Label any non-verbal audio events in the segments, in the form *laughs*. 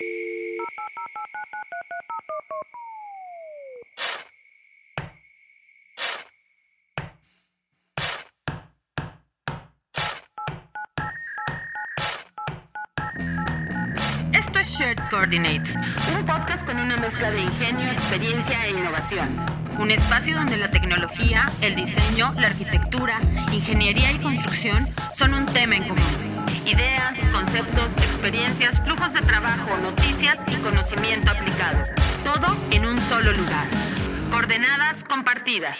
Esto es Shared Coordinates, un podcast con una mezcla de ingenio, experiencia e innovación. Un espacio donde la tecnología, el diseño, la arquitectura, ingeniería y construcción son un tema en común. Ideas, conceptos, experiencias, flujos de trabajo, noticias y conocimiento aplicado. Todo en un solo lugar. Coordenadas compartidas.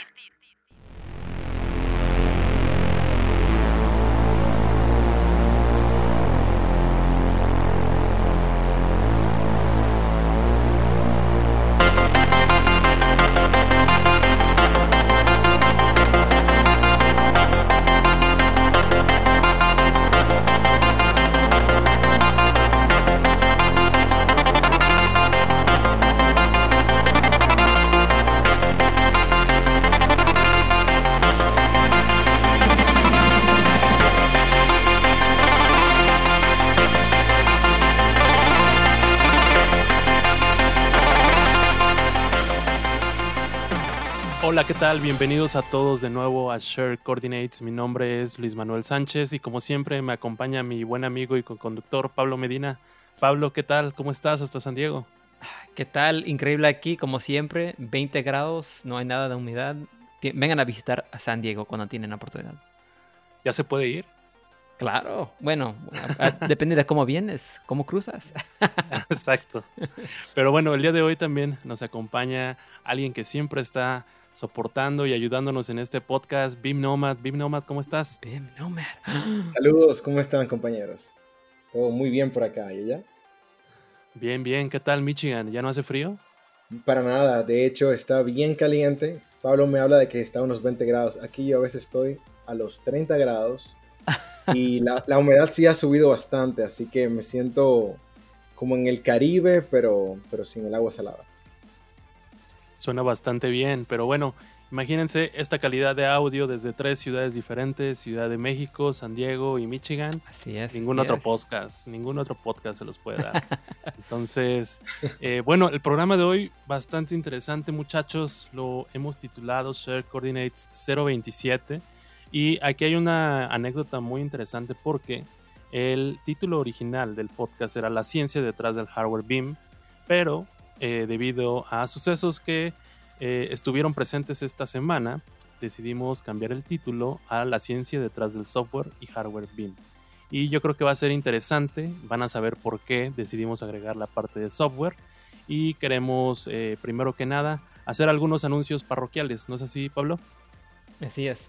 Hola, ¿qué tal? Bienvenidos a todos de nuevo a Share Coordinates. Mi nombre es Luis Manuel Sánchez y como siempre me acompaña mi buen amigo y conductor Pablo Medina. Pablo, ¿qué tal? ¿Cómo estás hasta San Diego? ¿Qué tal? Increíble aquí, como siempre, 20 grados, no hay nada de humedad. Vengan a visitar a San Diego cuando tienen oportunidad. ¿Ya se puede ir? Claro, bueno, depende de cómo vienes, cómo cruzas. *laughs* Exacto. Pero bueno, el día de hoy también nos acompaña alguien que siempre está soportando y ayudándonos en este podcast, Bim Nomad. Bim Nomad, ¿cómo estás? Bim Nomad. *gasps* Saludos, ¿cómo están compañeros? Todo muy bien por acá, ¿y ya? Bien, bien. ¿Qué tal Michigan? ¿Ya no hace frío? Para nada, de hecho está bien caliente. Pablo me habla de que está a unos 20 grados. Aquí yo a veces estoy a los 30 grados *laughs* y la, la humedad sí ha subido bastante, así que me siento como en el Caribe, pero, pero sin el agua salada. Suena bastante bien, pero bueno, imagínense esta calidad de audio desde tres ciudades diferentes, Ciudad de México, San Diego y Michigan. Así es. Ningún así otro es. podcast, ningún otro podcast se los puede dar. *laughs* Entonces, eh, bueno, el programa de hoy bastante interesante, muchachos. Lo hemos titulado Share Coordinates 027 y aquí hay una anécdota muy interesante porque el título original del podcast era La ciencia detrás del hardware BIM, pero eh, debido a sucesos que eh, estuvieron presentes esta semana, decidimos cambiar el título a La ciencia detrás del software y hardware BIM. Y yo creo que va a ser interesante, van a saber por qué decidimos agregar la parte de software y queremos, eh, primero que nada, hacer algunos anuncios parroquiales, ¿no es así, Pablo? Así es.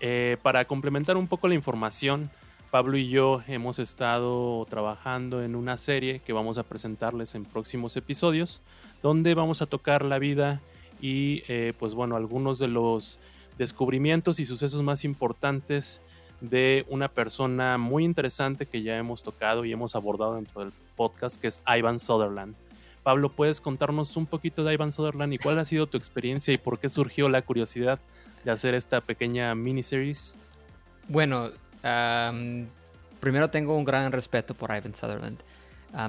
Eh, para complementar un poco la información, Pablo y yo hemos estado trabajando en una serie que vamos a presentarles en próximos episodios, donde vamos a tocar la vida y eh, pues bueno, algunos de los descubrimientos y sucesos más importantes de una persona muy interesante que ya hemos tocado y hemos abordado dentro del podcast, que es Ivan Sutherland. Pablo, ¿puedes contarnos un poquito de Ivan Sutherland y cuál ha sido tu experiencia y por qué surgió la curiosidad de hacer esta pequeña miniseries? Bueno, primero tengo un gran respeto por Ivan Sutherland.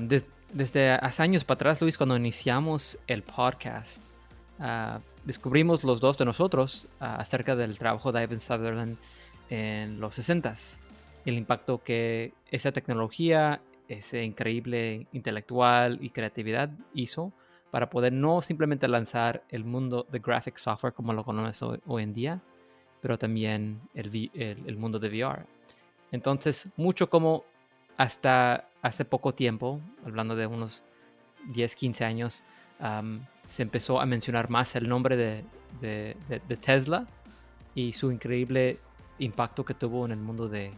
De- desde hace años para atrás, Luis, cuando iniciamos el podcast, uh, descubrimos los dos de nosotros uh, acerca del trabajo de Ivan Sutherland en los 60s. El impacto que esa tecnología, ese increíble intelectual y creatividad hizo para poder no simplemente lanzar el mundo de graphic software como lo conocemos hoy, en día, pero también el mundo de VR. Entonces, mucho como hasta hace poco tiempo, hablando de unos 10, 15 años, se empezó a mencionar más el nombre de, de- Tesla y su increíble impacto que tuvo en el mundo de,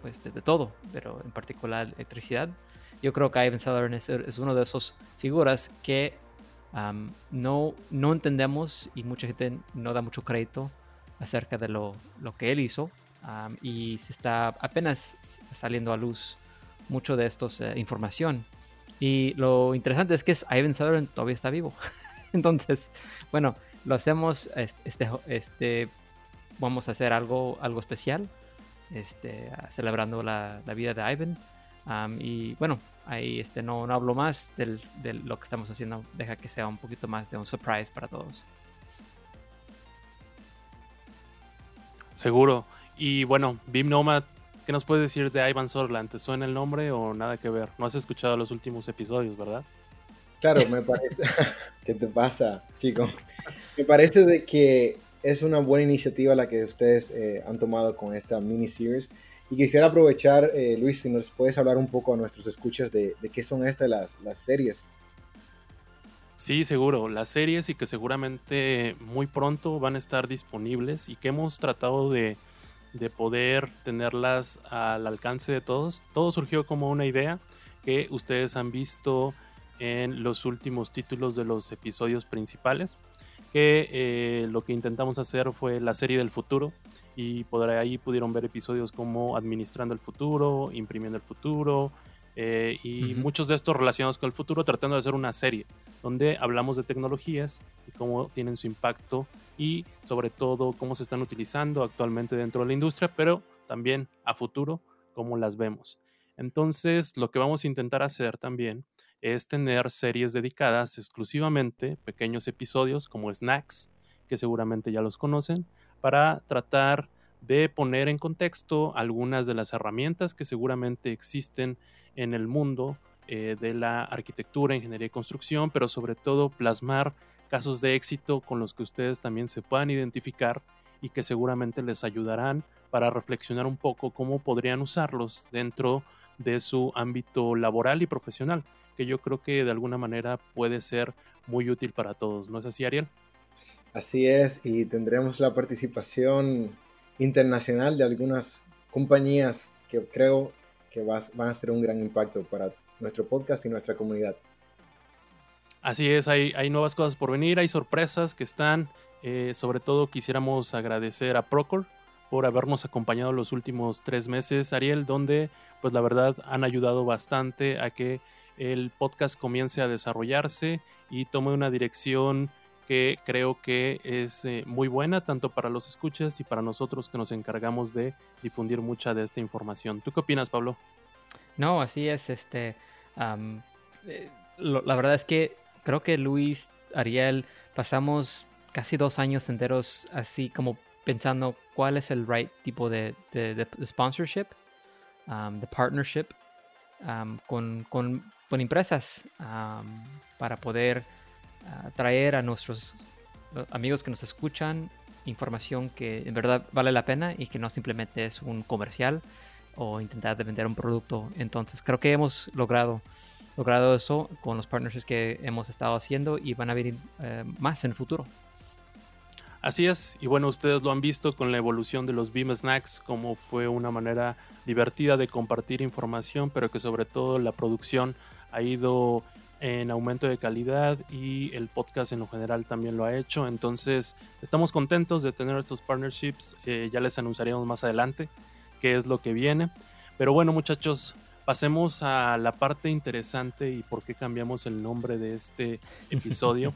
pues, de, todo, pero en particular electricidad. Yo creo que Ivan Sutherland es, es una de esas figuras que no, no entendemos y mucha gente no da mucho crédito acerca de lo, lo que él hizo y se está apenas saliendo a luz mucho de esta información. Y lo interesante es que Ivan Sutherland todavía está vivo. *laughs* Entonces, bueno, lo hacemos, es- este, este, vamos a hacer algo, algo especial, este, celebrando la, la vida de Ivan. y bueno, ahí este, no, no hablo más de lo que estamos haciendo. Deja que sea un poquito más de un surprise para todos. Seguro. Y bueno, Beam Nomad, ¿qué nos puedes decir de Ivan Sorland? ¿Te suena el nombre o nada que ver? No has escuchado los últimos episodios, ¿verdad? Claro, me parece. *laughs* ¿Qué te pasa, chico? Me parece de que es una buena iniciativa la que ustedes eh, han tomado con esta mini-series. Y quisiera aprovechar, eh, Luis, si nos puedes hablar un poco a nuestros escuchas de, qué son estas las, las series. Sí, seguro. Las series y que seguramente muy pronto van a estar disponibles y que hemos tratado de, de, poder tenerlas al alcance de todos. Todo surgió como una idea que ustedes han visto en los últimos títulos de los episodios principales que eh, lo que intentamos hacer fue la serie del futuro y por ahí pudieron ver episodios como Administrando el futuro, Imprimiendo el futuro eh, y muchos de estos relacionados con el futuro tratando de hacer una serie donde hablamos de tecnologías y cómo tienen su impacto y sobre todo cómo se están utilizando actualmente dentro de la industria, pero también a futuro cómo las vemos. Entonces, lo que vamos a intentar hacer también es tener series dedicadas exclusivamente, pequeños episodios como snacks, que seguramente ya los conocen, para tratar de poner en contexto algunas de las herramientas que seguramente existen en el mundo eh, de la arquitectura, ingeniería y construcción, pero sobre todo plasmar casos de éxito con los que ustedes también se puedan identificar y que seguramente les ayudarán para reflexionar un poco cómo podrían usarlos dentro de su ámbito laboral y profesional que yo creo que de alguna manera puede ser muy útil para todos. ¿No es así, Ariel? Así es, y tendremos la participación internacional de algunas compañías que creo que van a ser un gran impacto para nuestro podcast y nuestra comunidad. Así es, hay, hay nuevas cosas por venir, hay sorpresas que están. Eh, sobre todo quisiéramos agradecer a Procor por habernos acompañado los últimos tres meses, Ariel, donde pues la verdad han ayudado bastante a que el podcast comience a desarrollarse y tome una dirección que creo que es eh, muy buena tanto para los escuchas y para nosotros que nos encargamos de difundir mucha de esta información. ¿Tú qué opinas, Pablo? No, así es. Este, eh, la verdad es que creo que Luis, Ariel, pasamos casi dos años enteros así como pensando cuál es el right tipo de, sponsorship, de partnership con, con con empresas para poder traer a nuestros amigos que nos escuchan información que en verdad vale la pena y que no simplemente es un comercial o intentar de vender un producto. Entonces creo que hemos logrado, logrado eso con los partnerships que hemos estado haciendo y van a venir eh, más en el futuro. Así es, y bueno, ustedes lo han visto con la evolución de los Beam Snacks, como fue una manera divertida de compartir información, pero que sobre todo la producción ha ido en aumento de calidad y el podcast en lo general también lo ha hecho. Entonces estamos contentos de tener estos partnerships. Eh, ya les anunciaremos más adelante qué es lo que viene. Pero bueno muchachos, pasemos a la parte interesante y por qué cambiamos el nombre de este *laughs* episodio.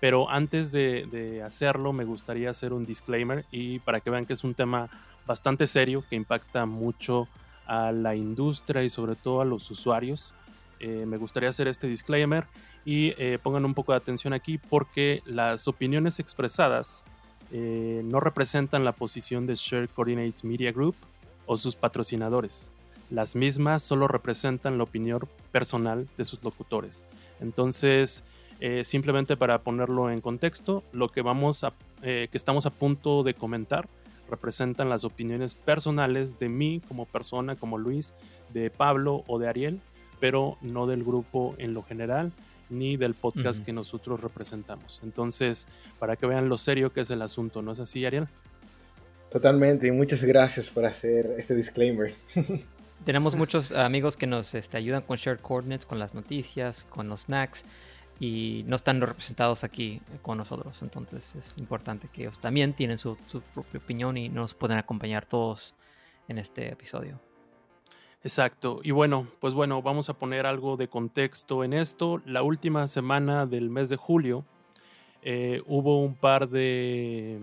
Pero antes de, de hacerlo me gustaría hacer un disclaimer y para que vean que es un tema bastante serio que impacta mucho a la industria y sobre todo a los usuarios. Eh, me gustaría hacer este disclaimer y eh, pongan un poco de atención aquí porque las opiniones expresadas eh, no representan la posición de Share Coordinates Media Group o sus patrocinadores. Las mismas solo representan la opinión personal de sus locutores. Entonces, simplemente para ponerlo en contexto, lo que vamos a, que estamos a punto de comentar representan las opiniones personales de mí como persona, como Luis, de Pablo o de Ariel, pero no del grupo en lo general ni del podcast que nosotros representamos. Entonces, para que vean lo serio que es el asunto, ¿no es así, Ariel? Totalmente, y muchas gracias por hacer este disclaimer. *laughs* Tenemos muchos amigos que nos este, ayudan con Shared Coordinates, con las noticias, con los snacks, y no están representados aquí con nosotros. Entonces es importante que ellos también tienen su, su propia opinión y nos pueden acompañar todos en este episodio. Exacto. Y bueno, pues bueno, vamos a poner algo de contexto en esto. La última semana del mes de julio eh, hubo un par de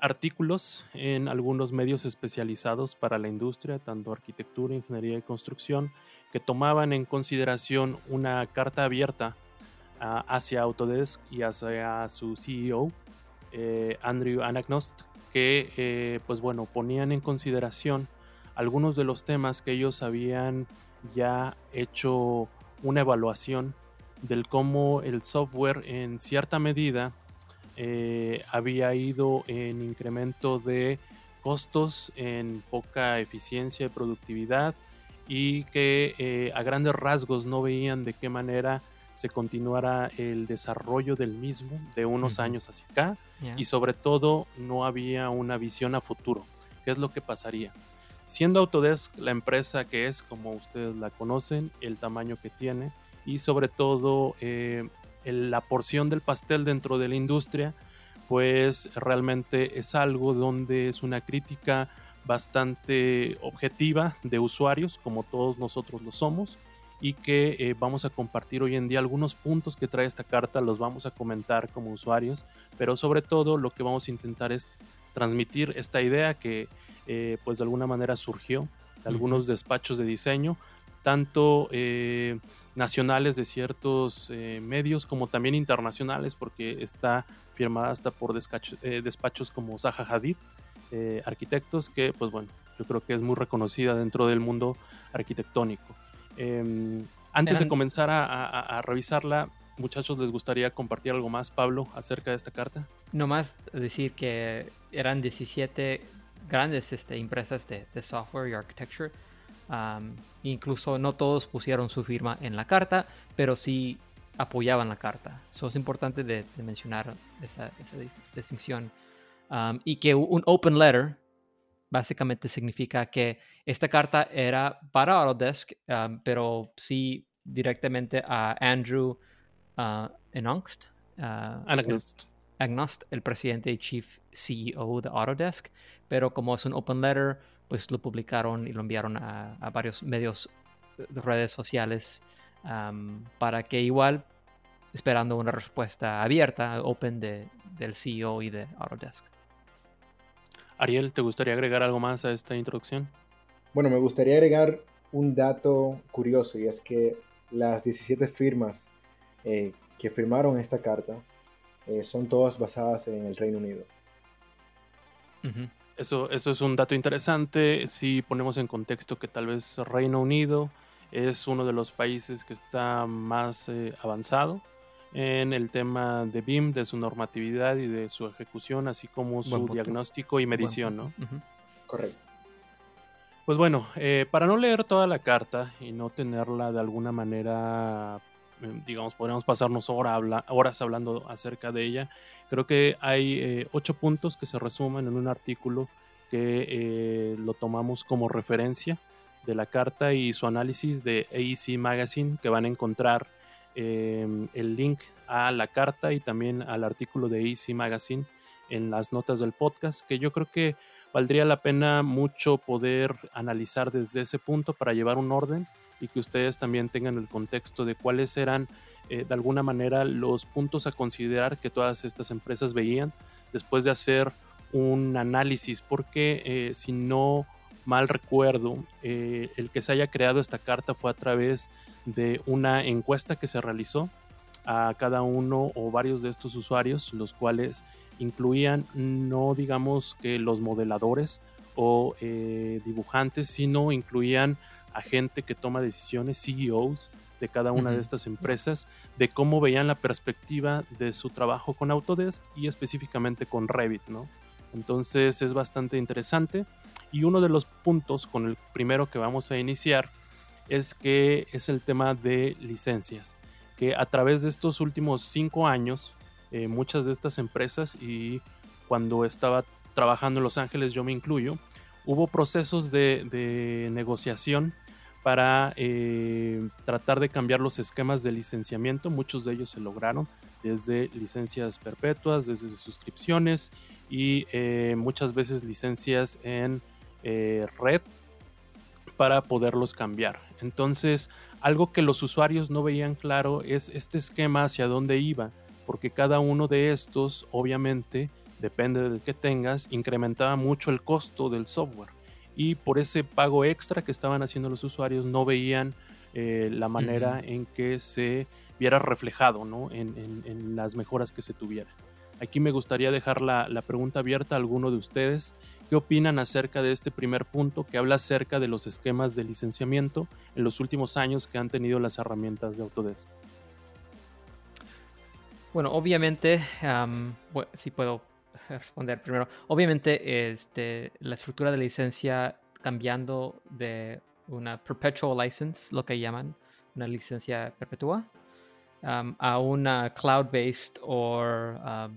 artículos en algunos medios especializados para la industria, tanto arquitectura, ingeniería y construcción, que tomaban en consideración una carta abierta uh, hacia Autodesk y hacia su CEO, eh, Andrew Anagnost, que eh, pues bueno, ponían en consideración algunos de los temas que ellos habían ya hecho una evaluación del cómo el software en cierta medida eh, había ido en incremento de costos, en poca eficiencia y productividad y que eh, a grandes rasgos no veían de qué manera se continuara el desarrollo del mismo de unos años hacia acá y sobre todo no había una visión a futuro. ¿Qué es lo que pasaría? Siendo Autodesk la empresa que es, como ustedes la conocen, el tamaño que tiene y sobre todo eh, la porción del pastel dentro de la industria, pues realmente es algo donde es una crítica bastante objetiva de usuarios, como todos nosotros lo somos, y que eh, vamos a compartir hoy en día algunos puntos que trae esta carta, los vamos a comentar como usuarios, pero sobre todo lo que vamos a intentar es transmitir esta idea que eh, pues de alguna manera surgió de algunos despachos de diseño, tanto eh, nacionales de ciertos medios como también internacionales, porque está firmada hasta por despachos como Zaha Hadid, arquitectos, que pues bueno, yo creo que es muy reconocida dentro del mundo arquitectónico. Em, antes de comenzar a, revisarla, muchachos, ¿les gustaría compartir algo más, Pablo, acerca de esta carta? Nomás decir que eran 17 grandes este, empresas de, software y architecture. incluso no todos pusieron su firma en la carta, pero sí apoyaban la carta. Eso es importante de, mencionar esa, distinción. y que un open letter básicamente significa que esta carta era para Autodesk, um, pero sí directamente a Andrew uh, Enongst, uh, Agnost, el presidente y chief CEO de Autodesk, pero como es un open letter, pues lo publicaron y lo enviaron a, varios medios de redes sociales um, para que igual esperando una respuesta abierta, open de, del CEO y de Autodesk. Ariel, ¿te gustaría agregar algo más a esta introducción? Bueno, me gustaría agregar un dato curioso y es que las 17 firmas eh, que firmaron esta carta eh, son todas basadas en el Reino Unido. Eso, eso es un dato interesante si ponemos en contexto que tal vez Reino Unido es uno de los países que está más eh, avanzado en el tema de BIM, de su normatividad y de su ejecución, así como su diagnóstico y medición, ¿no? Correcto. Pues bueno, eh, para no leer toda la carta y no tenerla de alguna manera, digamos, podríamos pasarnos horas hablando acerca de ella, creo que hay eh, ocho puntos que se resumen en un artículo que lo tomamos como referencia de la carta y su análisis de AEC Magazine que van a encontrar Em, el link a la carta y también al artículo de Easy Magazine en las notas del podcast, que yo creo que valdría la pena mucho poder analizar desde ese punto para llevar un orden y que ustedes también tengan el contexto de cuáles eran eh, de alguna manera los puntos a considerar que todas estas empresas veían después de hacer un análisis, porque eh, si no mal recuerdo, eh, el que se haya creado esta carta fue a través de una encuesta que se realizó a cada uno o varios de estos usuarios, los cuales incluían no digamos que los modeladores o dibujantes, sino incluían a gente que toma decisiones, CEOs de cada una de estas empresas, de cómo veían la perspectiva de su trabajo con Autodesk y específicamente con Revit, ¿no? Entonces es bastante interesante. Y uno de los puntos con el primero que vamos a iniciar es que es el tema de licencias, que a través de estos últimos cinco años, eh, muchas de estas empresas y cuando estaba trabajando en Los Ángeles, yo me incluyo, hubo procesos de, negociación para eh, tratar de cambiar los esquemas de licenciamiento. Muchos de ellos se lograron desde licencias perpetuas, desde suscripciones y eh, muchas veces licencias en red para poderlos cambiar. Entonces, algo que los usuarios no veían claro es este esquema hacia dónde iba, porque cada uno de estos obviamente depende del que tengas, incrementaba mucho el costo del software. Y por ese pago extra que estaban haciendo los usuarios, no veían eh, la manera en que se viera reflejado ¿no? en, las mejoras que se tuvieran. Aquí me gustaría dejar la, la, pregunta abierta a alguno de ustedes. ¿Qué opinan acerca de este primer punto que habla acerca de los esquemas de licenciamiento en los últimos años que han tenido las herramientas de Autodesk? Bueno, obviamente, si puedo *laughs* responder primero. Obviamente, este, la estructura de licencia cambiando de una perpetual license, lo que llaman una licencia perpetua, a una cloud-based o, uh,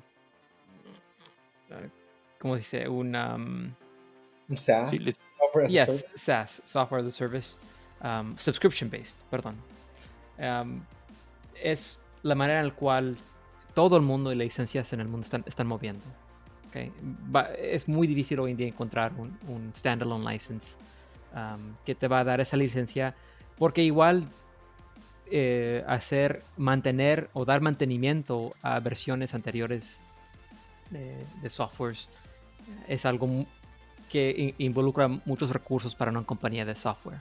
¿cómo dice? Un, ¿Un SaaS. software as yes, a service. SaaS, software as a service, subscription-based, perdón. es la manera en la cual todo el mundo y las licencias en el mundo están, están moviendo. Es muy difícil hoy en día encontrar un, standalone license um, que te va a dar esa licencia porque igual eh, hacer, mantener o dar mantenimiento a versiones anteriores de, softwares es algo que involucra muchos recursos para una compañía de software.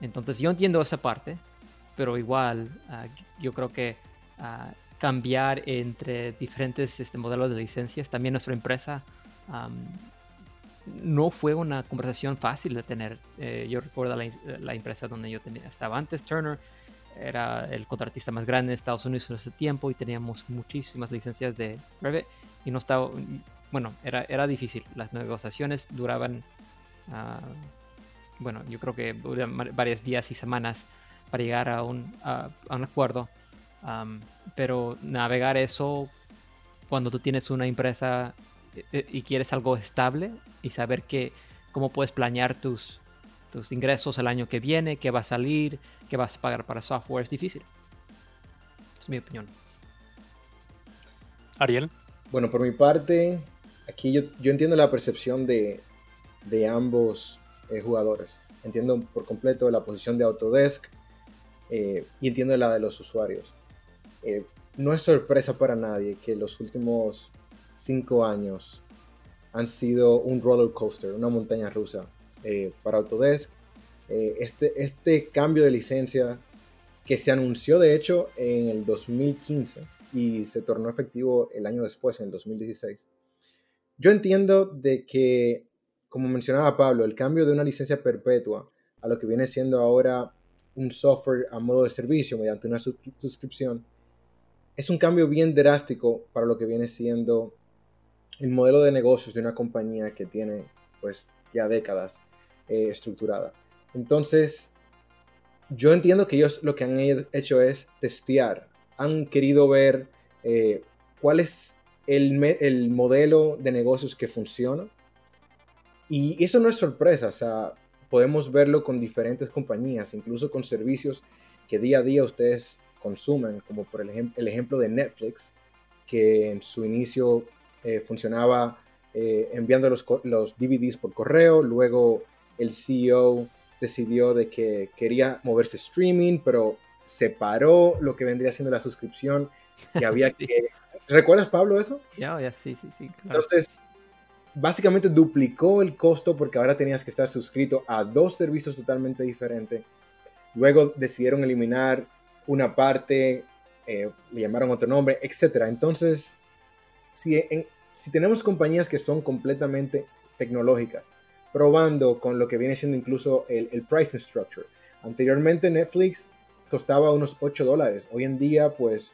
Entonces yo entiendo esa parte, pero igual ah, yo creo que ah, cambiar entre diferentes este, modelos de licencias. También nuestra empresa no fue una conversación fácil de tener. Eh, yo recuerdo la, empresa donde yo tenía, estaba antes, Turner, era el contratista más grande de Estados Unidos en ese tiempo y teníamos muchísimas licencias de Revit y no estaba, bueno, era, era difícil. Las negociaciones duraban, ah, bueno, yo creo que varios días y semanas para llegar a un, a un acuerdo pero navegar eso cuando tú tienes una empresa eh, eh, y quieres algo estable y saber que cómo puedes planear tus, tus ingresos el año que viene, qué va a salir, qué vas a pagar para software, es difícil. Es mi opinión. Ariel. Bueno, por mi parte, aquí yo, yo entiendo la percepción de, de ambos eh, jugadores. Entiendo por completo la posición de Autodesk y entiendo la de los usuarios. Eh, no es sorpresa para nadie que los últimos cinco años han sido un roller coaster, una montaña rusa eh, para Autodesk. Eh, este, este cambio de licencia que se anunció de hecho en el 2015 y se tornó efectivo el año después, en el 2016. Yo entiendo de que, como mencionaba Pablo, el cambio de una licencia perpetua a lo que viene siendo ahora un software a modo de servicio mediante una suscripción es un cambio bien drástico para lo que viene siendo el modelo de negocios de una compañía que tiene pues ya décadas eh, estructurada. Entonces, yo entiendo que ellos lo que han hecho es testear, han querido ver eh, cuál es el, el, modelo de negocios que funciona. Y eso no es sorpresa, o sea, podemos verlo con diferentes compañías, incluso con servicios que día a día ustedes consumen, como por el, el ejemplo de Netflix, que en su inicio eh, funcionaba eh, enviando los, los, DVDs por correo, luego el CEO decidió de que quería moverse streaming, pero separó lo que vendría siendo la suscripción, que había *laughs* que... ¿Recuerdas, Pablo, eso? Ya, ya, sí, sí, sí. Entonces, básicamente duplicó el costo porque ahora tenías que estar suscrito a dos servicios totalmente diferentes. Luego decidieron eliminar una parte, eh, le llamaron otro nombre, etc. Entonces, si, si tenemos compañías que son completamente tecnológicas, probando con lo que viene siendo incluso el, el pricing structure. Anteriormente Netflix costaba unos 8 dólares. Hoy en día, pues,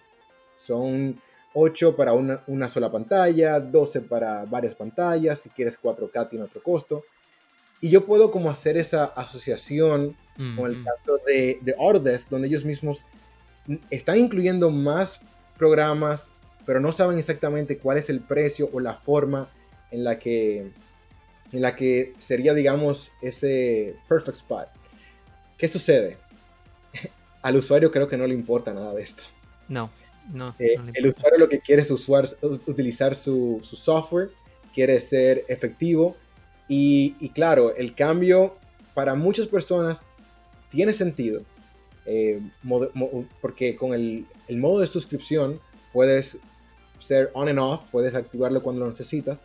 son 8 para una, una, sola pantalla, 12 para varias pantallas. Si quieres 4K tiene otro costo. Y yo puedo como hacer esa asociación con el caso de, de Autodesk, donde ellos mismos están incluyendo más programas, pero no saben exactamente cuál es el precio o la forma en la que, en la que sería, digamos, ese perfect spot. ¿Qué sucede? *laughs* Al usuario creo que no le importa nada de esto. No, no. Eh, el usuario lo que quiere es utilizar su, software, quiere ser efectivo y, claro, el cambio para muchas personas tiene sentido, eh, porque con el, modo de suscripción puedes ser on and off, puedes activarlo cuando lo necesitas,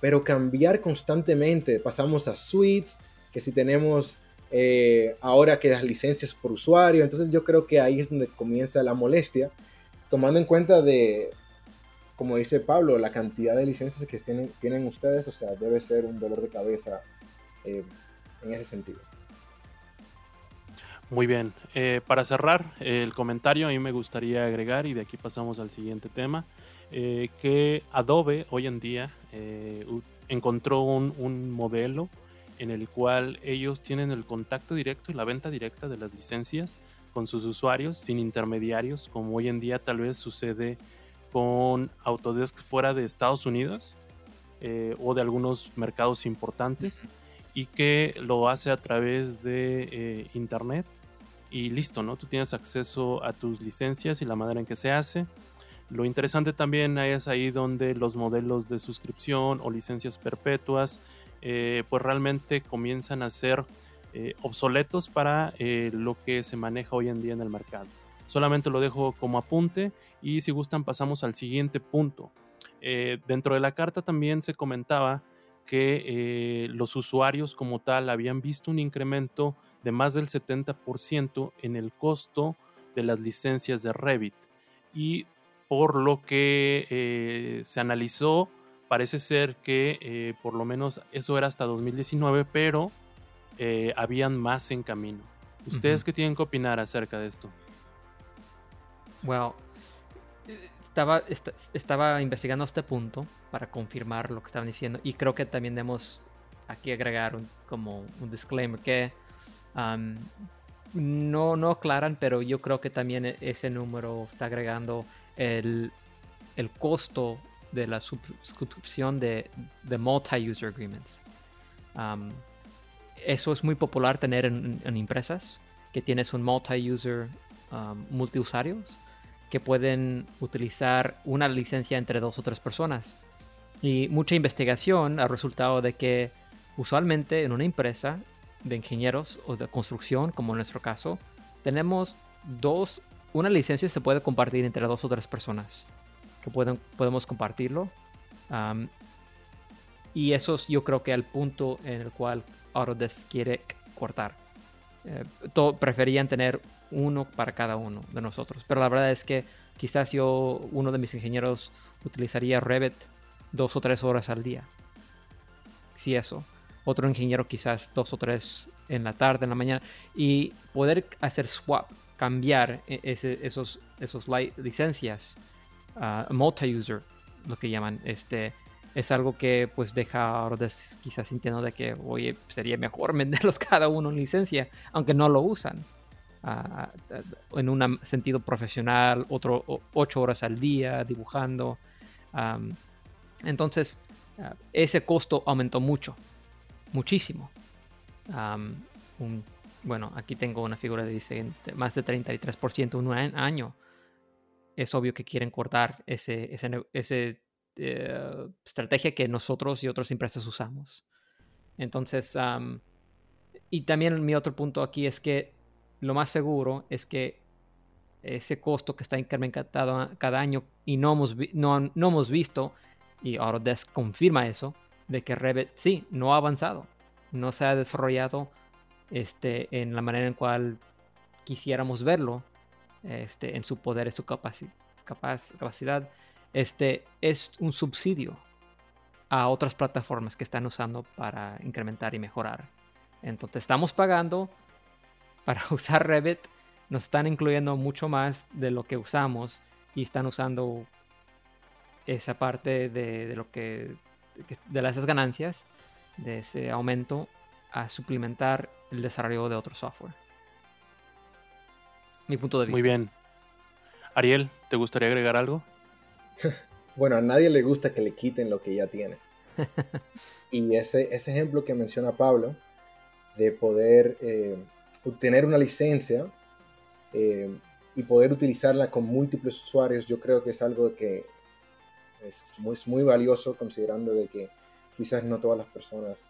pero cambiar constantemente, pasamos a suites, que si tenemos eh, ahora que las licencias por usuario, entonces yo creo que ahí es donde comienza la molestia, tomando en cuenta de, como dice Pablo, la cantidad de licencias que tienen, tienen ustedes, o sea, debe ser un dolor de cabeza eh, en ese sentido. Muy bien, eh, para cerrar el comentario, a mí me gustaría agregar, y de aquí pasamos al siguiente tema, que Adobe hoy en día encontró un, un modelo en el cual ellos tienen el contacto directo y la venta directa de las licencias con sus usuarios sin intermediarios, como hoy en día tal vez sucede con Autodesk fuera de Estados Unidos eh, o de algunos mercados importantes y que lo hace a través de eh, internet y listo, ¿no? Tú tienes acceso a tus licencias y la manera en que se hace. Lo interesante también es ahí donde los modelos de suscripción o licencias perpetuas eh, pues realmente comienzan a ser obsoletos para lo que se maneja hoy en día en el mercado. Solamente lo dejo como apunte y si gustan pasamos al siguiente punto. dentro de la carta también se comentaba que los usuarios como tal habían visto un incremento de más del 70% en el costo de las licencias de Revit y por lo que se analizó parece ser que eh, por lo menos eso era hasta 2019, pero eh, habían más en camino. ¿Ustedes qué tienen que opinar acerca de esto? Well, estaba, estaba investigando este punto para confirmar lo que estaban diciendo y creo que también debemos aquí agregar como un disclaimer que no, no aclaran, pero yo creo que también e, ese número está agregando el, el costo de la suscripción de, de multi-user agreements. Eso es muy popular tener en, empresas que tienes un multi-user um, multiusuarios que pueden utilizar una licencia entre dos o tres personas. Y mucha investigación ha resultado de que usualmente en una empresa de ingenieros o de construcción, como en nuestro caso, tenemos dos, una licencia se puede compartir entre dos o tres personas que pueden, podemos compartirlo. y eso es yo creo que el punto en el cual Autodesk quiere cortar. Eh, preferían tener uno para cada uno de nosotros. Pero la verdad es que quizás yo, uno de mis ingenieros, utilizaría Revit dos o tres horas al día. Si eso. Otro ingeniero quizás dos o tres en la tarde, en la mañana. Y poder hacer swap, cambiar e-, ese, esos, esos licencias multi-user, lo que llaman, este, es algo que pues deja a quizás sintiendo de que, oye, sería mejor *laughs* venderlos cada uno en licencia, aunque no lo usan. En un sentido profesional, otro ocho horas al día dibujando. entonces, ese costo aumentó mucho, muchísimo. bueno, aquí tengo una figura de dice más de 33% en un año es obvio que quieren cortar ese, ese, eh, estrategia que nosotros y otras empresas usamos. Entonces, y también mi otro punto aquí es que lo más seguro es que ese costo que está incrementado cada año y no hemos, no, no hemos visto, y Autodesk confirma eso, de que Revit sí, no ha avanzado, no se ha desarrollado este, en la manera en cual quisiéramos verlo este, en su poder, en su capacidad, este, es un subsidio a otras plataformas que están usando para incrementar y mejorar. Entonces estamos pagando para *laughs* usar Revit, nos están incluyendo mucho más de lo que usamos y están usando esa parte de, lo que de esas ganancias de ese aumento a suplementar el desarrollo de otro software mi punto de vista. Muy bien. Ariel, ¿te gustaría agregar algo? *laughs* bueno, a nadie le gusta que le quiten lo que ya tiene. *laughs* y ese, ese ejemplo que menciona Pablo, de poder eh, obtener una licencia eh, y poder utilizarla con múltiples usuarios, yo creo que es algo que es muy, valioso considerando de que quizás no todas las personas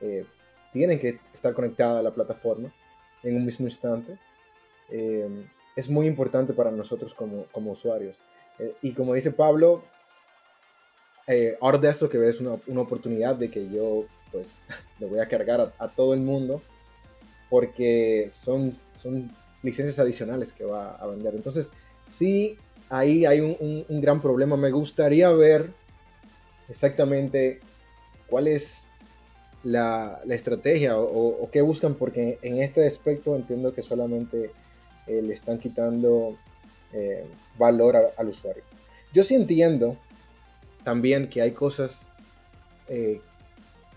eh, tienen que estar conectadas a la plataforma en un mismo instante. Eh, es muy importante para nosotros como, usuarios. Y como dice Pablo, eh, Autodesk lo que ve es una, una, oportunidad de que yo pues *laughs* le voy a cargar a, todo el mundo porque son, son licencias adicionales que va a vender. Entonces, sí, ahí hay un, un, gran problema. Me gustaría ver exactamente cuál es la, la estrategia o, qué buscan, porque en este aspecto entiendo que solamente eh, le están quitando eh, valor al usuario. Yo sí entiendo también que hay cosas eh,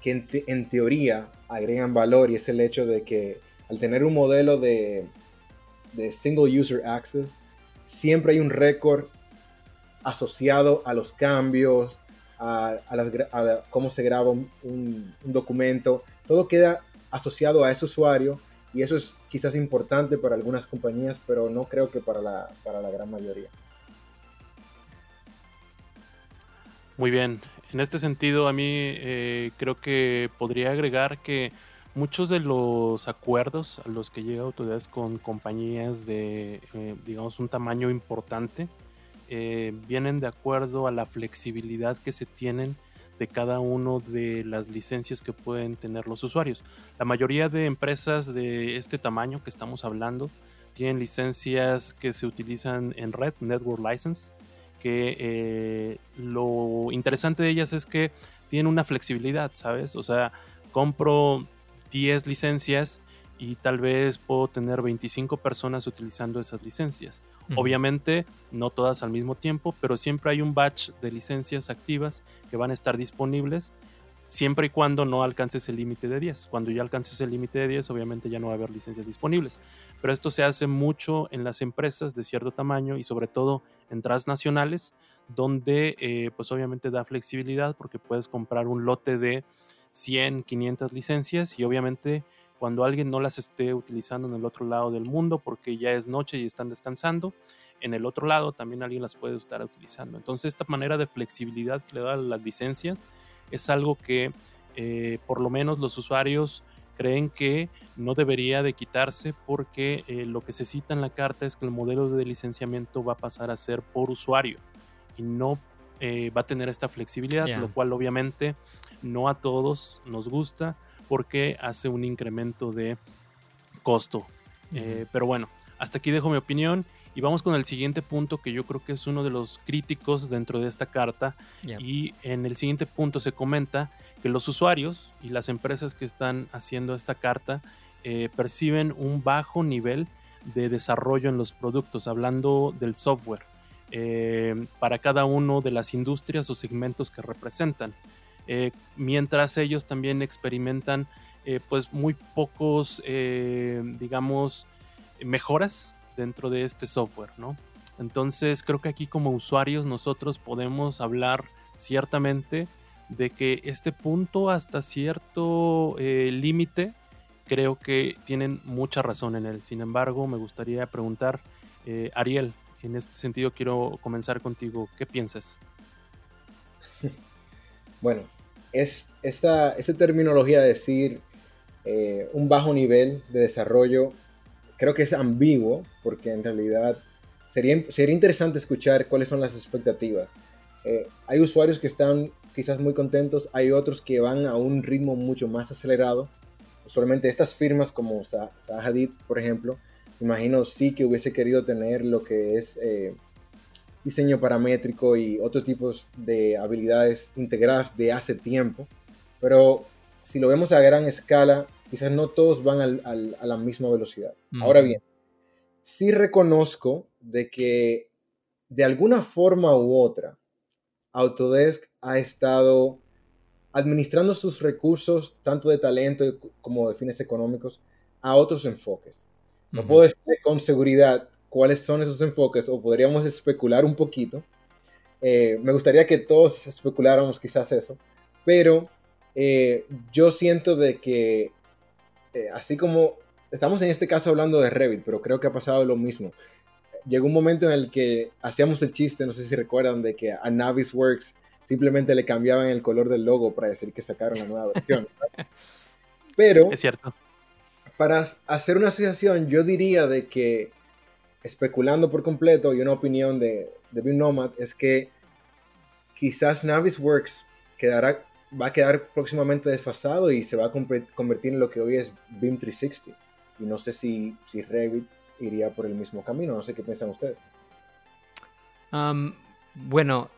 que en, teoría agregan valor y es el hecho de que al tener un modelo de, de single user access, siempre hay un récord asociado a los cambios, a, cómo se graba un, documento, todo queda asociado a ese usuario y eso es quizás importante para algunas compañías, pero no creo que para la, para la gran mayoría. Muy bien, en este sentido a mí eh, creo que podría agregar que muchos de los acuerdos a los que llega Autodesk con compañías de, eh, digamos, un tamaño importante, eh, vienen de acuerdo a la flexibilidad que se tienen de cada uno de las licencias que pueden tener los usuarios. La mayoría de empresas de este tamaño que estamos hablando tienen licencias que se utilizan en red, Network License, que eh, lo interesante de ellas es que tienen una flexibilidad, ¿sabes? O sea, compro 10 licencias y tal vez puedo tener 25 personas utilizando esas licencias. Obviamente, no todas al mismo tiempo, pero siempre hay un batch de licencias activas que van a estar disponibles siempre y cuando no alcances el límite de 10. Cuando ya alcances el límite de 10, obviamente ya no va a haber licencias disponibles. Pero esto se hace mucho en las empresas de cierto tamaño y sobre todo en transnacionales, donde eh, pues obviamente da flexibilidad porque puedes comprar un lote de 100, 500 licencias y obviamente cuando alguien no las esté utilizando en el otro lado del mundo porque ya es noche y están descansando, en el otro lado también alguien las puede estar utilizando. Entonces esta manera de flexibilidad que le da las licencias es algo que eh, por lo menos los usuarios creen que no debería de quitarse porque eh, lo que se cita en la carta es que el modelo de licenciamiento va a pasar a ser por usuario y no eh, va a tener esta flexibilidad, lo cual obviamente no a todos nos gusta porque hace un incremento de costo. Pero bueno, hasta aquí dejo mi opinión y vamos con el siguiente punto que yo creo que es uno de los críticos dentro de esta carta. Y en el siguiente punto se comenta que los usuarios y las empresas que están haciendo esta carta eh, perciben un bajo nivel de desarrollo en los productos, hablando del software, eh, para cada uno de las industrias o segmentos que representan. Eh, mientras ellos también experimentan eh, pues muy pocos, eh, digamos, mejoras dentro de este software, ¿no? Entonces creo que aquí como usuarios nosotros podemos hablar ciertamente de que este punto hasta cierto límite creo que tienen mucha razón en él. Sin embargo, me gustaría preguntar, Ariel, en este sentido quiero comenzar contigo, ¿qué piensas? *laughs* Bueno, es esta, terminología de decir eh, un bajo nivel de desarrollo, creo que es ambiguo, porque en realidad sería, sería interesante escuchar cuáles son las expectativas. Eh, hay usuarios que están quizás muy contentos, hay otros que van a un ritmo mucho más acelerado. Usualmente estas firmas como Zaha Hadid, por ejemplo, imagino sí que hubiese querido tener lo que es eh, diseño paramétrico y otros tipos de habilidades integradas de hace tiempo. Pero si lo vemos a gran escala, quizás no todos van a la misma velocidad. Ahora bien, sí reconozco de que de alguna forma u otra, Autodesk ha estado administrando sus recursos, tanto de talento como de fines económicos, a otros enfoques. No puedo decir con seguridad cuáles son esos enfoques o podríamos especular un poquito. Eh, me gustaría que todos especuláramos quizás eso, pero eh, yo siento de que eh, así como estamos en este caso hablando de Revit, pero creo que ha pasado lo mismo. Llegó un momento en el que hacíamos el chiste, no sé si recuerdan, de que a Navisworks simplemente le cambiaban el color del logo para decir que sacaron la nueva versión. *laughs* Pero es cierto. Para hacer una asociación, yo diría de que especulando por completo y una opinión de, de Nomad es que quizás Navisworks quedará, va a quedar próximamente desfasado y se va a convertir en lo que hoy es BIM 360. Y no sé si, si Revit iría por el mismo camino, no sé qué piensan ustedes. bueno,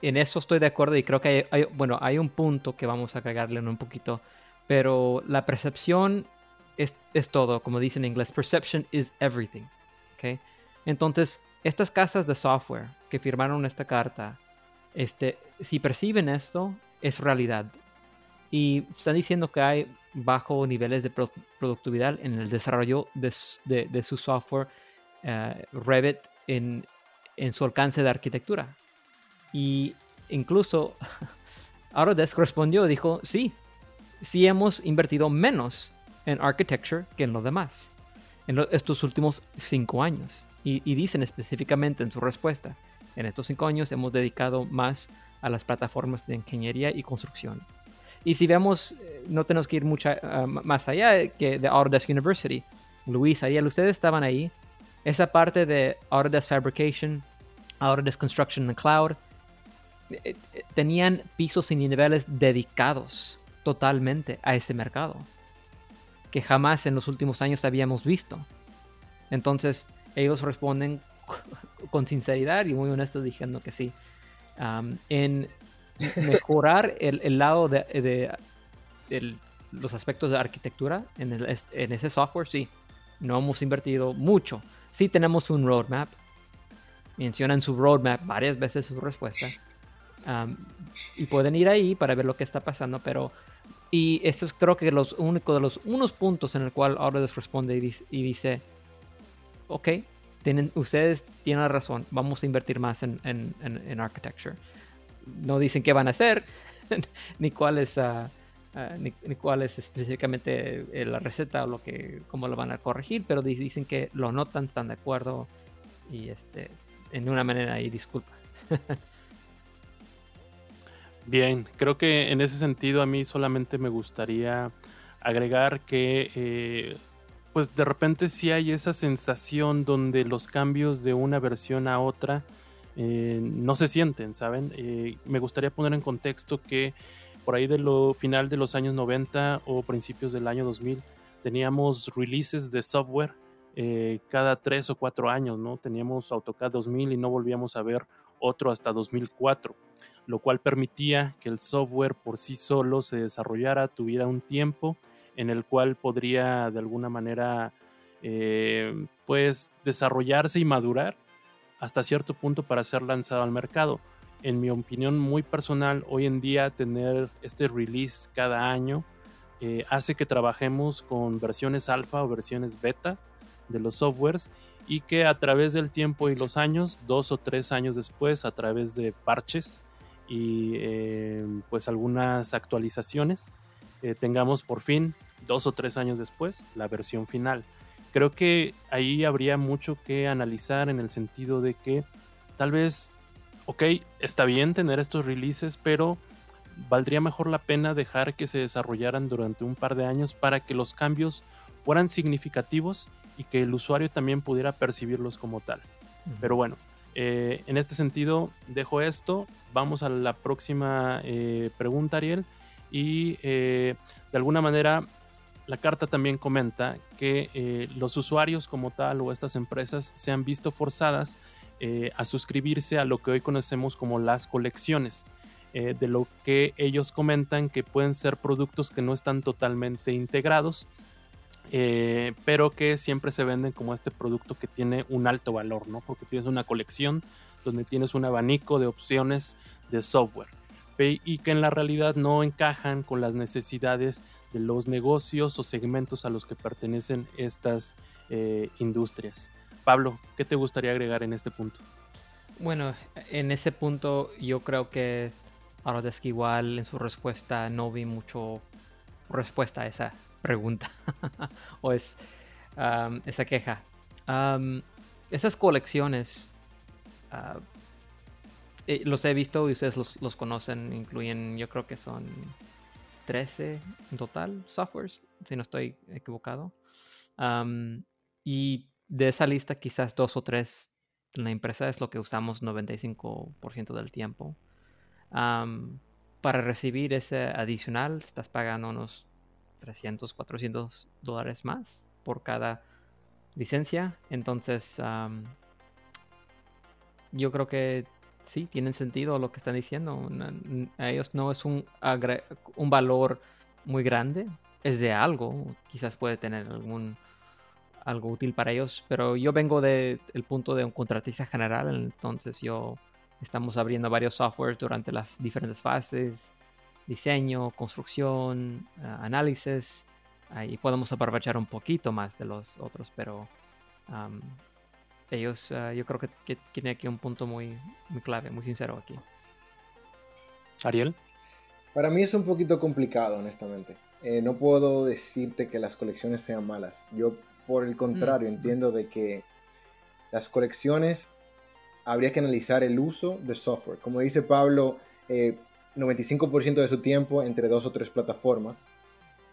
en eso estoy de acuerdo y creo que hay, bueno, hay un punto que vamos a agregarle un poquito, pero la percepción es, es, todo, como dicen en inglés, perception is everything. ¿okay? Entonces, estas casas de software que firmaron esta carta, este, si perciben esto, es realidad. Y están diciendo que hay bajo niveles de productividad en el desarrollo de, de, su software eh, Revit en, en su alcance de arquitectura. Y incluso *laughs* Autodesk respondió, dijo, sí, sí hemos invertido menos en architecture que en lo demás en estos últimos cinco años. Y, dicen específicamente en su respuesta, en estos cinco años hemos dedicado más a las plataformas de ingeniería y construcción. Y si vemos, eh, no tenemos que ir mucho ah, más allá que de Autodesk University. Luis, Ariel, ustedes estaban ahí. Esa parte de Autodesk Fabrication, Autodesk Construction in the Cloud, eh, eh, tenían pisos y niveles dedicados totalmente a ese mercado que jamás en los últimos años habíamos visto. Entonces ellos responden *laughs* con sinceridad y muy honestos diciendo que sí. En mejorar el, lado de, los aspectos de arquitectura en, en, ese software, sí. No hemos invertido mucho. Sí tenemos un roadmap. Mencionan su roadmap varias veces su respuesta. y pueden ir ahí para ver lo que está pasando, pero y esto es creo que los único de los unos puntos en el cual Autodesk responde y dice, ok, ustedes tienen la razón, vamos a invertir más en, en, en, architecture. No dicen qué van a hacer, *laughs* ni cuál es, ah, ni, es específicamente eh, la receta o lo que, cómo lo van a corregir, pero dicen que lo notan, están de acuerdo y este, en una manera y disculpa. *laughs* Bien, creo que en ese sentido a mí solamente me gustaría agregar que eh, pues de repente sí hay esa sensación donde los cambios de una versión a otra eh, no se sienten, ¿saben? Eh, me gustaría poner en contexto que por ahí de lo final de los años 90 o principios del año 2000 teníamos releases de software cada tres o cuatro años, ¿no? Teníamos AutoCAD 2000 y no volvíamos a ver otro hasta 2004 lo cual permitía que el software por sí solo se desarrollara, tuviera un tiempo en el cual podría de alguna manera eh, pues desarrollarse y madurar hasta cierto punto para ser lanzado al mercado. En mi opinión muy personal, hoy en día tener este release cada año eh, hace que trabajemos con versiones alfa o versiones beta de los softwares y que a través del tiempo y los años, dos o tres años después, a través de parches, y eh, pues algunas actualizaciones, tengamos por fin, dos o tres años después, la versión final. Creo que ahí habría mucho que analizar en el sentido de que tal vez, ok, está bien tener estos releases, pero valdría mejor la pena dejar que se desarrollaran durante un par de años para que los cambios fueran significativos y que el usuario también pudiera percibirlos como tal. Pero bueno, eh, en este sentido, dejo esto. Vamos a la próxima eh, pregunta, Ariel. Y eh, de alguna manera, la carta también comenta que los usuarios como tal o estas empresas se han visto forzadas a suscribirse a lo que hoy conocemos como las colecciones. de lo que ellos comentan que pueden ser productos que no están totalmente integrados, eh, pero que siempre se venden como este producto que tiene un alto valor, ¿no? Porque tienes una colección donde tienes un abanico de opciones de software y que en la realidad no encajan con las necesidades de los negocios o segmentos a los que pertenecen estas eh, industrias. Pablo, ¿qué te gustaría agregar en este punto? Bueno, en ese punto yo creo que que igual en su respuesta no vi mucho respuesta a esa pregunta *laughs* o es esa queja. esas colecciones ah, eh, los he visto y ustedes los, conocen, incluyen, yo creo que son 13 en total softwares, si no estoy equivocado. y de esa lista quizás dos o tres en la empresa es lo que usamos 95% del tiempo. para recibir ese adicional estás pagando unos 300, 400 dólares más por cada licencia. Entonces, yo creo que sí, tienen sentido lo que están diciendo. A ellos no es un, un valor muy grande, es de algo, quizás puede tener algún algo útil para ellos, pero yo vengo del punto de un contratista general, entonces yo estamos abriendo varios softwares durante las diferentes fases, diseño, construcción, ah, análisis, y podemos aprovechar un poquito más de los otros, pero ellos, ah, yo creo que, que tiene aquí un punto muy, muy clave, muy sincero aquí. Ariel. Para mí es un poquito complicado, honestamente. Eh, no puedo decirte que las colecciones sean malas. Yo, por el contrario, mm. entiendo de que las colecciones habría que analizar el uso de software. Como dice Pablo, 95% eh, de su tiempo entre dos o tres plataformas.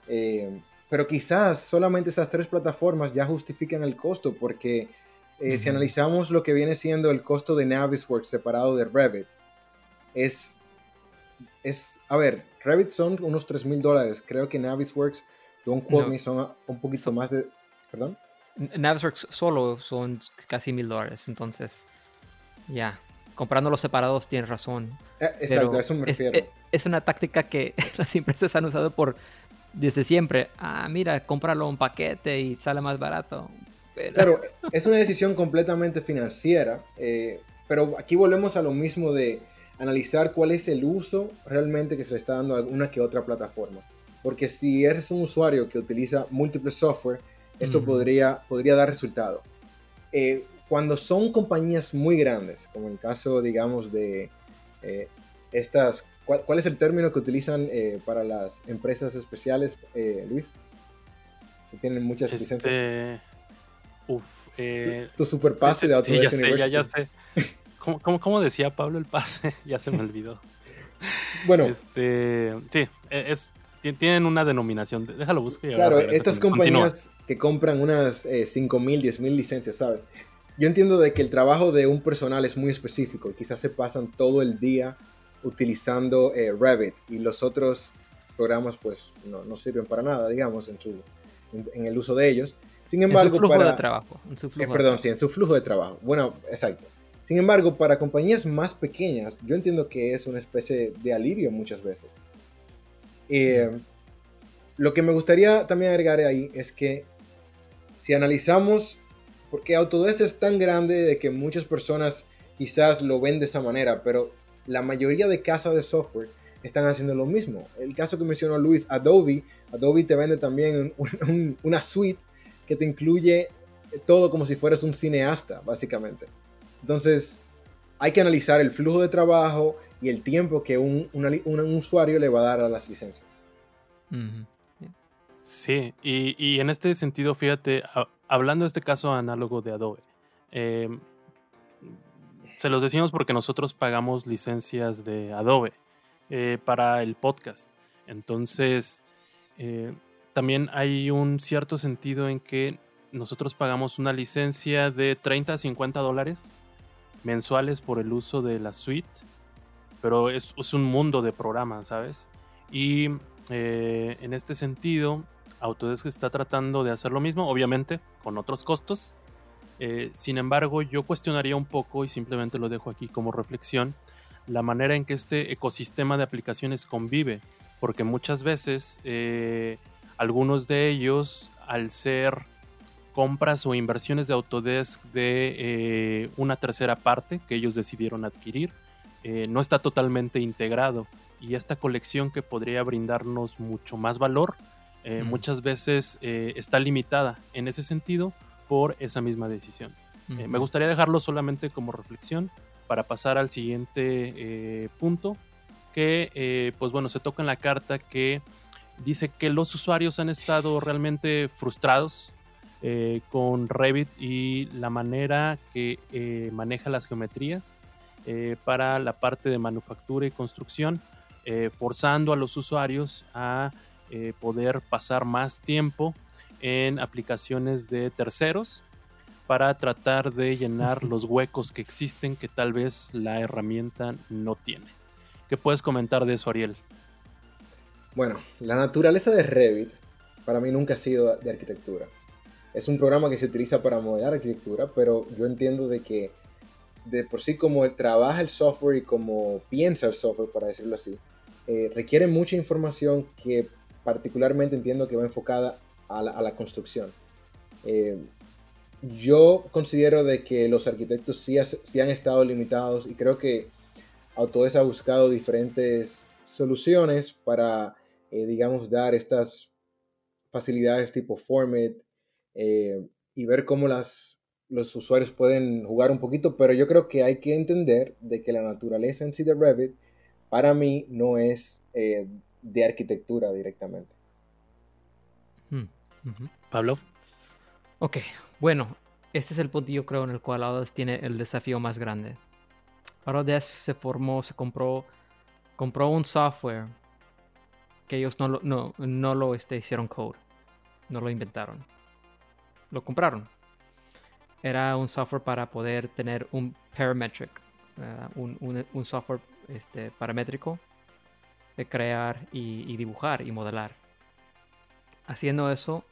Eh, pero quizás solamente esas tres plataformas ya justifican el costo, porque si analizamos lo que viene siendo el costo de Navisworks separado de Revit, es, es, a ver, Revit son unos 3 mil dólares. Creo que Navisworks, Don't Quote Me, son un poquito más de... ¿Perdón? Navisworks solo son casi mil dólares. Entonces, ya. Comprando los separados tienes razón. Eh, exacto, eso me refiero. Eh, es, una táctica que *laughs* las empresas han usado por desde siempre. Ah, mira, cómpralo un paquete y sale más barato. Claro, es una decisión completamente financiera. Eh, pero aquí volvemos a lo mismo de analizar cuál es el uso realmente que se le está dando a una que otra plataforma. Porque si eres un usuario que utiliza múltiples software, eso podría, podría dar resultado. Eh, cuando son compañías muy grandes, como en el caso, digamos, de eh, estas, ¿cuál, es el término que utilizan eh, para las empresas especiales, Luis? Que tienen muchas este... licencias. Uf, tu, superpase de Autodesk sí, ya sé, ya sé. ¿Cómo, decía Pablo el pase? *laughs* ya se me olvidó. Bueno. Este, sí, e, es, tienen una denominación. Déjalo buscar. claro, estas compañías que compran unas eh, 5 mil, 10 mil licencias, ¿sabes? Yo entiendo de que el trabajo de un personal es muy específico y quizás se pasan todo el día utilizando eh, Revit y los otros programas pues no, sirven para nada, digamos, en, su, en, el uso de ellos. Sin embargo, en su flujo de trabajo. En su flujo perdón, sí, en su flujo de trabajo. Bueno, exacto. Sin embargo, para compañías más pequeñas, yo entiendo que es una especie de alivio muchas veces. Eh, lo que me gustaría también agregar ahí es que si analizamos, porque Autodesk es tan grande de que muchas personas quizás lo ven de esa manera, pero la mayoría de casas de software están haciendo lo mismo. El caso que mencionó Luis, Adobe, Adobe te vende también *laughs* una suite que te incluye todo como si fueras un cineasta, básicamente. Entonces, hay que analizar el flujo de trabajo y el tiempo que un, usuario le va a dar a las licencias. Sí, y, en este sentido, fíjate, hablando de este caso análogo de Adobe, em, se los decimos porque nosotros pagamos licencias de Adobe eh, para el podcast. Entonces, eh, también hay un cierto sentido en que nosotros pagamos una licencia de 30 a 50 dólares mensuales por el uso de la suite, pero es, un mundo de programas, ¿sabes? Y eh, en este sentido, Autodesk está tratando de hacer lo mismo, obviamente con otros costos. Eh, sin embargo, yo cuestionaría un poco, y simplemente lo dejo aquí como reflexión, la manera en que este ecosistema de aplicaciones convive, porque muchas veces eh, algunos de ellos, al ser compras o inversiones de Autodesk de eh, una tercera parte que ellos decidieron adquirir. Eh, no está totalmente integrado y esta colección que podría brindarnos mucho más valor eh, muchas veces está limitada en ese sentido por esa misma decisión. me gustaría dejarlo solamente como reflexión para pasar al siguiente punto que pues bueno se toca en la carta que dice que los usuarios han estado realmente frustrados eh, con Revit y la manera que eh, maneja las geometrías eh, para la parte de manufactura y construcción, forzando a los usuarios a poder pasar más tiempo en aplicaciones de terceros para tratar de llenar los huecos que existen que tal vez la herramienta no tiene. ¿Qué puedes comentar de eso, Ariel? Bueno, la naturaleza de Revit para mí nunca ha sido de arquitectura. Es un programa que se utiliza para modelar arquitectura, pero yo entiendo de que de por sí como trabaja el software y como piensa el software, para decirlo así, eh, requiere mucha información que particularmente entiendo que va enfocada a la, construcción. Eh, yo considero de que los arquitectos sí, sí, han estado limitados y creo que Autodesk ha buscado diferentes soluciones para, eh, digamos, dar estas facilidades tipo Format y ver cómo las, los usuarios pueden jugar un poquito, pero yo creo que hay que entender de que la naturaleza en sí de Revit para mí no es eh, de arquitectura directamente. Hmm, Pablo. Ok, bueno, este es el punto yo creo en el cual Autodesk tiene el desafío más grande. Autodesk se formó, se compró, compró un software que ellos no lo, no, no lo este, hicieron code, no lo inventaron, lo compraron era un software para poder tener un parametric, un, software este, paramétrico de crear y, dibujar y modelar. Haciendo eso,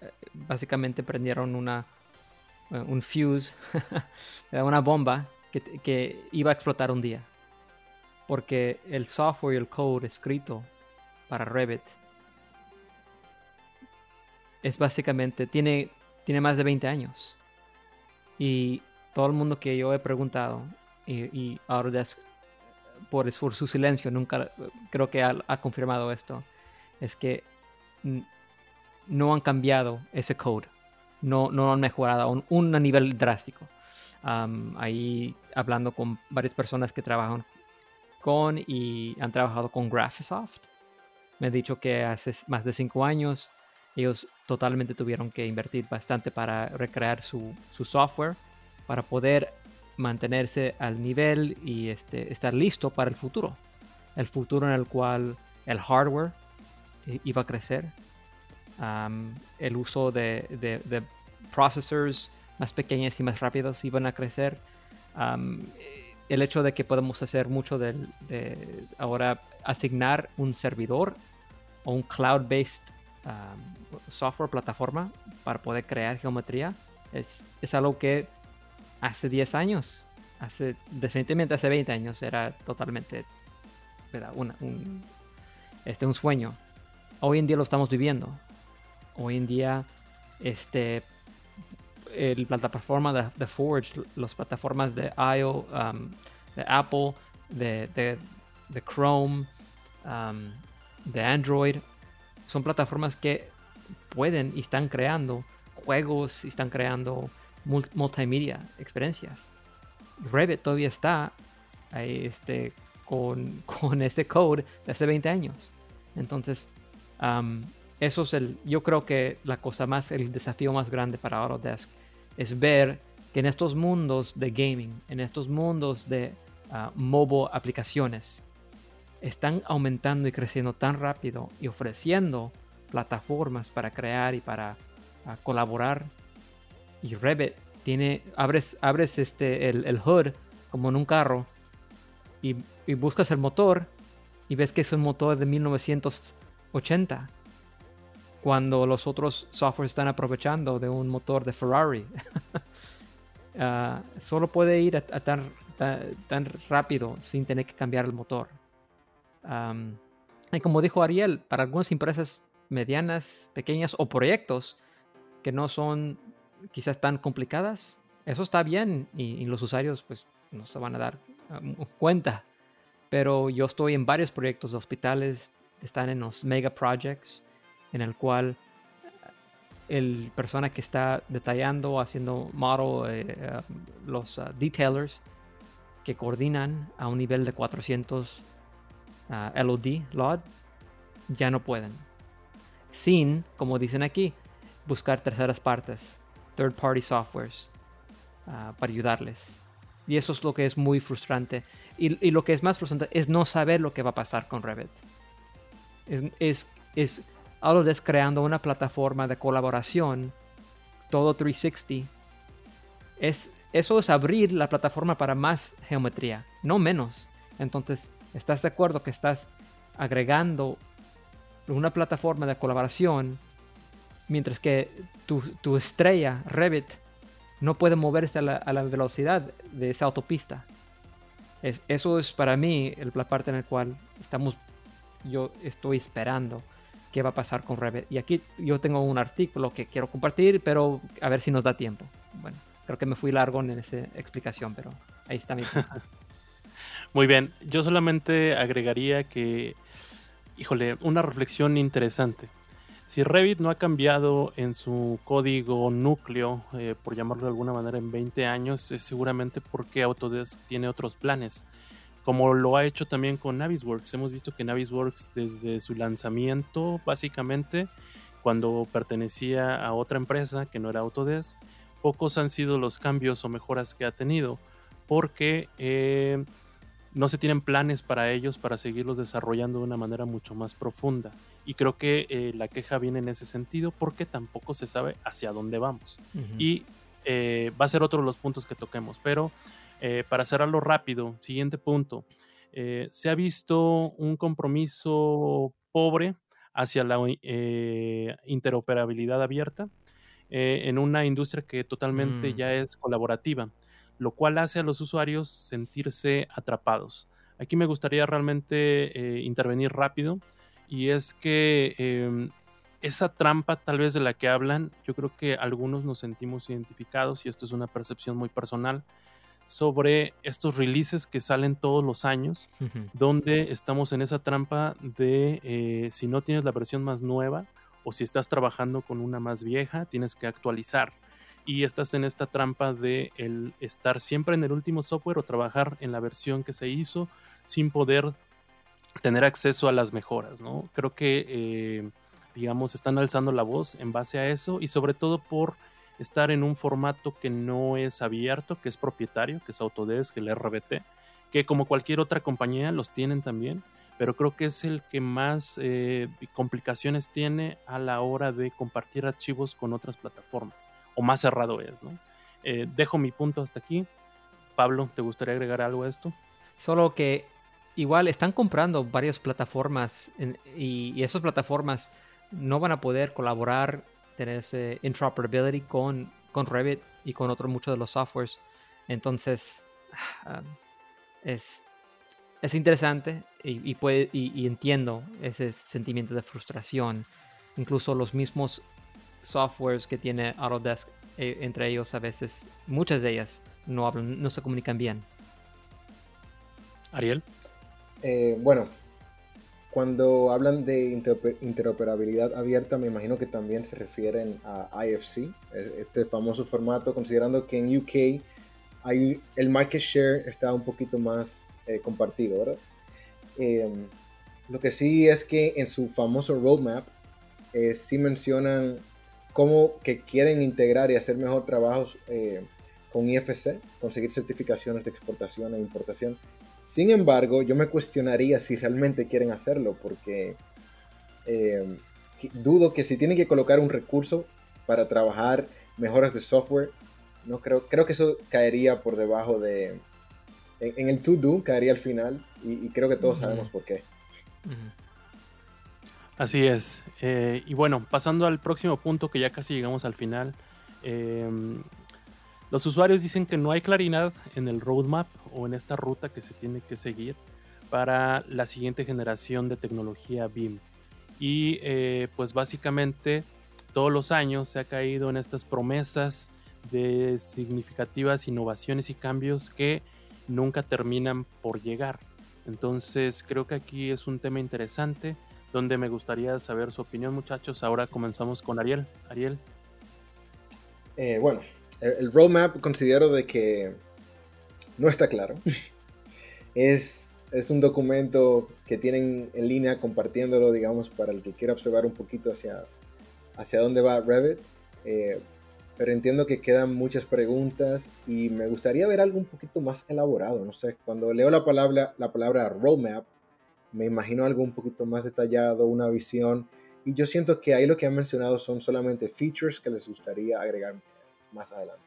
eh, básicamente prendieron una, eh, un fuse, *laughs* una bomba que, que iba a explotar un día. Porque el software y el code escrito para Revit es básicamente, tiene tiene más de 20 años. Y todo el mundo que yo he preguntado, y, y Autodesk, por, por su silencio, nunca creo que ha, confirmado esto, es que no han cambiado ese code. No, no han mejorado a un, nivel drástico. ahí hablando con varias personas que trabajan con y han trabajado con Graphisoft. Me han dicho que hace más de 5 años ellos totalmente tuvieron que invertir bastante para recrear su, software, para poder mantenerse al nivel y este, estar listo para el futuro. El futuro en el cual el hardware iba a crecer, el uso de, de, processors más pequeños y más rápidos iban a crecer. El hecho de que podemos hacer mucho de ahora asignar un servidor o un cloud-based software, plataforma para poder crear geometría, es, es algo que hace 10 años, hace definitivamente hace 20 años era totalmente un, este, un sueño. Hoy en día lo estamos viviendo. Hoy en día, este, el plataforma de, Forge, las plataformas de IO, um, de Apple, de, Chrome, um, de Android, son plataformas que pueden y están creando juegos están creando multimedia experiencias. Revit todavía está este, *laughs* con, este code de hace 20 años. Entonces, eso es el, yo creo que la cosa más, el desafío más grande para Autodesk es ver que en estos mundos de gaming, en estos mundos de uh, mobile aplicaciones, están aumentando y creciendo tan rápido y ofreciendo plataformas para crear y para ah, colaborar. Y Revit tiene, abres, abres este, el, el hood como en un carro y, buscas el motor y ves que es un motor de 1980 cuando los otros softwares están aprovechando de un motor de Ferrari. *laughs* Ah, solo puede ir a, tan, tan, rápido sin tener que cambiar el motor. y como dijo Ariel, para algunas empresas medianas, pequeñas o proyectos que no son quizás tan complicadas, eso está bien y, los usuarios pues no se van a dar um, cuenta. Pero yo estoy en varios proyectos de hospitales, están en los mega projects, en el cual el persona que está detallando, haciendo model, eh, eh, los uh, detailers que coordinan a un nivel de 400 uh, LOD, LOD, ya no pueden sin, como dicen aquí, buscar terceras partes, third party softwares, ah, para ayudarles. Y eso es lo que es muy frustrante. Y, lo que es más frustrante es no saber lo que va a pasar con Revit. Es, es, es Autodesk creando una plataforma de colaboración, todo 360. Es, eso es abrir la plataforma para más geometría, no menos. Entonces, ¿estás de acuerdo que estás agregando una plataforma de colaboración mientras que tu, estrella, Revit, no puede moverse a la, velocidad de esa autopista? eso es para mí la parte en la cual estamos, yo estoy esperando qué va a pasar con Revit. Y aquí yo tengo un artículo que quiero compartir, pero a ver si nos da tiempo. Bueno, creo que me fui largo en esa explicación, pero ahí está mi. *laughs* Muy bien, yo solamente agregaría que, híjole, una reflexión interesante. Si Revit no ha cambiado en su código núcleo, eh, por llamarlo de alguna manera, en 20 años, es seguramente porque Autodesk tiene otros planes, como lo ha hecho también con Navisworks. Hemos visto que Navisworks desde su lanzamiento, básicamente, cuando pertenecía a otra empresa que no era Autodesk, pocos han sido los cambios o mejoras que ha tenido, porque... Eh, no se tienen planes para ellos para seguirlos desarrollando de una manera mucho más profunda. Y creo que eh, la queja viene en ese sentido porque tampoco se sabe hacia dónde vamos. Y eh, va a ser otro de los puntos que toquemos. Pero eh, para cerrarlo rápido, siguiente punto. se ha visto un compromiso pobre hacia la interoperabilidad abierta en una industria que totalmente mm. ya es colaborativa lo cual hace a los usuarios sentirse atrapados. Aquí me gustaría realmente eh, intervenir rápido y es que em, esa trampa tal vez de la que hablan, yo creo que algunos nos sentimos identificados y esto es una percepción muy personal sobre estos releases que salen todos los años, donde estamos en esa trampa de eh, si no tienes la versión más nueva o si estás trabajando con una más vieja, tienes que actualizar y estás en esta trampa de el estar siempre en el último software o trabajar en la versión que se hizo sin poder tener acceso a las mejoras, ¿no? Creo que, eh, digamos, están alzando la voz en base a eso y sobre todo por estar en un formato que no es abierto, que es propietario, que es Autodesk, el RBT, que como cualquier otra compañía los tienen también, pero creo que es el que más eh, complicaciones tiene a la hora de compartir archivos con otras plataformas o más cerrado es, ¿no? Eh, dejo mi punto hasta aquí. Pablo, ¿te gustaría agregar algo a esto? Solo que igual están comprando varias plataformas y, esas plataformas no van a poder colaborar, tener ese interoperability con, con Revit y con otros muchos de los softwares. Entonces, ah, es, es interesante y, puede, y, entiendo ese sentimiento de frustración. Incluso los mismos softwares que tiene Autodesk, eh, entre ellos a veces, muchas de ellas no hablan, no se comunican bien. Ariel. Eh, bueno, cuando hablan de interoperabilidad abierta, me imagino que también se refieren a IFC, e, este famoso formato, considerando que en UK hay, el market share está un poquito más eh, compartido, ¿verdad? Em, lo que sí es que en su famoso roadmap sí mencionan cómo que quieren integrar y hacer mejor trabajos eh, con IFC, conseguir certificaciones de exportación e importación. Sin embargo, yo me cuestionaría si realmente quieren hacerlo, porque eh, dudo que si tienen que colocar un recurso para trabajar mejoras de software, no creo, creo que eso caería por debajo de, en, el to-do caería al final, y, creo que todos sabemos por qué. Así es. Eh, y bueno, pasando al próximo punto que ya casi llegamos al final. Em, los usuarios dicen que no hay claridad en el roadmap o en esta ruta que se tiene que seguir para la siguiente generación de tecnología BIM. Y eh, pues básicamente todos los años se ha caído en estas promesas de significativas innovaciones y cambios que nunca terminan por llegar. Entonces creo que aquí es un tema interesante donde me gustaría saber su opinión, muchachos. Ahora comenzamos con Ariel. Ariel. Eh, bueno, el, roadmap considero de que no está claro. *laughs* es, es un documento que tienen en línea compartiéndolo, digamos, para el que quiera observar un poquito hacia, hacia dónde va Revit. Eh, pero entiendo que quedan muchas preguntas y me gustaría ver algo un poquito más elaborado. No sé, cuando leo la palabra, la palabra roadmap, me imagino algo un poquito más detallado, una visión. Y yo siento que ahí lo que han mencionado son solamente features que les gustaría agregar más adelante.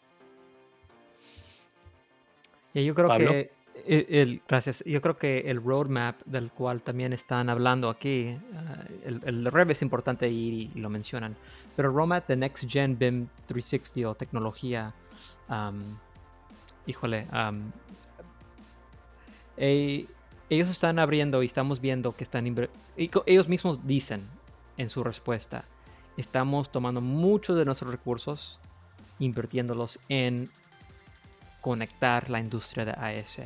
Y yo creo que E, el, gracias. Yo creo que el roadmap del cual también están hablando aquí, ah, el, el Rev es importante y, lo mencionan, pero el roadmap de Next Gen BIM 360 o tecnología, híjole, ellos están abriendo y estamos viendo que están, ellos mismos dicen en su respuesta, estamos tomando muchos de nuestros recursos, invirtiéndolos en conectar la industria de AS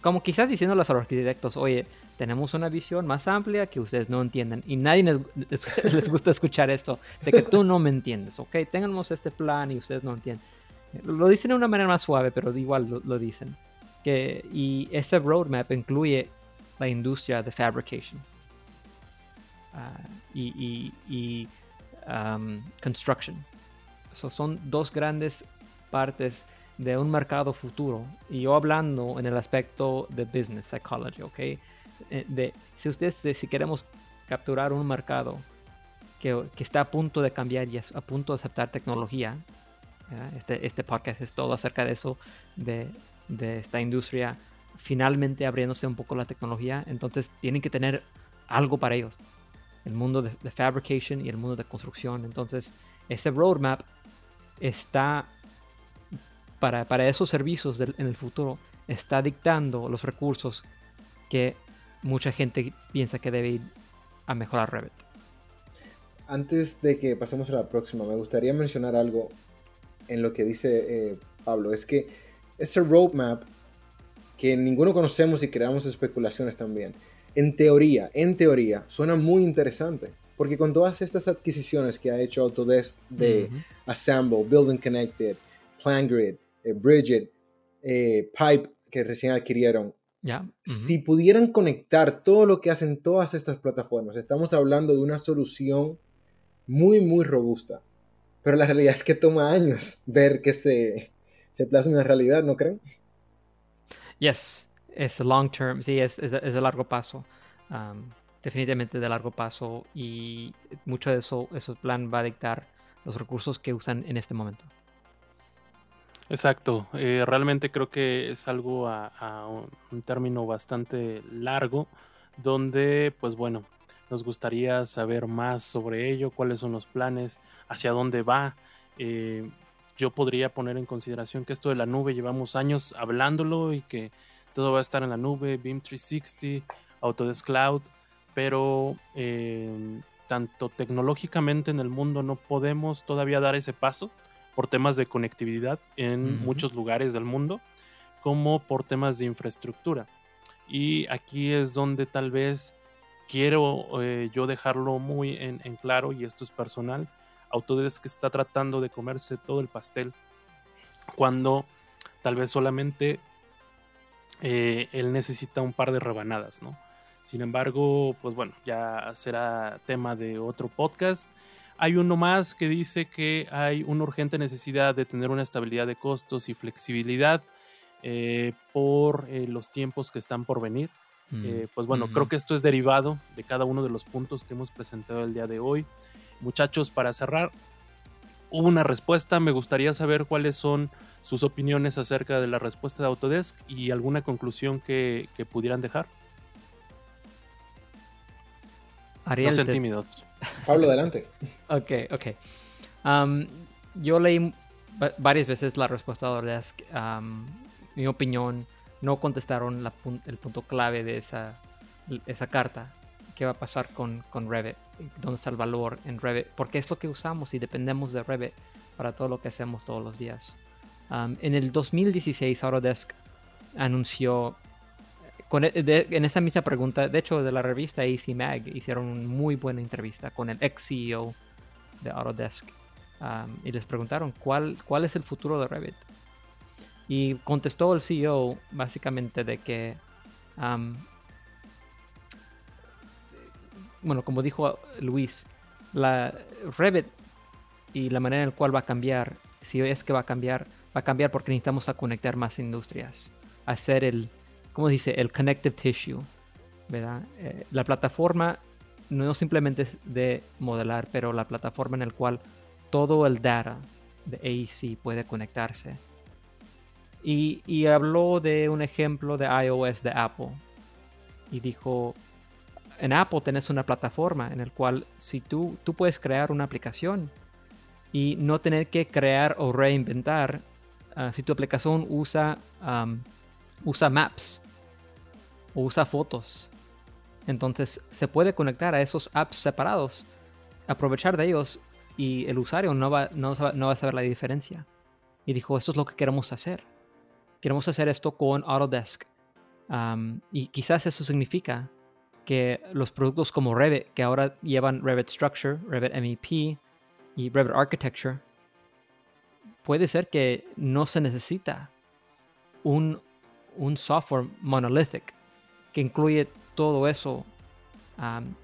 como quizás diciendo a los arquitectos, oye, tenemos una visión más amplia que ustedes no entienden y nadie *laughs* les, gusta escuchar esto, de que tú no me entiendes, ¿ok? Tengamos este plan y ustedes no entienden. Lo dicen de una manera más suave, pero igual lo, dicen. Que, y ese roadmap incluye la industria de fabrication ah, y, y, um, construction. Son dos grandes partes de un mercado futuro. Y yo hablando en el aspecto de business psychology, ¿ok? Eh, de, si ustedes, si queremos capturar un mercado que, que, está a punto de cambiar y a punto de aceptar tecnología, este, este podcast es todo acerca de eso, de, de esta industria finalmente abriéndose un poco la tecnología, entonces tienen que tener algo para ellos. El mundo de, de fabrication y el mundo de construcción. Entonces, ese roadmap está para, esos servicios en el futuro está dictando los recursos que mucha gente piensa que debe ir a mejorar Revit. Antes de que pasemos a la próxima, me gustaría mencionar algo en lo que dice eh, Pablo. Es que ese roadmap que ninguno conocemos y creamos especulaciones también, en teoría, en teoría, suena muy interesante. Porque con todas estas adquisiciones que ha hecho Autodesk de Assemble, Building Connected, PlanGrid, eh, Bridget, eh, Pipe, que recién adquirieron, ya si pudieran conectar todo lo que hacen todas estas plataformas, estamos hablando de una solución muy, muy robusta. Pero la realidad es que toma años *laughs* ver que se, se plasma en realidad, ¿no creen? Yes, es long term, sí, es, es, de largo paso. Um, definitivamente de largo paso y mucho de eso, ese plan va a dictar los recursos que usan en este momento. Exacto, eh, realmente creo que es algo a, un, término bastante largo, donde pues bueno, nos gustaría saber más sobre ello, cuáles son los planes, hacia dónde va. Eh, yo podría poner en consideración que esto de la nube llevamos años hablándolo y que todo va a estar en la nube, BIM 360, Autodesk Cloud, pero eh, tanto tecnológicamente en el mundo no podemos todavía dar ese paso por temas de conectividad en muchos lugares del mundo, como por temas de infraestructura. Y aquí es donde tal vez quiero eh, yo dejarlo muy en, claro, y esto es personal, Autodesk está tratando de comerse todo el pastel, cuando tal vez solamente eh, él necesita un par de rebanadas, ¿no? Sin embargo, pues bueno, ya será tema de otro podcast. Hay uno más que dice que hay una urgente necesidad de tener una estabilidad de costos y flexibilidad eh, por eh, los tiempos que están por venir. Mm, eh, pues bueno, creo que esto es derivado de cada uno de los puntos que hemos presentado el día de hoy. Muchachos, para cerrar, hubo una respuesta. Me gustaría saber cuáles son sus opiniones acerca de la respuesta de Autodesk y alguna conclusión que, pudieran dejar. Ariel, no tímidos. *laughs* Pablo, adelante. ok, ok. Um, yo leí varias veces la respuesta de Autodesk. Um, mi opinión, no contestaron el punto clave de esa, esa carta. ¿Qué va a pasar con, con Revit? ¿Dónde está el valor en Revit? Porque es lo que usamos y dependemos de Revit para todo lo que hacemos todos los días. Um, en el 2016, Autodesk anunció e, en esa misma pregunta, de hecho, de la revista AC Mag, hicieron una muy buena entrevista con el ex CEO de Autodesk um, y les preguntaron cuál, cuál es el futuro de Revit. Y contestó el CEO básicamente de que, um, bueno, como dijo Luis, Revit y la manera en la cual va a cambiar, si es que va a cambiar, va a cambiar porque necesitamos conectar más industrias, hacer el ¿cómo dice? El connective tissue, ¿verdad? Eh, la plataforma no simplemente de modelar, pero la plataforma en la cual todo el data de AEC puede conectarse. Y, y habló de un ejemplo de iOS de Apple. Y dijo, en Apple tenés una plataforma en el cual si tú, tú puedes crear una aplicación y no tener que crear o reinventar ah, si tu aplicación usa, usa maps o usa fotos. Entonces se puede conectar a esos apps separados, aprovechar de ellos y el usuario no va, no, no va a saber la diferencia. Y dijo, esto es lo que queremos hacer. Queremos hacer esto con Autodesk. y quizás eso significa que los productos como Revit, que ahora llevan Revit Structure, Revit MEP y Revit Architecture, puede ser que no se necesita un, un software monolithic que incluye todo eso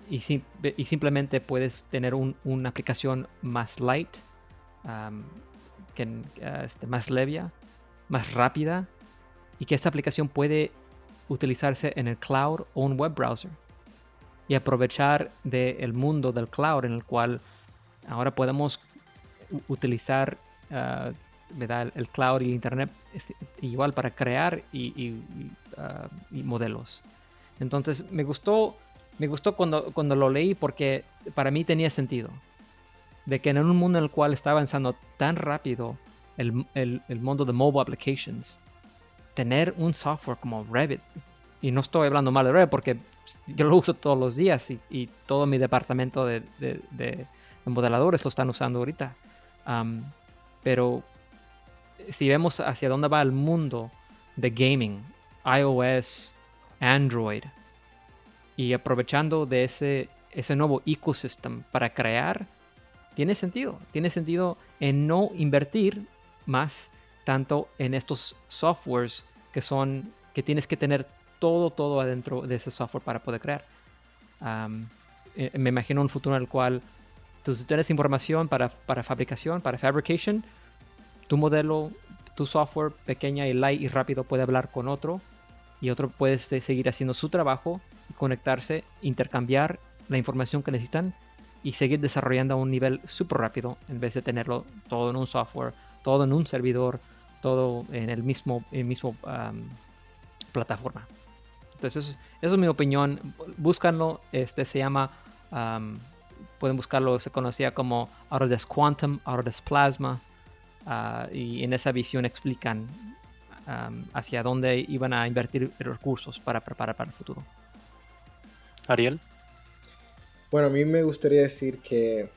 y, simplemente puedes tener una aplicación más light, que, este, más levia, más rápida y que esta aplicación puede utilizarse en el cloud o un web browser y aprovechar del mundo del cloud en el cual ahora podemos utilizar uh, el cloud y internet igual para crear y, y, modelos. Entonces me gustó, me gustó cuando, cuando lo leí porque para mí tenía sentido. De que en un mundo en el cual está avanzando tan rápido el, el, mundo de mobile applications, tener un software como Revit, y no estoy hablando mal de Revit porque yo lo uso todos los días y, todo mi departamento de, de, modeladores lo están usando ahorita. pero si vemos hacia dónde va el mundo de gaming, iOS, Android, y aprovechando de ese, ese nuevo ecosystem para crear, tiene sentido. Tiene sentido en no invertir más tanto en estos softwares que son que tienes que tener todo, todo adentro de ese software para poder crear. Eh, me imagino un futuro en el cual tú tienes información para, para fabricación, para fabrication, tu modelo, tu software pequeña y light y rápido puede hablar con otro y otro puede seguir haciendo su trabajo y conectarse, intercambiar la información que necesitan y seguir desarrollando a un nivel súper rápido en vez de tenerlo todo en un software, todo en un servidor, todo en el mismo, el mismo plataforma. Entonces, eso, es mi opinión. Búscanlo. Este se llama. pueden buscarlo. Se conocía como Autodesk Quantum, Autodesk Plasma. Ah, y en esa visión explican hacia dónde iban a invertir recursos para preparar para el futuro. Ariel. Bueno, a mí me gustaría decir que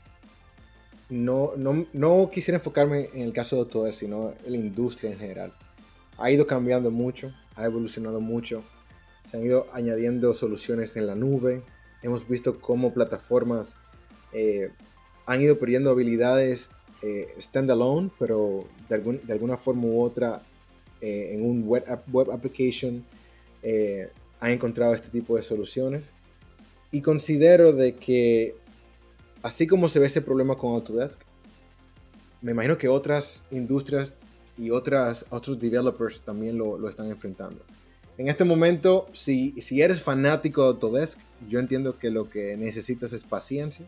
no, no, no quisiera enfocarme en el caso de Autodesk, sino en la industria en general. Ha ido cambiando mucho, ha evolucionado mucho se han ido añadiendo soluciones en la nube. Hemos visto cómo plataformas eh, han ido perdiendo habilidades eh, standalone, pero de, de, alguna forma u otra eh, en un web, web application han encontrado este tipo de soluciones. Y considero de que así como se ve ese problema con Autodesk, me imagino que otras industrias y otras, otros developers también lo, lo están enfrentando. En este momento, si, si eres fanático de Autodesk, yo entiendo que lo que necesitas es paciencia.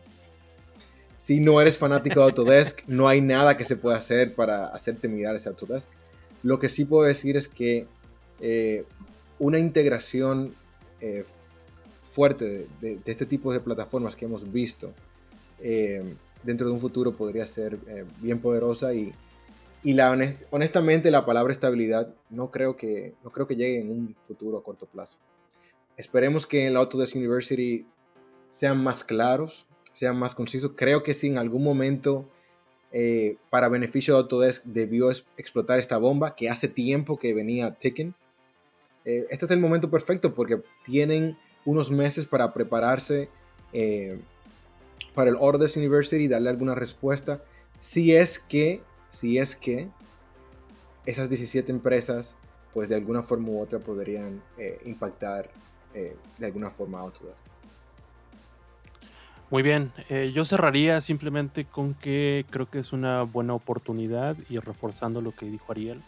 Si no eres fanático de Autodesk, *laughs* no hay nada que se pueda hacer para hacerte mirar ese Autodesk. Lo que sí puedo decir es que eh, una integración eh, fuerte de, este tipo de plataformas que hemos visto eh, dentro de un futuro podría ser bien poderosa y, y la, honestamente la palabra estabilidad no creo, que, no creo que llegue en un futuro a corto plazo. Esperemos que en la Autodesk University sean más claros, sean más concisos. Creo que si en algún momento eh, para beneficio de Autodesk debió explotar esta bomba que hace tiempo que venía ticking. Eh, este es el momento perfecto porque tienen unos meses para prepararse eh, para el Autodesk University y darle alguna respuesta. Si es que si es que esas 17 empresas, pues de alguna forma u otra podrían eh, impactar eh, de alguna forma a Autodesk. Muy bien, eh, yo cerraría simplemente con que creo que es una buena oportunidad y reforzando lo que dijo Ariel.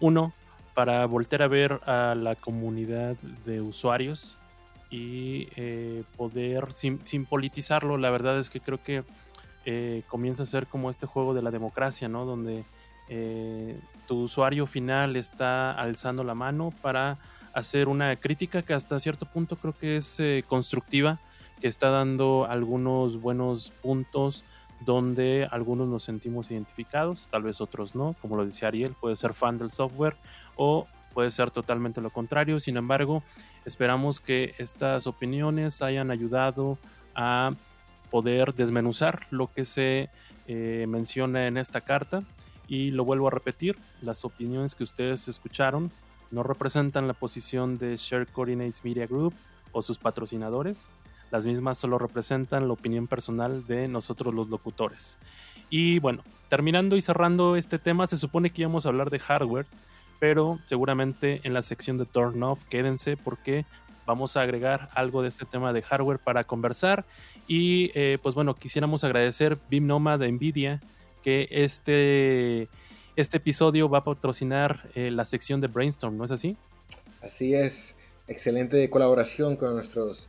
Uno, para volver a ver a la comunidad de usuarios y poder, sin, sin, politizarlo, la verdad es que creo que eh, comienza a ser como este juego de la democracia, ¿no? Donde eh, tu usuario final está alzando la mano para hacer una crítica que hasta cierto punto creo que es eh, constructiva, que está dando algunos buenos puntos donde algunos nos sentimos identificados, tal vez otros no, como lo decía Ariel, puede ser fan del software o puede ser totalmente lo contrario. Sin embargo, esperamos que estas opiniones hayan ayudado a poder desmenuzar lo que se eh, menciona en esta carta. Y lo vuelvo a repetir, las opiniones que ustedes escucharon no representan la posición de Share Coordinates Media Group o sus patrocinadores. Las mismas solo representan la opinión personal de nosotros los locutores. Y bueno, terminando y cerrando este tema, se supone que íbamos a hablar de hardware, pero seguramente en la sección de Turn Off quédense porque vamos a agregar algo de este tema de hardware para conversar. Y eh, pues bueno, quisiéramos agradecer BIM Noma de Nvidia que este, este episodio va a patrocinar eh, la sección de Brainstorm, ¿no es así? Así es, excelente colaboración con nuestros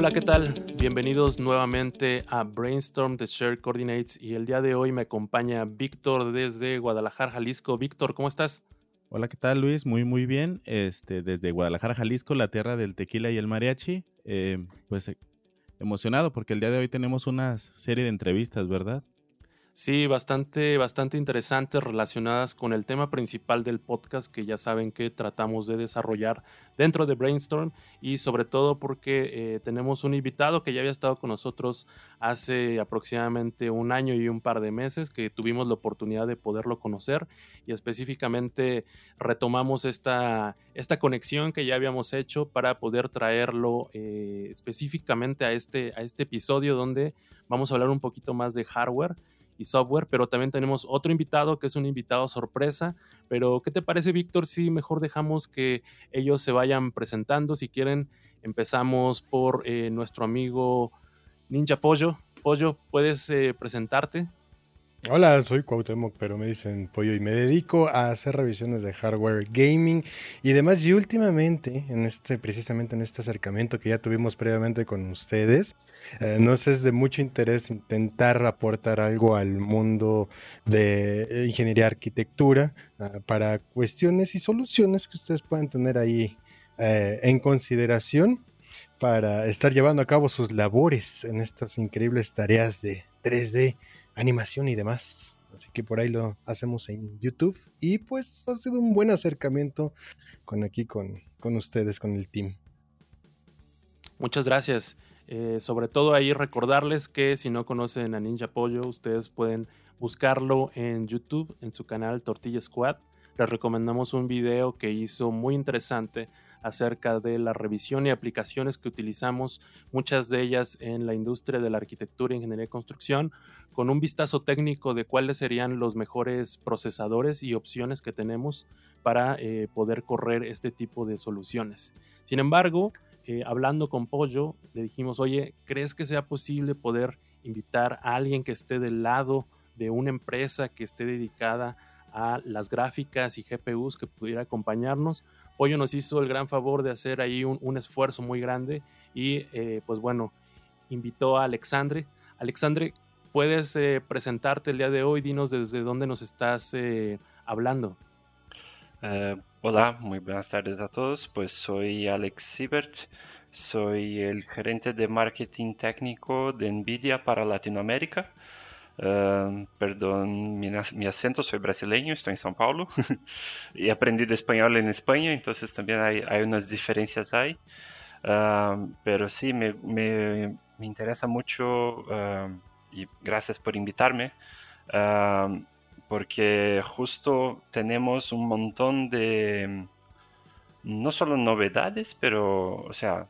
Hola, ¿qué tal? Bienvenidos nuevamente a Brainstorm de Share Coordinates y el día de hoy me acompaña Víctor desde Guadalajara, Jalisco. Víctor, ¿cómo estás? Hola, ¿qué tal Luis? Muy, muy bien. Este, desde Guadalajara, Jalisco, la tierra del tequila y el mariachi. Eh, pues eh, emocionado porque el día de hoy tenemos una serie de entrevistas, ¿verdad? Sí, bastante, bastante interesantes relacionadas con el tema principal del podcast que ya saben que tratamos de desarrollar dentro de Brainstorm y sobre todo porque eh, tenemos un invitado que ya había estado con nosotros hace aproximadamente un año y un par de meses que tuvimos la oportunidad de poderlo conocer y específicamente retomamos esta, esta conexión que ya habíamos hecho para poder traerlo eh, específicamente a este, a este episodio donde vamos a hablar un poquito más de hardware y software, pero también tenemos otro invitado que es un invitado sorpresa. Pero, ¿qué te parece, Víctor? Si mejor dejamos que ellos se vayan presentando. Si quieren, empezamos por eh, nuestro amigo Ninja Pollo. Pollo, ¿puedes eh, presentarte? Hola, soy Cuauhtémoc, pero me dicen Pollo y me dedico a hacer revisiones de hardware gaming y demás. Y últimamente, en este, precisamente en este acercamiento que ya tuvimos previamente con ustedes, eh, nos es de mucho interés intentar aportar algo al mundo de ingeniería arquitectura ah, para cuestiones y soluciones que ustedes puedan tener ahí eh, en consideración para estar llevando a cabo sus labores en estas increíbles tareas de 3D animación y demás. Así que por ahí lo hacemos en YouTube. Y pues ha sido un buen acercamiento con aquí, con, con ustedes, con el team. Muchas gracias. Eh, sobre todo ahí recordarles que si no conocen a Ninja Pollo, ustedes pueden buscarlo en YouTube, en su canal Tortilla Squad. Les recomendamos un video que hizo muy interesante acerca de la revisión y aplicaciones que utilizamos, muchas de ellas en la industria de la arquitectura, ingeniería y construcción, con un vistazo técnico de cuáles serían los mejores procesadores y opciones que tenemos para eh, poder correr este tipo de soluciones. Sin embargo, eh, hablando con Pollo, le dijimos, oye, ¿crees que sea posible poder invitar a alguien que esté del lado de una empresa que esté dedicada a las gráficas y GPUs que pudiera acompañarnos? Pollo nos hizo el gran favor de hacer ahí un, esfuerzo muy grande y eh, pues bueno, invitó a Alexandre. Alexandre, ¿puedes eh, presentarte el día de hoy? Dinos desde dónde nos estás eh, hablando. hola, muy buenas tardes a todos. Pues soy Alex Siebert, soy el gerente de marketing técnico de NVIDIA para Latinoamérica. Uh, perdón mi, acento, soy brasileño, estoy en São Paulo *laughs* y he aprendido español en España, entonces también hay, unas diferencias ahí. Uh, pero sí, me, me, me, interesa mucho y gracias por invitarme porque justo tenemos un montón de, no solo novedades, pero, o sea,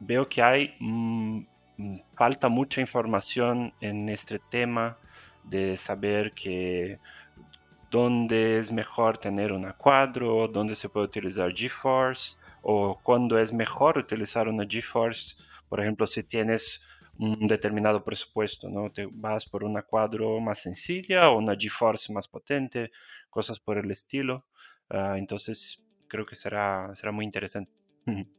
veo que hay, mm, falta mucha información en este tema de saber que dónde es mejor tener una cuadro, dónde se puede utilizar GeForce o cuándo es mejor utilizar una GeForce, por ejemplo, si tienes un determinado presupuesto, ¿no? Te vas por una cuadro más sencilla o una GeForce más potente, cosas por el estilo. Ah, entonces, creo que será, será muy interesante. *laughs*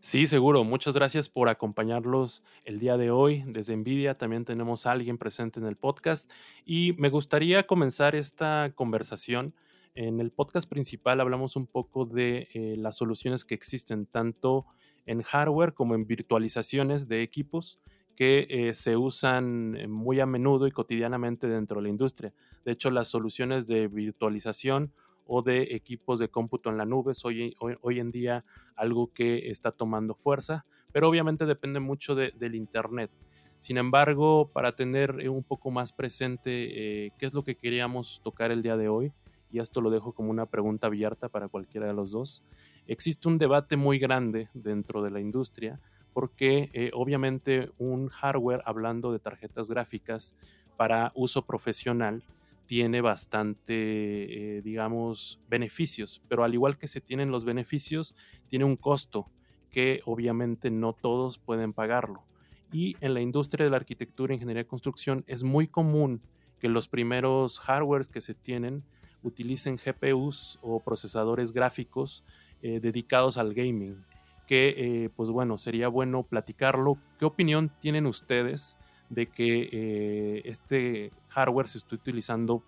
Sí, seguro. Muchas gracias por acompañarlos el día de hoy. Desde Nvidia también tenemos a alguien presente en el podcast y me gustaría comenzar esta conversación. En el podcast principal hablamos un poco de eh, las soluciones que existen tanto en hardware como en virtualizaciones de equipos que eh, se usan eh, muy a menudo y cotidianamente dentro de la industria. De hecho, las soluciones de virtualización o de equipos de cómputo en la nube es hoy, en día algo que está tomando fuerza, pero obviamente depende mucho del Internet. Sin embargo, para tener eh, un poco más presente qué es lo que queríamos tocar el día de hoy, y esto lo dejo como una pregunta abierta para cualquiera de los dos, existe un debate muy grande dentro de la industria porque eh, obviamente un hardware, hablando de tarjetas gráficas para uso profesional, tiene bastante, eh, digamos, beneficios, pero al igual que se tienen los beneficios, tiene un costo que obviamente no todos pueden pagarlo. Y en la industria de la arquitectura, ingeniería y construcción es muy común que los primeros hardwares que se tienen utilicen GPUs o procesadores gráficos eh, dedicados al gaming, que eh, pues bueno, sería bueno platicarlo. ¿Qué opinión tienen ustedes de que eh, este hardware se esté utilizando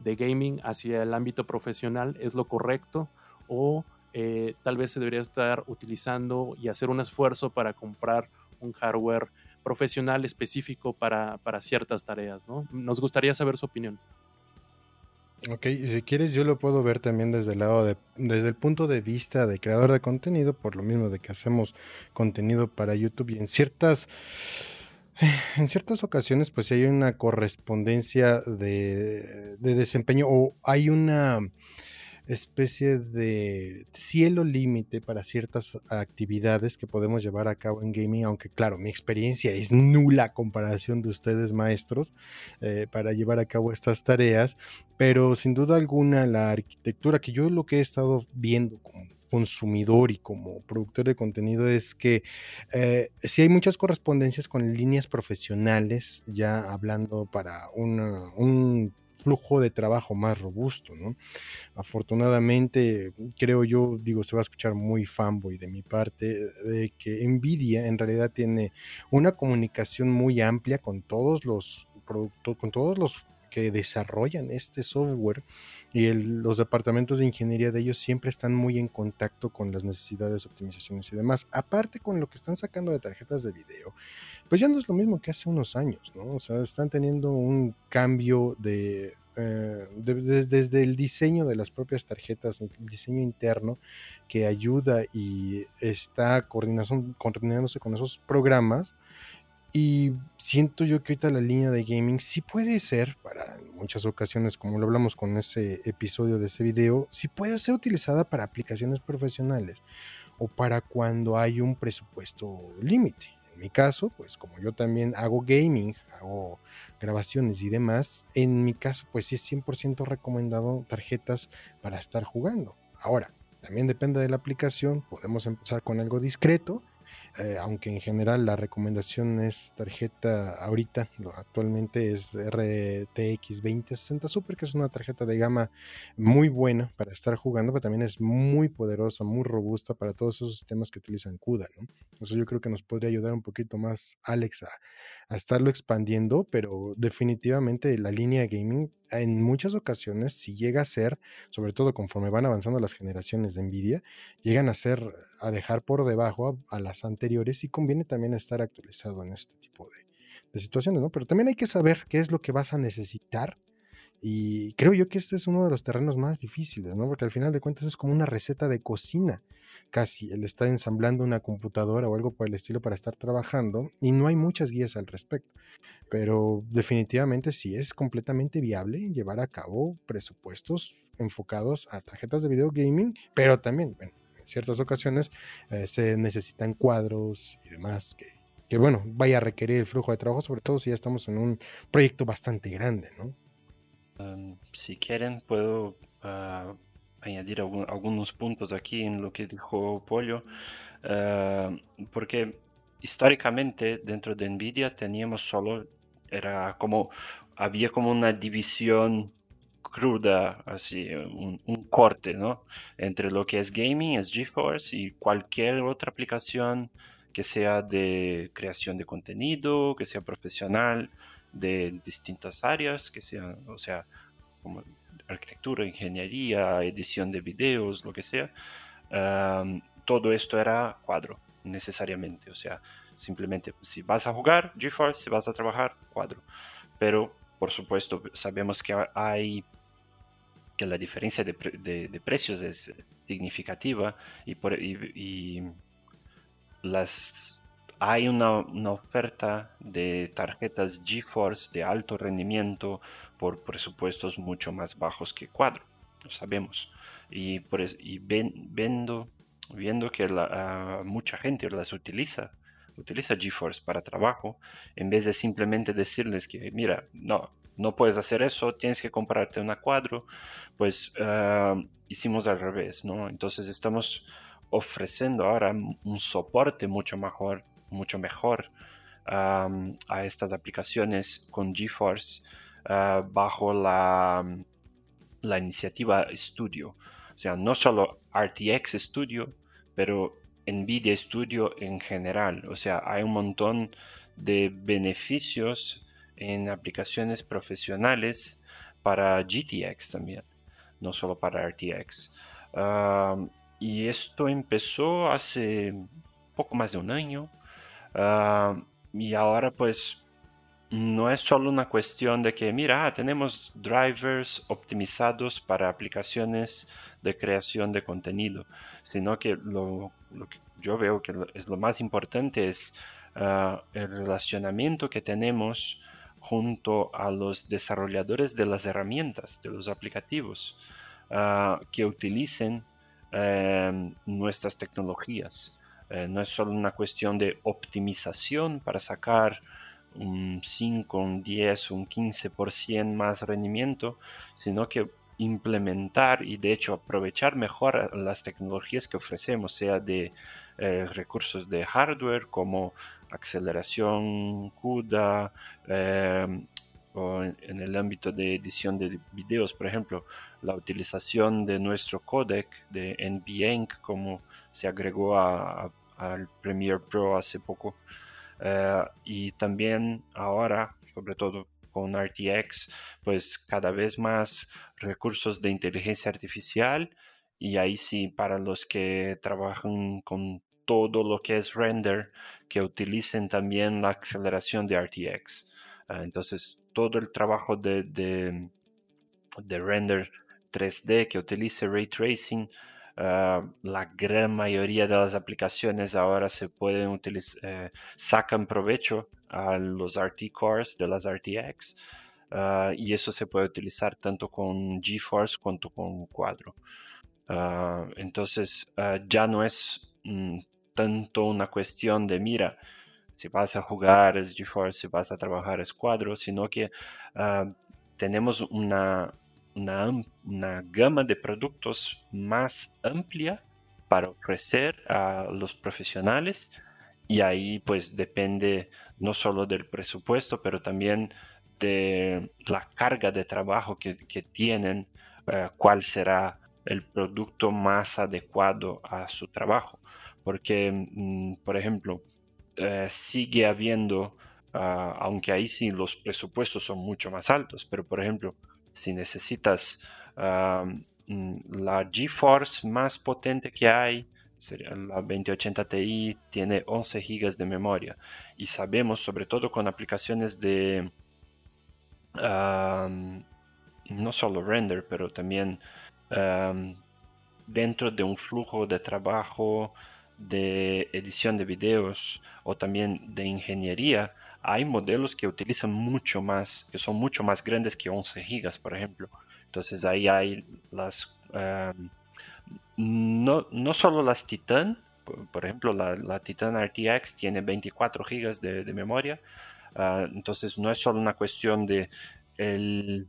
de gaming hacia el ámbito profesional? ¿Es lo correcto? ¿O tal vez se debería estar utilizando y hacer un esfuerzo para comprar un hardware profesional específico para, para ciertas tareas? ¿no? Nos gustaría saber su opinión. Ok, si quieres yo lo puedo ver también desde el lado de, desde el punto de vista de creador de contenido, por lo mismo de que hacemos contenido para YouTube y en ciertas, *sighs* en ciertas ocasiones pues hay una correspondencia de, de desempeño o hay una especie de cielo límite para ciertas actividades que podemos llevar a cabo en gaming, aunque claro, mi experiencia es nula comparación de ustedes maestros eh, para llevar a cabo estas tareas, pero sin duda alguna la arquitectura que yo lo que he estado viendo como consumidor y como productor de contenido es que eh, si hay muchas correspondencias con líneas profesionales, ya hablando para un flujo de trabajo más robusto, ¿no? Afortunadamente, creo yo, digo, se va a escuchar muy fanboy de mi parte, de que Nvidia en realidad tiene una comunicación muy amplia con todos los productos, con todos los que desarrollan este software y los departamentos de ingeniería de ellos siempre están muy en contacto con las necesidades, optimizaciones y demás. Aparte con lo que están sacando de tarjetas de video, pues ya no es lo mismo que hace unos años, ¿no? O sea, están teniendo un cambio de, eh, desde el diseño de las propias tarjetas, el diseño interno que ayuda y está coordinándose con esos programas. Y siento yo que ahorita la línea de gaming sí puede ser, para muchas ocasiones, como lo hablamos con ese episodio de ese video, sí puede ser utilizada para aplicaciones profesionales o para cuando hay un presupuesto límite. En mi caso, pues como yo también hago gaming, hago grabaciones y demás, en mi caso, pues sí es 100% recomendado tarjetas para estar jugando. Ahora, también depende de la aplicación, podemos empezar con algo discreto eh, aunque en general la recomendación es tarjeta ahorita, actualmente es RTX 2060 Super, que es una tarjeta de gama muy buena para estar jugando, pero también es muy poderosa, muy robusta para todos esos sistemas que utilizan CUDA. ¿no? Eso yo creo que nos podría ayudar un poquito más, Alex, a, a estarlo expandiendo, pero definitivamente la línea gaming en muchas ocasiones, si llega a ser, sobre todo conforme van avanzando las generaciones de Nvidia, llegan a ser, a dejar por debajo a, las anteriores y conviene también estar actualizado en este tipo de, de situaciones, ¿no? Pero también hay que saber qué es lo que vas a necesitar Y creo yo que este es uno de los terrenos más difíciles, ¿no? Porque al final de cuentas es como una receta de cocina, casi, el estar ensamblando una computadora o algo por el estilo para estar trabajando y no hay muchas guías al respecto. Pero definitivamente sí es completamente viable llevar a cabo presupuestos enfocados a tarjetas de video gaming, pero también, bueno, en ciertas ocasiones eh, se necesitan cuadros y demás que que bueno, vaya a requerir el flujo de trabajo, sobre todo si ya estamos en un proyecto bastante grande, ¿no? Si quieren, puedo ah, añadir algunos puntos aquí en lo que dijo Pollo, ah, porque históricamente dentro de Nvidia teníamos solo, era como, había como una división cruda, así, un, corte, ¿no? Entre lo que es gaming, es GeForce y cualquier otra aplicación que sea de creación de contenido, que sea profesional, de distintas áreas, que sean, o sea, como arquitectura, ingeniería, edición de videos, lo que sea. todo esto era cuadro, necesariamente. O sea, simplemente si vas a jugar GeForce, si vas a trabajar, cuadro. Pero, por supuesto, sabemos que hay que la diferencia de, de, precios es significativa y, por, y las, hay una, oferta de tarjetas GeForce de alto rendimiento por presupuestos mucho más bajos que Cuadro, lo sabemos. Y, y viendo, que la, mucha gente las utiliza, utiliza GeForce para trabajo, en vez de simplemente decirles que, mira, no, no puedes hacer eso, tienes que comprarte una cuadro, pues ah, hicimos al revés, ¿no? Entonces estamos ofreciendo ahora un soporte mucho mejor, mucho mejor a estas aplicaciones con GeForce ah, bajo la, la iniciativa Studio. O sea, no solo RTX Studio, pero NVIDIA Studio en general. O sea, hay un montón de beneficios en aplicaciones profesionales para GTX también, no solo para RTX. Y esto empezó hace poco más de un año. Ah, y ahora pues no es solo una cuestión de que, mira, ah, tenemos drivers optimizados para aplicaciones de creación de contenido, sino que lo, que yo veo que es lo más importante es ah, el relacionamiento que tenemos junto a los desarrolladores de las herramientas, de los aplicativos, que utilicen Em, nuestras tecnologías. Eh, no es solo una cuestión de optimización para sacar un 5, un 10, un 15% más rendimiento, sino que implementar y de hecho aprovechar mejor las tecnologías que ofrecemos, sea de eh, recursos de hardware como aceleración CUDA, em, o en, el ámbito de edición de videos, por ejemplo, la utilización de nuestro codec de NVENC, como se agregó al Premiere Pro hace poco, eh, y también ahora, sobre todo con RTX, pues cada vez más recursos de inteligencia artificial, y ahí sí, para los que trabajan con todo lo que es render, que utilicen también la aceleración de RTX. Ah, entonces, todo el trabajo de, de, render 3D que utilice ray tracing, ah, la gran mayoría de las aplicaciones ahora se pueden utilizar, eh, sacan provecho a los RT cores de las RTX ah, y eso se puede utilizar tanto con GeForce cuanto con Cuadro. Ah, entonces ya no es mm, tanto una cuestión de mira, si vas a jugar es GeForce, si vas a trabajar es Cuadro, sino que ah, tenemos una, una, gama de productos más amplia para ofrecer a los profesionales y ahí pues depende no solo del presupuesto, pero también de la carga de trabajo que, tienen, ah, cuál será el producto más adecuado a su trabajo. Porque, mm, por ejemplo, eh, sigue habiendo, ah, aunque ahí sí los presupuestos son mucho más altos, pero por ejemplo, si necesitas ah, mm, la GeForce más potente que hay, la 2080 Ti, tiene 11 GB de memoria. Y sabemos, sobre todo con aplicaciones de, no solo render, pero también dentro de un flujo de trabajo de edición de videos o también de ingeniería, hay modelos que utilizan mucho más, que son mucho más grandes que 11 gigas, por ejemplo. Entonces ahí hay las, no, no solo las Titan, por, ejemplo, la, Titan RTX tiene 24 gigas de, memoria, ah, entonces no es solo una cuestión de el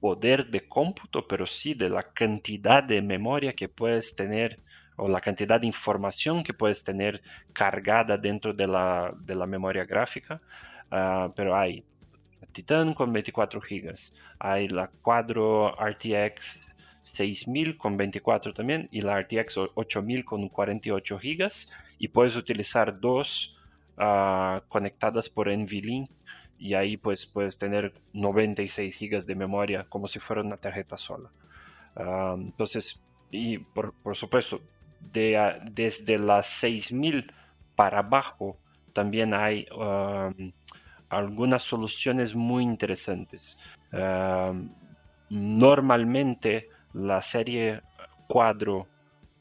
poder de cómputo, pero sí de la cantidad de memoria que puedes tener o la cantidad de información que puedes tener cargada dentro de la, memoria gráfica. Ah, pero hay Titan con 24 GB, hay la Quadro RTX 6000 con 24 también y la RTX 8000 con 48 GB y puedes utilizar dos ah, conectadas por NVLink y ahí pues puedes tener 96 gigas de memoria como si fuera una tarjeta sola. entonces, y por, supuesto, de, desde las 6000 para abajo también hay algunas soluciones muy interesantes. normalmente la serie cuadro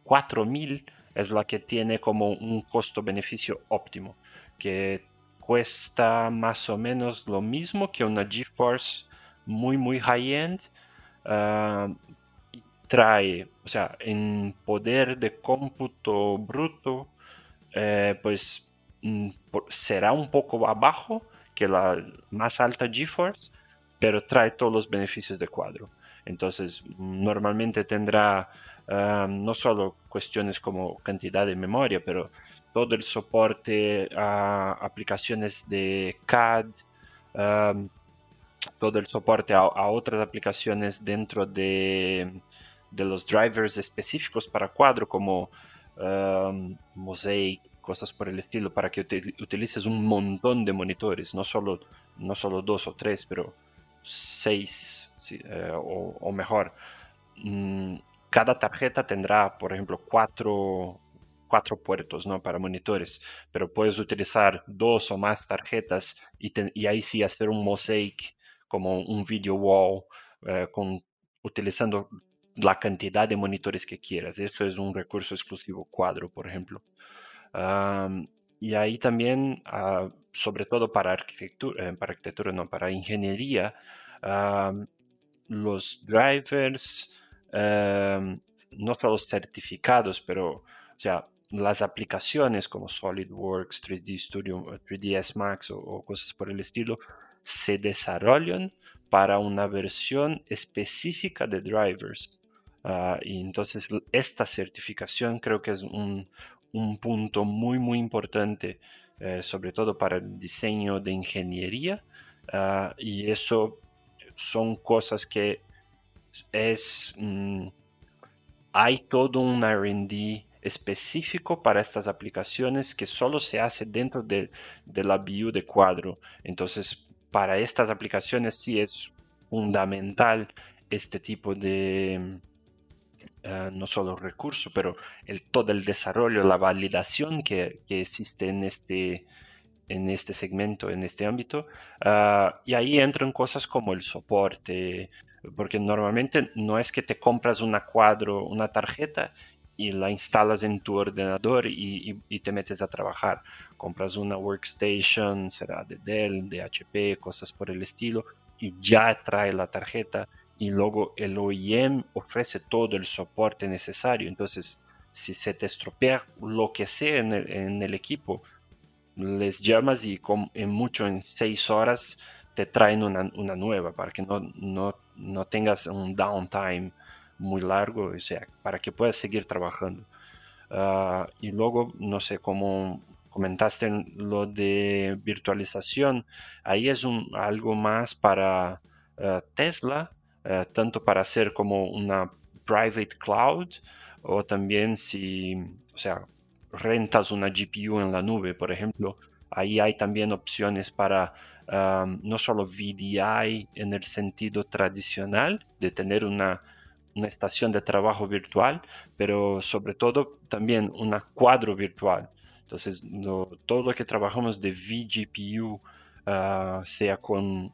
4000 es la que tiene como un costo-beneficio óptimo, que cuesta más o menos lo mismo que una GeForce muy, muy high-end. Ah, trae, o sea, en poder de cómputo bruto, eh, pues mm, será un poco abajo que la más alta GeForce, pero trae todos los beneficios de cuadro. Entonces, normalmente tendrá ah, no solo cuestiones como cantidad de memoria, pero todo el soporte a aplicaciones de CAD, todo el soporte a, otras aplicaciones dentro de, los drivers específicos para cuadro como Mosaic, cosas por el estilo, para que utilices un montón de monitores, no solo, no solo dos o tres, pero seis eh, o, mejor. Mm, cada tarjeta tendrá, por ejemplo, cuatro cuatro puertos ¿no? para monitores, pero puedes utilizar dos o más tarjetas y, y ahí sí hacer un mosaic como un video wall eh, con, utilizando la cantidad de monitores que quieras. Eso es un recurso exclusivo cuadro, por ejemplo. y ahí también, ah, sobre todo para arquitectura, eh, para arquitectura, no, para ingeniería, los drivers, no solo certificados, pero, o sea, las aplicaciones como SolidWorks, 3D Studio, 3ds Max o, cosas por el estilo se desarrollan para una versión específica de drivers. Ah, y entonces esta certificación creo que es un, punto muy muy importante, eh, sobre todo para el diseño de ingeniería. Ah, y eso son cosas que es... Mm, hay todo un RD específico para estas aplicaciones que solo se hace dentro de, la view de cuadro. Entonces, para estas aplicaciones sí es fundamental este tipo de, eh, no solo recurso, pero todo el desarrollo, la validación que, existe en este, en este segmento, en este ámbito. Ah, y ahí entran cosas como el soporte, porque normalmente no es que te compras una cuadro, una tarjeta y la instalas en tu ordenador y, te metes a trabajar. Compras una workstation, será de Dell, de HP, cosas por el estilo, y ya trae la tarjeta y luego el OEM ofrece todo el soporte necesario. Entonces, si se te estropea lo que sea en el, equipo, les llamas y en mucho, en seis horas, te traen una, nueva para que no, no, no tengas un downtime muy largo, o sea, para que puedas seguir trabajando. Ah, y luego, no sé, como comentaste lo de virtualización, ahí es un, algo más para ah, Tesla, ah, tanto para hacer como una private cloud o también si, o sea, rentas una GPU en la nube, por ejemplo, ahí hay también opciones para no solo VDI en el sentido tradicional de tener una una estación de trabajo virtual, pero sobre todo también una cuadro virtual. Entonces, todo lo que trabajamos de vGPU, ah, sea con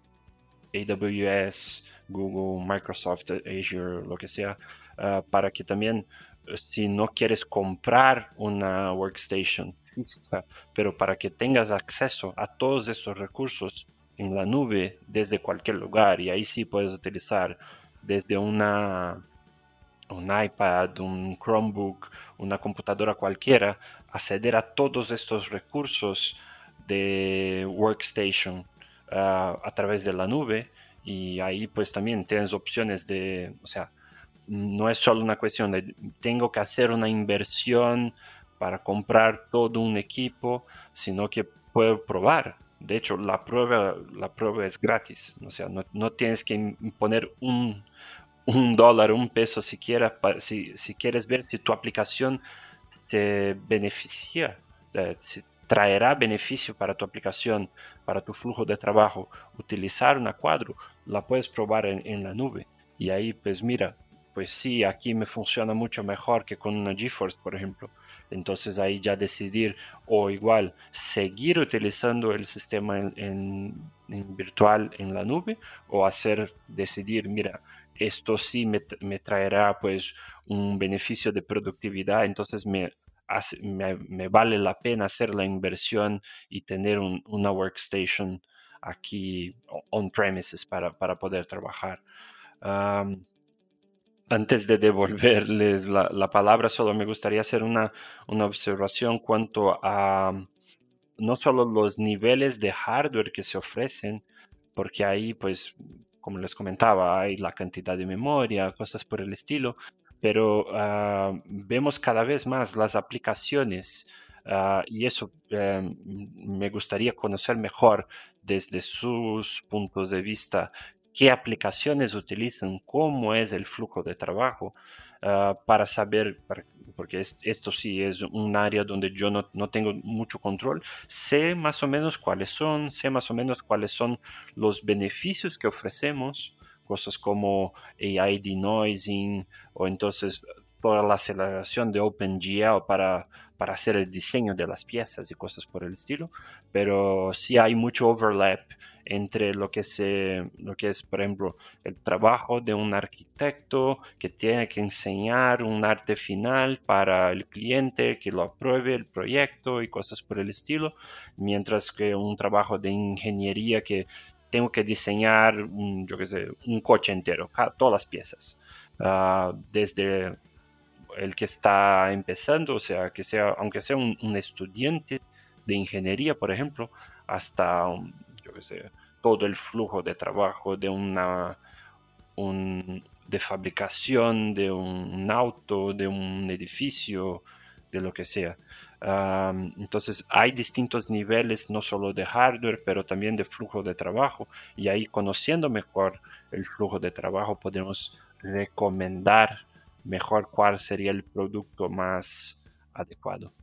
AWS, Google, Microsoft, Azure, lo que sea, ah, para que también eh, si no quieres comprar una workstation física, pero para que tengas acceso a todos esos recursos en la nube desde cualquier lugar y ahí sí puedes utilizar desde una un iPad, un Chromebook, una computadora cualquiera, acceder a todos estos recursos de workstation. ah, a través de la nube y ahí pues también tienes opciones de, o sea, no es solo una cuestión de tengo que hacer una inversión para comprar todo un equipo, sino que puedo probar. De hecho, la prueba, la prueba es gratis, o sea, no, no tienes que poner un, un dólar, un peso siquiera, si, si quieres ver si tu aplicación te beneficia, traerá beneficio para tu aplicación, para tu flujo de trabajo, utilizar una cuadro, la puedes probar en, la nube. Y ahí, pues mira, pues sí, aquí me funciona mucho mejor que con una GeForce, por ejemplo. Entonces ahí ya decidir o igual seguir utilizando el sistema en virtual en la nube o hacer decidir, mira, esto sí me, me, traerá pues un beneficio de productividad, entonces me, me, vale la pena hacer la inversión y tener un, una workstation aquí on-premises para, para, poder trabajar. Um, antes de devolverles la, la, palabra, solo me gustaría hacer una, una observación cuanto a no solo los niveles de hardware que se ofrecen, porque ahí pues como les comentaba, hay la cantidad de memoria, cosas por el estilo, pero uh, vemos cada vez más las aplicaciones uh, y eso um, me gustaría conocer mejor desde sus puntos de vista, qué aplicaciones utilizan, cómo es el flujo de trabajo. Uh, para saber, porque es, esto sí es un área donde yo no, no, tengo mucho control, sé más o menos cuáles son, sé más o menos cuáles son los beneficios que ofrecemos, cosas como AI denoising o entonces toda la aceleración de OpenGL para, para hacer el diseño de las piezas y cosas por el estilo, pero sí hay mucho overlap entre lo que, se, lo que es, por ejemplo, el trabajo de un arquitecto que tiene que enseñar un arte final para el cliente que lo apruebe el proyecto y cosas por el estilo, mientras que un trabajo de ingeniería que tengo que diseñar, un, yo qué sé, un coche entero, todas las piezas, uh, desde el que está empezando, o sea, que sea, aunque sea un, estudiante de ingeniería, por ejemplo, hasta, yo qué sé, todo el flujo de trabajo de una un, de fabricación de un auto, de un edificio, de lo que sea. Entonces hay distintos niveles, no solo de hardware, pero también de flujo de trabajo. Y ahí conociendo mejor el flujo de trabajo podemos recomendar mejor cuál sería el producto más adecuado.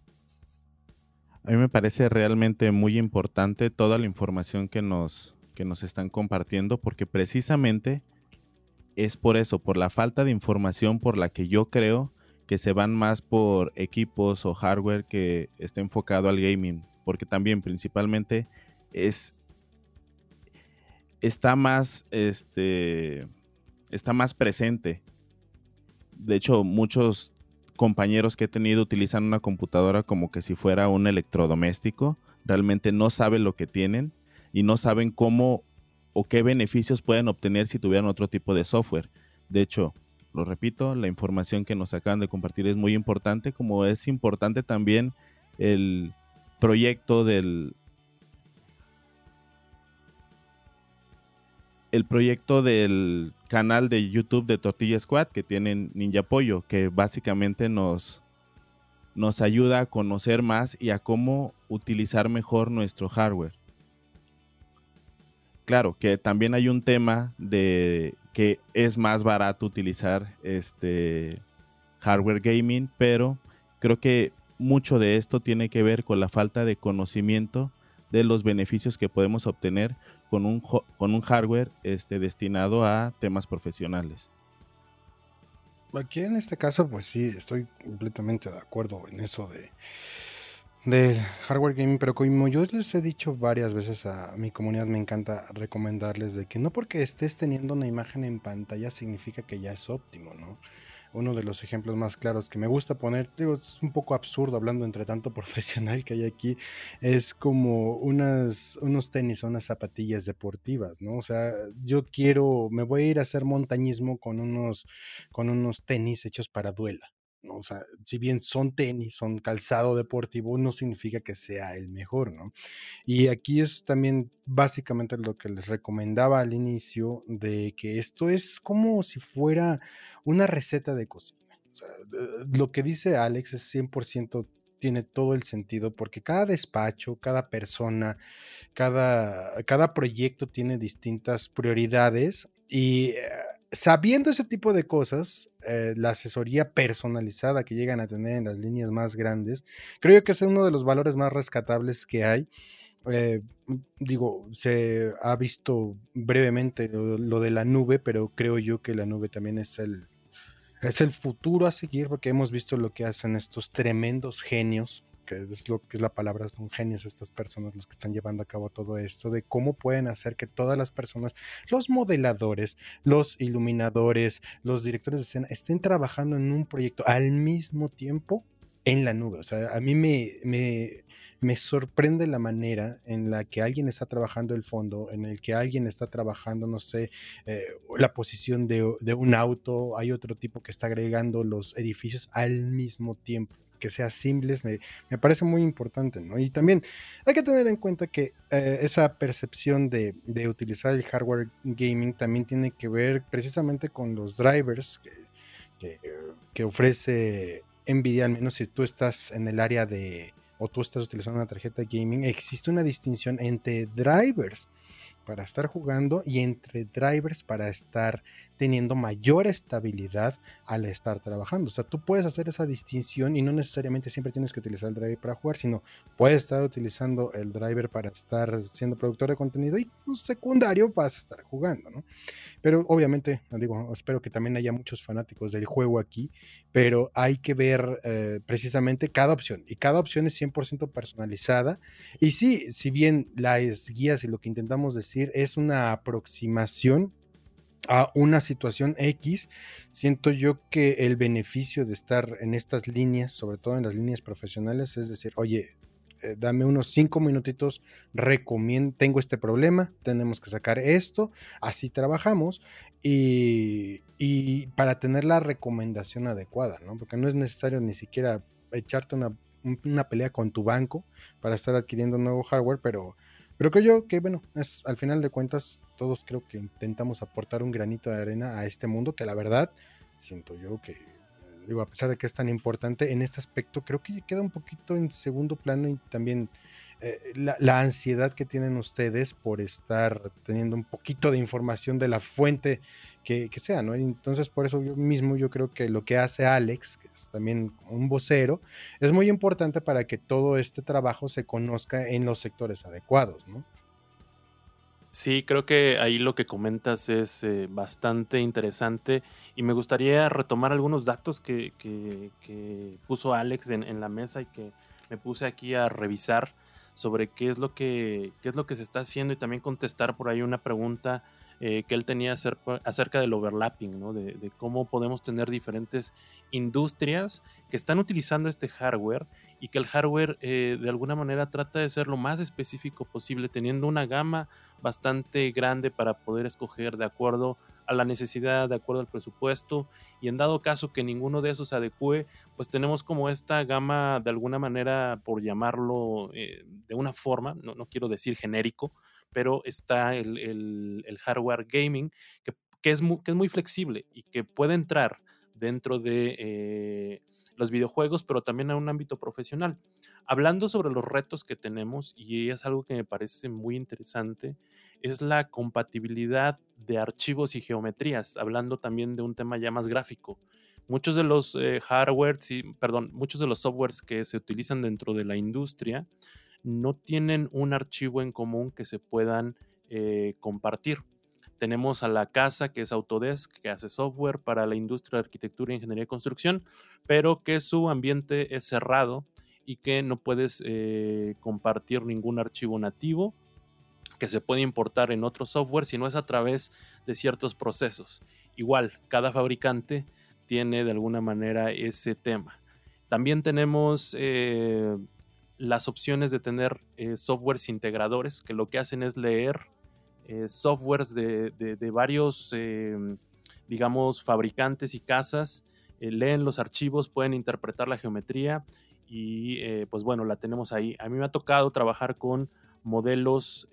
A mí me parece realmente muy importante toda la información que nos, que nos están compartiendo, porque precisamente es por eso, por la falta de información por la que yo creo que se van más por equipos o hardware que esté enfocado al gaming, porque también principalmente es está más este está más presente. De hecho, muchos compañeros que he tenido utilizan una computadora como que si fuera un electrodoméstico. Realmente no saben lo que tienen y no saben cómo o qué beneficios pueden obtener si tuvieran otro tipo de software. De hecho, lo repito, la información que nos acaban de compartir es muy importante, como es importante también el proyecto del el proyecto del canal de YouTube de Tortilla Squad que tienen Ninja Pollo, que básicamente nos, nos ayuda a conocer más y a cómo utilizar mejor nuestro hardware. Claro, que también hay un tema de que es más barato utilizar este hardware gaming, pero creo que mucho de esto tiene que ver con la falta de conocimiento de los beneficios que podemos obtener con un, con un hardware este, destinado a temas profesionales. Aquí en este caso, pues sí, estoy completamente de acuerdo en eso de, del hardware gaming, pero como yo les he dicho varias veces a mi comunidad, me encanta recomendarles de que no porque estés teniendo una imagen en pantalla significa que ya es óptimo, ¿no? Uno de los ejemplos más claros que me gusta poner, digo, es un poco absurdo hablando entre tanto *laughs* profesional que hay aquí, es como unas, unos tenis o unas zapatillas deportivas, ¿no? O sea, yo quiero, me voy a ir a hacer montañismo con unos, con unos tenis hechos para duela. O sea, si bien son tenis, son calzado deportivo, no significa que sea el mejor, ¿no? Y aquí es también básicamente lo que les recomendaba al inicio, de que esto es como si fuera una receta de cocina. O sea, lo que dice Alex es 100% tiene todo el sentido porque cada despacho, cada persona, cada, cada proyecto tiene distintas prioridades y eh, sabiendo ese tipo de cosas, eh, la asesoría personalizada que llegan a tener en las líneas más grandes, creo que es uno de los valores más rescatables que hay. Eh, digo, se ha visto brevemente lo, de la nube, pero creo yo que la nube también es el, es el futuro a seguir porque hemos visto lo que hacen estos tremendos genios que es lo que es la palabra, son genios estas personas los que están llevando a cabo todo esto, de cómo pueden hacer que todas las personas, los modeladores, los iluminadores, los directores de escena, estén trabajando en un proyecto al mismo tiempo en la nube. O sea, a mí me, me, me sorprende la manera en la que alguien está trabajando el fondo, en el que alguien está trabajando, no sé, eh, la posición de, de, un auto, hay otro tipo que está agregando los edificios al mismo tiempo que sea simples, me, parece muy importante, ¿no? Y también hay que tener en cuenta que eh, esa percepción de, utilizar el hardware gaming también tiene que ver precisamente con los drivers que, que, ofrece Nvidia, al menos si tú estás en el área de, o tú estás utilizando una tarjeta gaming, existe una distinción entre drivers para estar jugando y entre drivers para estar teniendo mayor estabilidad al estar trabajando. O sea, tú puedes hacer esa distinción y no necesariamente siempre tienes que utilizar el driver para jugar, sino puedes estar utilizando el driver para estar siendo productor de contenido y un secundario vas a estar jugando, ¿no? Pero obviamente, digo, espero que también haya muchos fanáticos del juego aquí, pero hay que ver eh, precisamente cada opción y cada opción es 100% personalizada. Y sí, si bien las guías y lo que intentamos decir es una aproximación a una situación X, siento yo que el beneficio de estar en estas líneas, sobre todo en las líneas profesionales, es decir, oye, eh, dame unos cinco minutitos, tengo este problema, tenemos que sacar esto, así trabajamos y, y, para tener la recomendación adecuada, ¿no? Porque no es necesario ni siquiera echarte una, una pelea con tu banco para estar adquiriendo nuevo hardware, pero pero creo yo que, bueno, es al final de cuentas, todos creo que intentamos aportar un granito de arena a este mundo, que la verdad, siento yo que, digo, a pesar de que es tan importante, en este aspecto creo que queda un poquito en segundo plano y también eh, la, ansiedad que tienen ustedes por estar teniendo un poquito de información de la fuente que, sea, ¿no? Entonces, por eso yo mismo yo creo que lo que hace Alex, que es también un vocero, es muy importante para que todo este trabajo se conozca en los sectores adecuados, ¿no? Sí, creo que ahí lo que comentas es eh, bastante interesante y me gustaría retomar algunos datos que, puso Alex en, la mesa y que me puse aquí a revisar sobre qué es lo que, qué es lo que se está haciendo y también contestar por ahí una pregunta eh, que él tenía acerca, del overlapping, ¿no? de, cómo podemos tener diferentes industrias que están utilizando este hardware y que el hardware eh, de alguna manera trata de ser lo más específico posible, teniendo una gama bastante grande para poder escoger de acuerdo a la necesidad, de acuerdo al presupuesto, y en dado caso que ninguno de esos se adecue, pues tenemos como esta gama de alguna manera, por llamarlo eh, de una forma, no, no, quiero decir genérico, pero está el, el, hardware gaming que, que, es muy, que, es muy, flexible y que puede entrar dentro de... Eh, los videojuegos, pero también a un ámbito profesional. Hablando sobre los retos que tenemos, y es algo que me parece muy interesante, es la compatibilidad de archivos y geometrías, hablando también de un tema ya más gráfico. Muchos de los eh, hardwares, y, perdón, muchos de los softwares que se utilizan dentro de la industria no tienen un archivo en común que se puedan eh, compartir. Tenemos a la casa, que es Autodesk, que hace software para la industria de arquitectura, ingeniería y construcción, pero que su ambiente es cerrado y que no puedes eh, compartir ningún archivo nativo que se puede importar en otro software si no es a través de ciertos procesos. Igual, cada fabricante tiene de alguna manera ese tema. También tenemos eh, las opciones de tener eh, softwares integradores que lo que hacen es leer eh, softwares de, varios, digamos, fabricantes y casas, leen los archivos, pueden interpretar la geometría y pues bueno, la tenemos ahí. A mí me ha tocado trabajar con modelos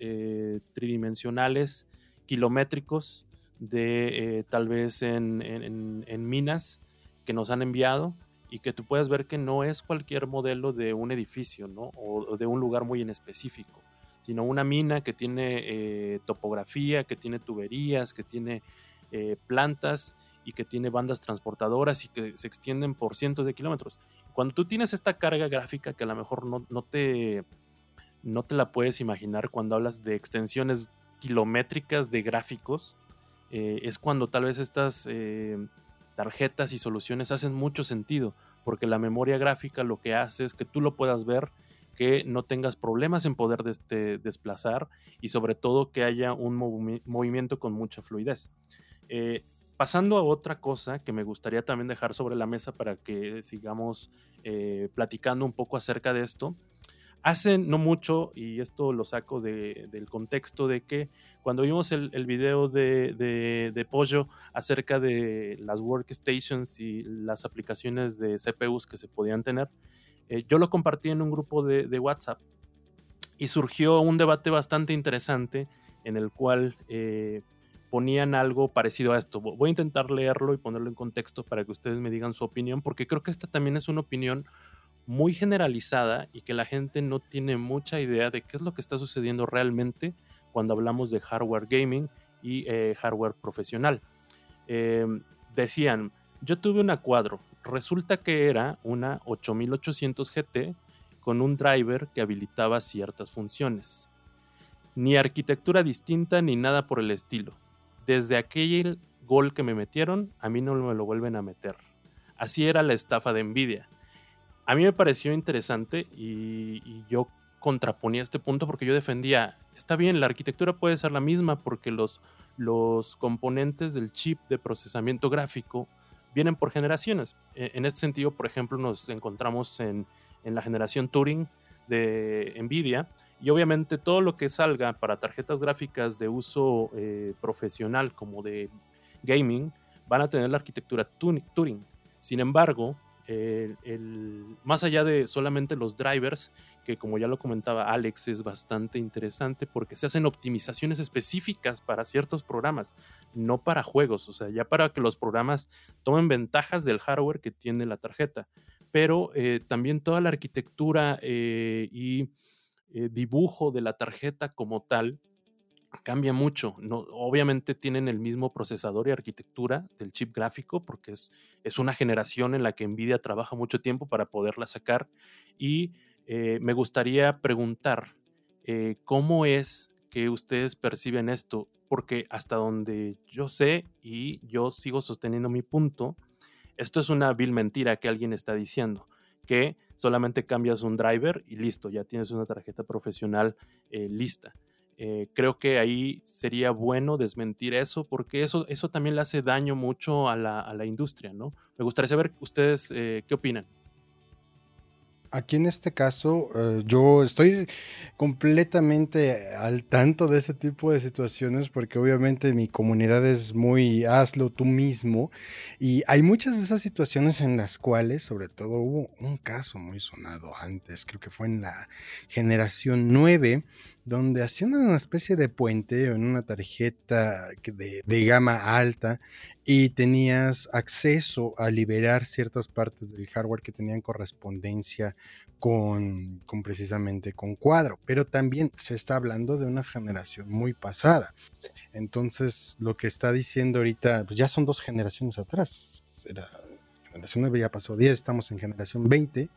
tridimensionales kilométricos de tal vez en minas que nos han enviado y que tú puedas ver que no es cualquier modelo de un edificio, ¿no? O, de un lugar muy en específico, sino una mina que tiene eh, topografía, que tiene tuberías, que tiene eh, plantas y que tiene bandas transportadoras y que se extienden por cientos de kilómetros. Cuando tú tienes esta carga gráfica que a lo mejor no, no, te, no te la puedes imaginar cuando hablas de extensiones kilométricas de gráficos, eh, es cuando tal vez estas tarjetas y soluciones hacen mucho sentido, porque la memoria gráfica lo que hace es que tú lo puedas ver, que no tengas problemas en poder este, desplazar y sobre todo que haya un movimiento con mucha fluidez. Eh, pasando a otra cosa que me gustaría también dejar sobre la mesa para que sigamos eh, platicando un poco acerca de esto, Hace no mucho, y esto lo saco del contexto de que cuando vimos el, video de, Pollo acerca de las workstations y las aplicaciones de CPUs que se podían tener, eh, yo lo compartí en un grupo de, WhatsApp y surgió un debate bastante interesante en el cual eh, ponían algo parecido a esto. Voy a intentar leerlo y ponerlo en contexto para que ustedes me digan su opinión, porque creo que esta también es una opinión muy generalizada y que la gente no tiene mucha idea de qué es lo que está sucediendo realmente cuando hablamos de hardware gaming y eh, hardware profesional. Em, decían, yo tuve una cuadro, resulta que era una 8800 GT con un driver que habilitaba ciertas funciones. Ni arquitectura distinta ni nada por el estilo. Desde aquel gol que me metieron, a mí no me lo vuelven a meter. Así era la estafa de Nvidia a mí me pareció interesante y, yo contraponía este punto porque yo defendía, está bien, la arquitectura puede ser la misma porque los, los componentes del chip de procesamiento gráfico vienen por generaciones. E, en este sentido, por ejemplo, nos encontramos en, la generación Turing de Nvidia y obviamente todo lo que salga para tarjetas gráficas de uso eh, profesional como de gaming van a tener la arquitectura Turing. Sin embargo, el, más allá de solamente los drivers, que como ya lo comentaba Alex, es bastante interesante porque se hacen optimizaciones específicas para ciertos programas, no para juegos, o sea, ya para que los programas tomen ventajas del hardware que tiene la tarjeta, pero eh, también toda la arquitectura eh, y eh, dibujo de la tarjeta como tal cambia mucho. No, obviamente tienen el mismo procesador y arquitectura del chip gráfico porque es, es una generación en la que Nvidia trabaja mucho tiempo para poderla sacar. Y eh, me gustaría preguntar eh, cómo es que ustedes perciben esto, porque hasta donde yo sé y yo sigo sosteniendo mi punto, esto es una vil mentira que alguien está diciendo que solamente cambias un driver y listo, ya tienes una tarjeta profesional eh, lista. Eh, creo que ahí sería bueno desmentir eso porque eso, eso también le hace daño mucho a la, a la industria, ¿no? Me gustaría saber ustedes eh, qué opinan. Aquí en este caso, eh, yo estoy completamente al tanto de ese tipo de situaciones porque obviamente mi comunidad es muy hazlo tú mismo y hay muchas de esas situaciones en las cuales, sobre todo hubo un caso muy sonado antes, creo que fue en la generación 9, donde hacían una especie de puente en una tarjeta de, de, gama alta y tenías acceso a liberar ciertas partes del hardware que tenían correspondencia con, con, precisamente con cuadro, pero también se está hablando de una generación muy pasada. Entonces, lo que está diciendo ahorita, pues ya son dos generaciones atrás. Era, generación 9 ya pasó 10, estamos en generación 20,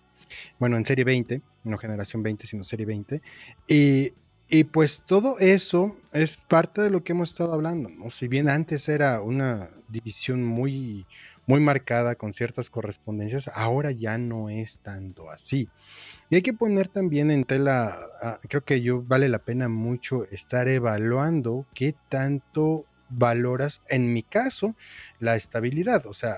bueno, en serie 20, no generación 20, sino serie 20. Y y pues todo eso es parte de lo que hemos estado hablando, ¿no? Si bien antes era una división muy, muy marcada con ciertas correspondencias, ahora ya no es tanto así. Y hay que poner también en tela, ah, creo que yo vale la pena mucho estar evaluando qué tanto valoras, en mi caso, la estabilidad. O sea,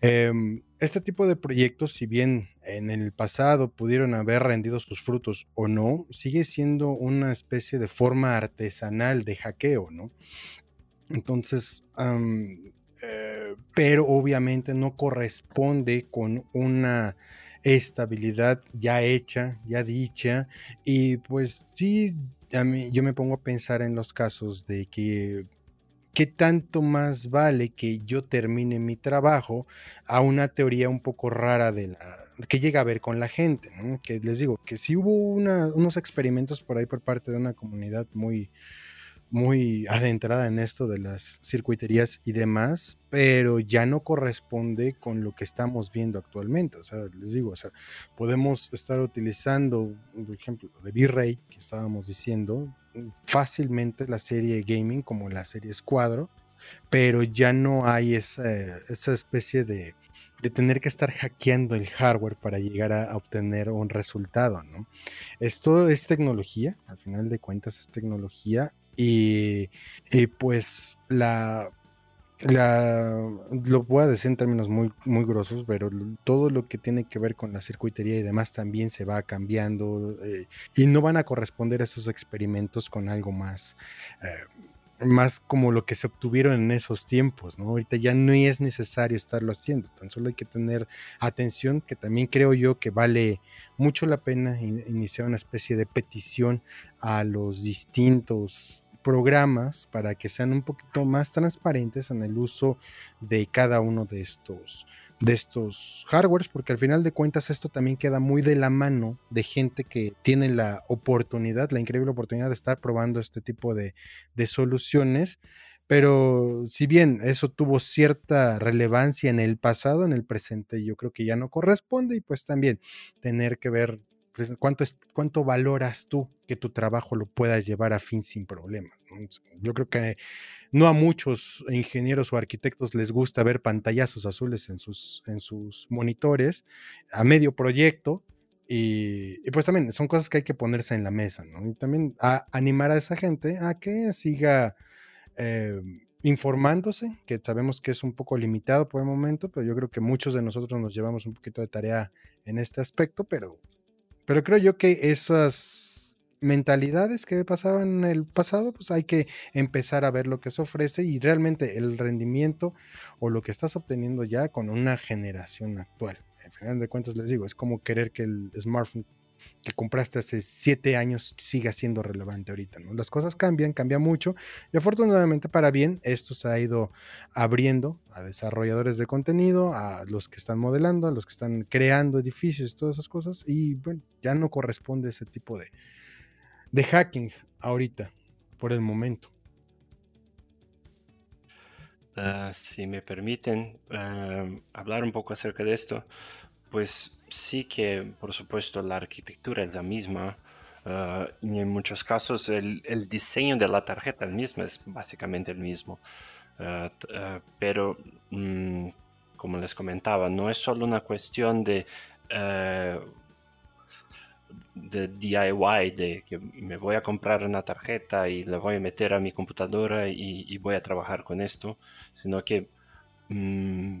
em, este tipo de proyectos, si bien en el pasado pudieron haber rendido sus frutos o no, sigue siendo una especie de forma artesanal de hackeo, ¿no? Entonces, eh, pero obviamente no corresponde con una estabilidad ya hecha, ya dicha, y pues sí, a mí, yo me pongo a pensar en los casos de que qué tanto más vale que yo termine mi trabajo a una teoría un poco rara de la que llega a ver con la gente, que les digo que sí hubo unos experimentos por ahí por parte de una comunidad muy, muy adentrada en esto de las circuiterías y demás, pero ya no corresponde con lo que estamos viendo actualmente. O sea, les digo, o sea, podemos estar utilizando, por ejemplo, de V-Ray, que estábamos diciendo, fácilmente la serie gaming como la serie Escuadro, pero ya no hay esa, esa especie de, de, tener que estar hackeando el hardware para llegar a, obtener un resultado, ¿no? Esto es tecnología, al final de cuentas es tecnología y, pues la, la, lo voy a decir en términos muy, muy grosos, pero todo lo que tiene que ver con la circuitería y demás también se va cambiando eh, y no van a corresponder a esos experimentos con algo más, eh, más como lo que se obtuvieron en esos tiempos, ¿no? Ahorita ya no es necesario estarlo haciendo, tan solo hay que tener atención, que también creo yo que vale mucho la pena iniciar una especie de petición a los distintos programas para que sean un poquito más transparentes en el uso de cada uno de estos de estos hardwares, porque al final de cuentas esto también queda muy de la mano de gente que tiene la oportunidad, la increíble oportunidad de estar probando este tipo de, de soluciones. Pero si bien eso tuvo cierta relevancia en el pasado, en el presente yo creo que ya no corresponde y pues también tener que ver ¿cuánto, es, ¿cuánto valoras tú que tu trabajo lo puedas llevar a fin sin problemas? Yo creo que no a muchos ingenieros o arquitectos les gusta ver pantallazos azules en sus, monitores a medio proyecto. Y, pues también son cosas que hay que ponerse en la mesa, ¿no? Y también animar a esa gente a que siga eh, informándose, que sabemos que es un poco limitado por el momento, pero yo creo que muchos de nosotros nos llevamos un poquito de tarea en este aspecto, pero pero creo yo que esas mentalidades que pasaban en el pasado, pues hay que empezar a ver lo que se ofrece y realmente el rendimiento o lo que estás obteniendo ya con una generación actual. Al final de cuentas les digo, es como querer que el smartphone que compraste hace siete años siga siendo relevante ahorita, ¿no? Las cosas cambian, cambia mucho y afortunadamente para bien esto se ha ido abriendo a desarrolladores de contenido, a los que están modelando, a los que están creando edificios, todas esas cosas y bueno, ya no corresponde ese tipo de, de hacking ahorita, por el momento. Ah, si me permiten ah, hablar un poco acerca de esto, pues sí que, por supuesto, la arquitectura es la misma. Y en muchos casos el, diseño de la tarjeta misma es básicamente el mismo. Ah, ah, pero, mm, como les comentaba, no es solo una cuestión de, de DIY, de que me voy a comprar una tarjeta y la voy a meter a mi computadora y, voy a trabajar con esto, sino que... Mm,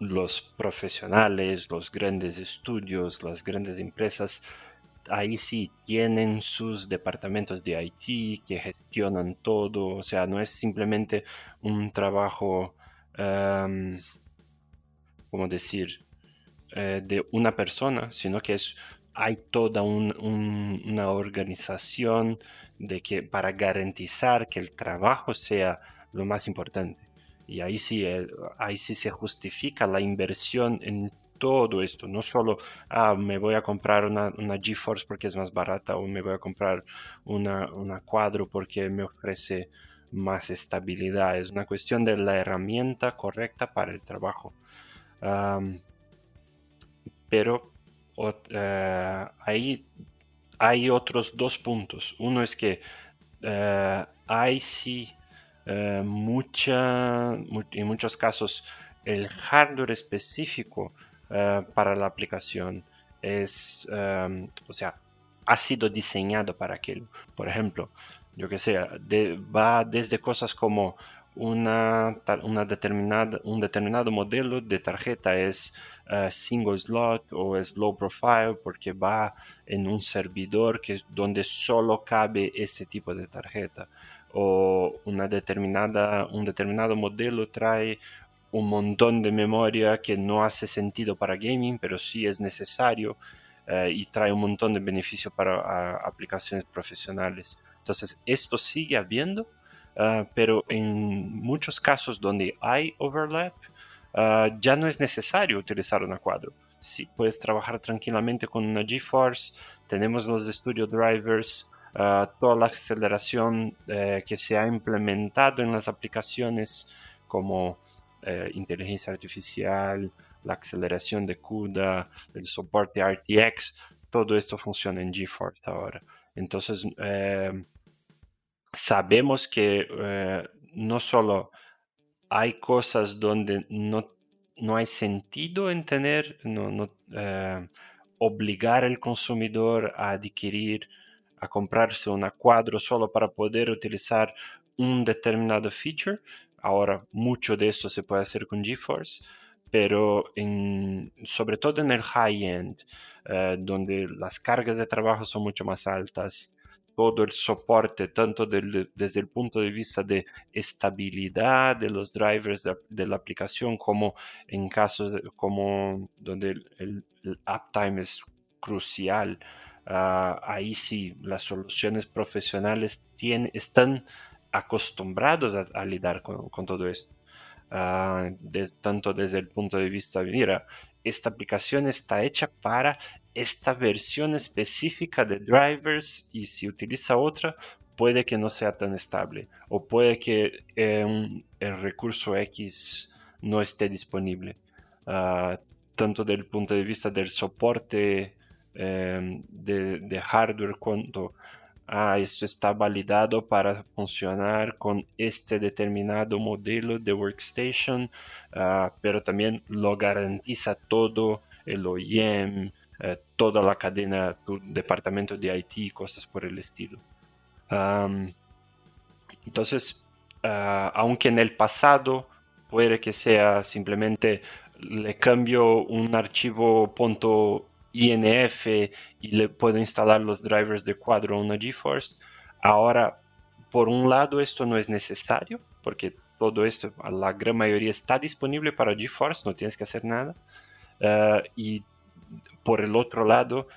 los profesionales, los grandes estudios, las grandes empresas, ahí sí tienen sus departamentos de IT que gestionan todo, o sea, no es simplemente un trabajo, ¿cómo decir?, eh, de una persona, sino que es, hay toda una organización de que, para garantizar que el trabajo sea lo más importante. Y ahí sí, eh, ahí sí se justifica la inversión en todo esto, no solo, ah, me voy a comprar una, una GeForce porque es más barata o me voy a comprar una, una cuadro porque me ofrece más estabilidad, es una cuestión de la herramienta correcta para el trabajo. pero uh, ahí hay otros dos puntos. Uno es que uh, hay sí eh, mucha, en muchos casos el hardware específico eh, para la aplicación es, em, o sea, ha sido diseñado para aquello. Por ejemplo, yo que sé, va desde cosas como una, una determinada, un determinado modelo de tarjeta es eh, single slot o es low profile porque va en un servidor que, donde solo cabe este tipo de tarjeta o una determinada, un determinado modelo trae un montón de memoria que no hace sentido para gaming, pero sí es necesario eh, y trae un montón de beneficios para aplicaciones profesionales. Entonces, esto sigue habiendo, ah, pero en muchos casos donde hay overlap, ah, ya no es necesario utilizar una cuadro. Si puedes trabajar tranquilamente con una GeForce, tenemos los Studio Drivers, toda la aceleración eh, que se ha implementado en las aplicaciones como eh, inteligencia artificial, la aceleración de CUDA, el soporte RTX, todo esto funciona en GeForce ahora. Entonces, eh, sabemos que no solo hay cosas donde no, no hay sentido en tener, no, obligar al consumidor a adquirir, a comprarse una cuadro solo para poder utilizar un determinado feature. Ahora, mucho de esto se puede hacer con GeForce, pero sobre todo en el high-end, eh, donde las cargas de trabajo son mucho más altas, todo el soporte, tanto desde el punto de vista de estabilidad de los drivers de, la aplicación, como en casos como donde el, uptime es crucial. Ah, ahí sí, las soluciones profesionales tienen, están acostumbrados a, lidiar con, todo esto. Ah, tanto desde el punto de vista, mira, esta aplicación está hecha para esta versión específica de drivers y si utiliza otra puede que no sea tan estable o puede que eh, el recurso X no esté disponible. Uh, tanto del punto de vista del soporte eh, de, hardware cuanto ah, esto está validado para funcionar con este determinado modelo de workstation, uh, pero también lo garantiza todo el OEM, eh, toda la cadena, tu departamento de IT, cosas por el estilo. entonces, ah, aunque en el pasado puede que sea simplemente le cambio un archivo .inf le puedo instalar los drivers de cuadro a una GeForce, ahora por un lado esto no es necesario porque todo esto, la gran mayoría está disponible para GeForce, no tienes que hacer nada. Uh, por el otro lado,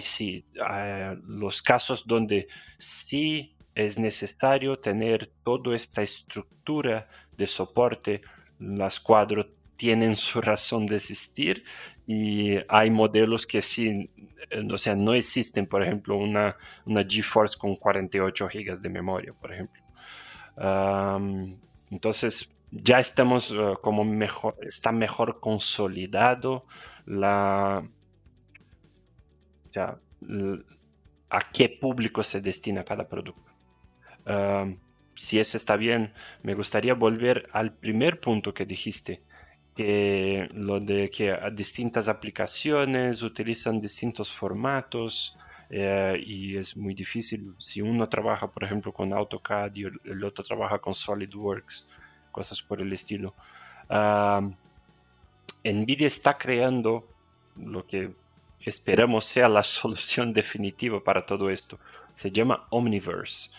sí eh, los casos donde sí es necesario tener toda esta estructura de soporte. Las cuadros tienen su razón de existir y hay modelos que sí, eh, o sea, no existen, por ejemplo, una, una GeForce con 48 GB de memoria, por ejemplo. entonces, ya estamos eh, como mejor, está mejor consolidado la, sea, a qué público se destina cada producto. si eso está bien, me gustaría volver al primer punto que dijiste, que lo de que distintas aplicaciones utilizan distintos formatos eh, y es muy difícil si uno trabaja, por ejemplo, con AutoCAD y el otro trabaja con SolidWorks, cosas por el estilo. Nvidia está creando lo que esperamos sea la *laughs* solución definitiva para todo esto. Se llama Omniverse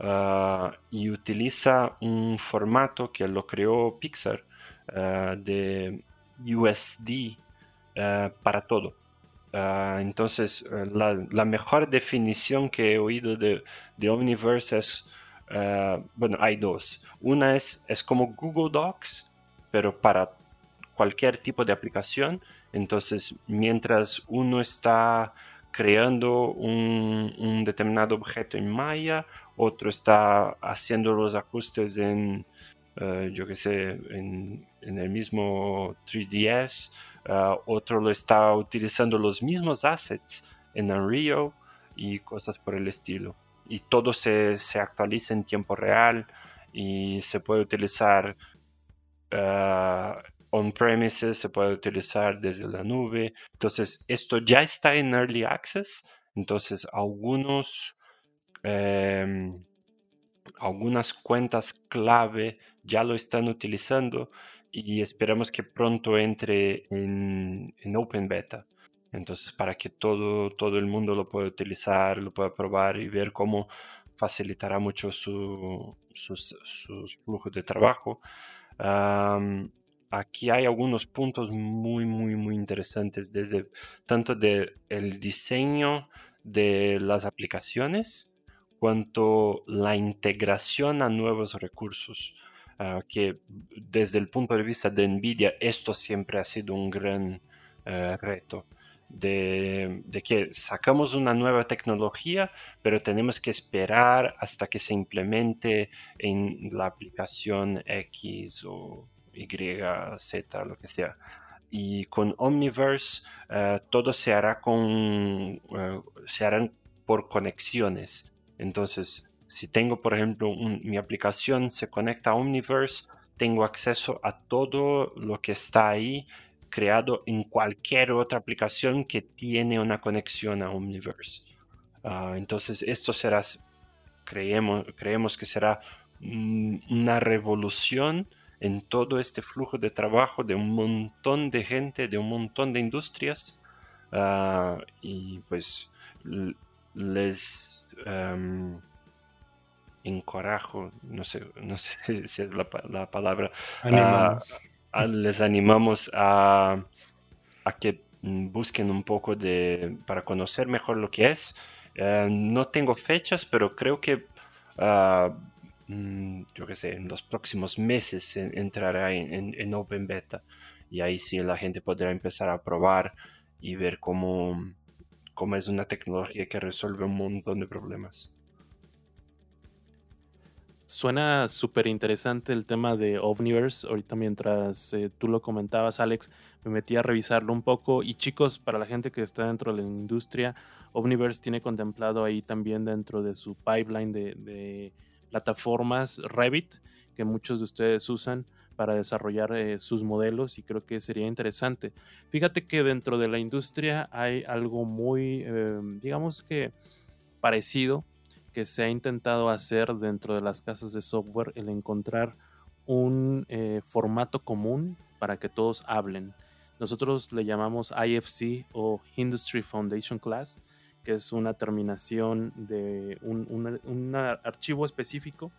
ah, y utiliza un formato que lo creó Pixar de USD ah, para todo. entonces, la, mejor definición que he oído de, de Omniverse es, bueno, hay dos. Una es, es como Google Docs, pero para cualquier tipo de aplicación entonces, mientras uno está creando un, determinado objeto en Maya, otro está haciendo los ajustes en, eh, yo qué sé, en, el mismo 3DS, eh, otro lo está utilizando los mismos assets en Unreal y cosas por el estilo. Y todo se, actualiza en tiempo real y se puede utilizar eh, on-premises, se puede utilizar desde la nube. Entonces, esto ya está en Early Access. Entonces, algunos, em, algunas cuentas clave ya lo están utilizando y esperamos que pronto entre en, Open Beta. Entonces, para que todo, todo el mundo lo pueda utilizar, lo pueda probar y ver cómo facilitará mucho su, sus, flujos de trabajo. aquí hay algunos puntos muy, muy, muy interesantes, tanto del el diseño de las aplicaciones, cuanto la integración a nuevos recursos. Ah, que desde el punto de vista de NVIDIA esto siempre ha sido un gran eh, reto. De, que sacamos una nueva tecnología, pero tenemos que esperar hasta que se implemente en la aplicación X o Y, Z, lo que sea. Y con Omniverse eh, todo se hará con, se harán por conexiones. Entonces, si tengo, por ejemplo, mi aplicación se conecta a Omniverse, tengo acceso a todo lo que está ahí creado en cualquier otra aplicación que tiene una conexión a Omniverse. Ah, entonces, esto será, creemos, creemos que será una revolución en todo este flujo de trabajo de un montón de gente, de un montón de industrias. Ah, y pues les encorajo, no sé, no *laughs* sé si es la, palabra, les animamos a, que busquen un poco de, para conocer mejor lo que es. Eh, no tengo fechas, pero creo que, ah, mm, yo qué sé, en los próximos meses entrará en, en, Open Beta y ahí sí la gente podrá empezar a probar y ver cómo, cómo es una tecnología que resuelve un montón de problemas. Suena súper interesante el tema de Omniverse. Ahorita mientras eh, tú lo comentabas, Alex, me metí a revisarlo un poco. Y chicos, para la gente que está dentro de la industria, Omniverse tiene contemplado ahí también dentro de su pipeline de, plataformas Revit, que muchos de ustedes usan para desarrollar eh, sus modelos y creo que sería interesante. Fíjate que dentro de la industria hay algo muy, eh, digamos que parecido se ha intentado hacer dentro de las casas de software, el encontrar un eh, formato común para que todos hablen. Nosotros le llamamos IFC o Industry Foundation Class, que es una terminación de un, archivo específico,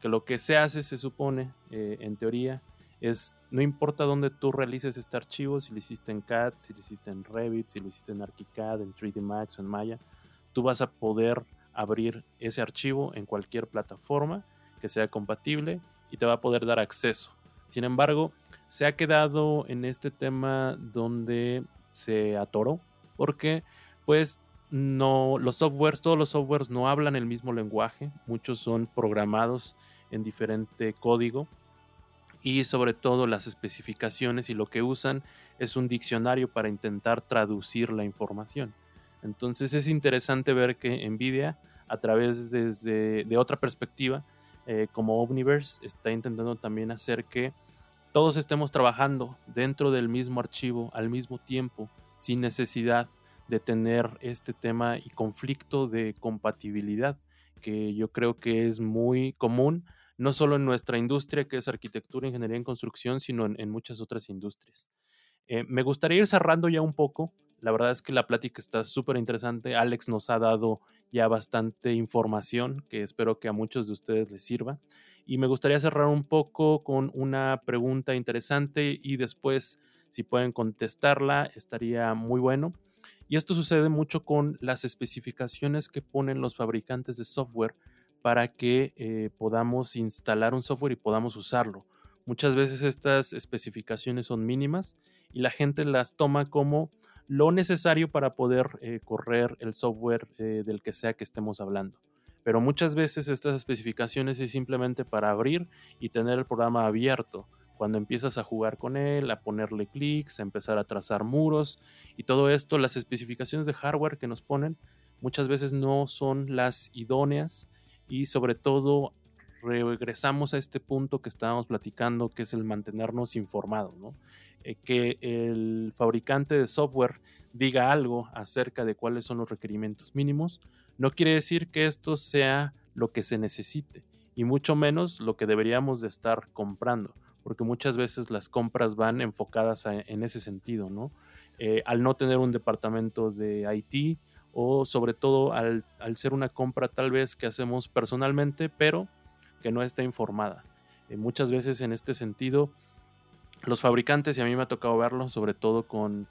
que lo que se hace, se supone, eh, en teoría, es, no importa dónde tú realices este archivo, si lo hiciste en CAD, si lo hiciste en Revit, si lo hiciste en ArchiCAD, en 3D Max o en Maya, tú vas a poder abrir ese archivo en cualquier plataforma que sea compatible y te va a poder dar acceso. Sin embargo, se ha quedado en este tema donde se atoró porque pues no los softwares, todos los softwares no hablan el mismo lenguaje, muchos son programados en diferente código y sobre todo las especificaciones y lo que usan es un diccionario para intentar traducir la información. Entonces es interesante ver que Nvidia, a través desde, de otra perspectiva, eh, como Omniverse, está intentando también hacer que todos estemos trabajando dentro del mismo archivo al mismo tiempo, sin necesidad de tener este tema y conflicto de compatibilidad, que yo creo que es muy común, no solo en nuestra industria, que es arquitectura, ingeniería en construcción, sino en, muchas otras industrias. Eh, me gustaría ir cerrando ya un poco la verdad es que la plática está súper interesante. Alex nos ha dado ya bastante información que espero que a muchos de ustedes les sirva. Y me gustaría cerrar un poco con una pregunta interesante y después, si pueden contestarla, estaría muy bueno. Y esto sucede mucho con las especificaciones que ponen los fabricantes de software para que eh, podamos instalar un software y podamos usarlo. Muchas veces estas especificaciones son mínimas y la gente las toma como lo necesario para poder eh, correr el software eh, del que sea que estemos hablando. Pero muchas veces estas especificaciones es simplemente para abrir y tener el programa abierto. Cuando empiezas a jugar con él, a ponerle clics, a empezar a trazar muros y todo esto, las especificaciones de hardware que nos ponen muchas veces no son las idóneas y sobre todo regresamos a este punto que estábamos platicando, que es el mantenernos informados, ¿no? Eh, que el fabricante de software diga algo acerca de cuáles son los requerimientos mínimos, no quiere decir que esto sea lo que se necesite y mucho menos lo que deberíamos de estar comprando, porque muchas veces las compras van enfocadas en ese sentido, ¿no? Eh, al no tener un departamento de IT o sobre todo al, ser una compra tal vez que hacemos personalmente, pero que no está informada. Eh, muchas veces en este sentido los fabricantes, y a mí me ha tocado verlo, sobre todo con,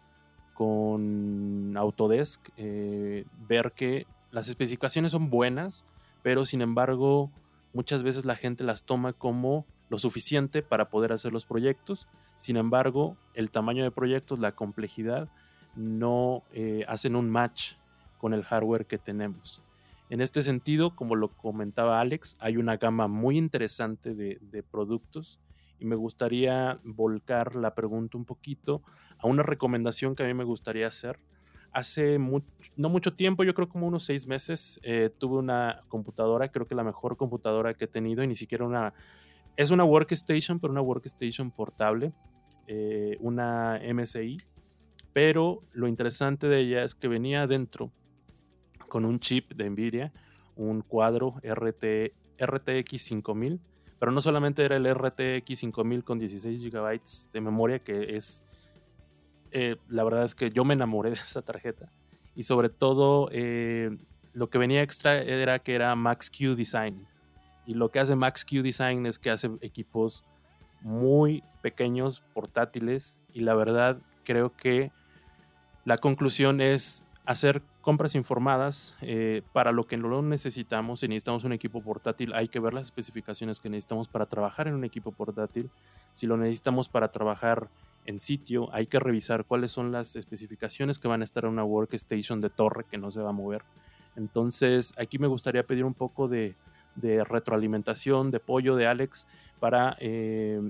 con Autodesk, eh, ver que las especificaciones son buenas, pero sin embargo muchas veces la gente las toma como lo suficiente para poder hacer los proyectos. Sin embargo, el tamaño de proyectos, la complejidad, no eh, hacen un match con el hardware que tenemos. En este sentido, como lo comentaba Alex, hay una gama muy interesante de, de productos y me gustaría volcar la pregunta un poquito a una recomendación que a mí me gustaría hacer. Hace no mucho tiempo, yo creo como unos seis meses, eh, tuve una computadora, creo que la mejor computadora que he tenido y ni siquiera una... Es una workstation, pero una workstation portable, eh, una MSI, pero lo interesante de ella es que venía adentro con un chip de Nvidia, un cuadro RT, RTX 5000 pero no solamente era el RTX 5000 con 16 GB de memoria, que es, eh, la verdad es que yo me enamoré *laughs* de esa tarjeta. Y sobre todo, eh, lo que venía extra era que era Max-Q Design. Y lo que hace Max-Q Design es que hace equipos muy pequeños, portátiles. Y la verdad, creo que la conclusión es hacer compras informadas eh, para lo que no lo necesitamos. Si necesitamos un equipo portátil, hay que ver las especificaciones que necesitamos para trabajar en un equipo portátil. Si lo necesitamos para trabajar en sitio, hay que revisar cuáles son las especificaciones que van a estar en una workstation de torre que no se va a mover. Entonces, aquí me gustaría pedir un poco de, retroalimentación, de apoyo de Alex para eh,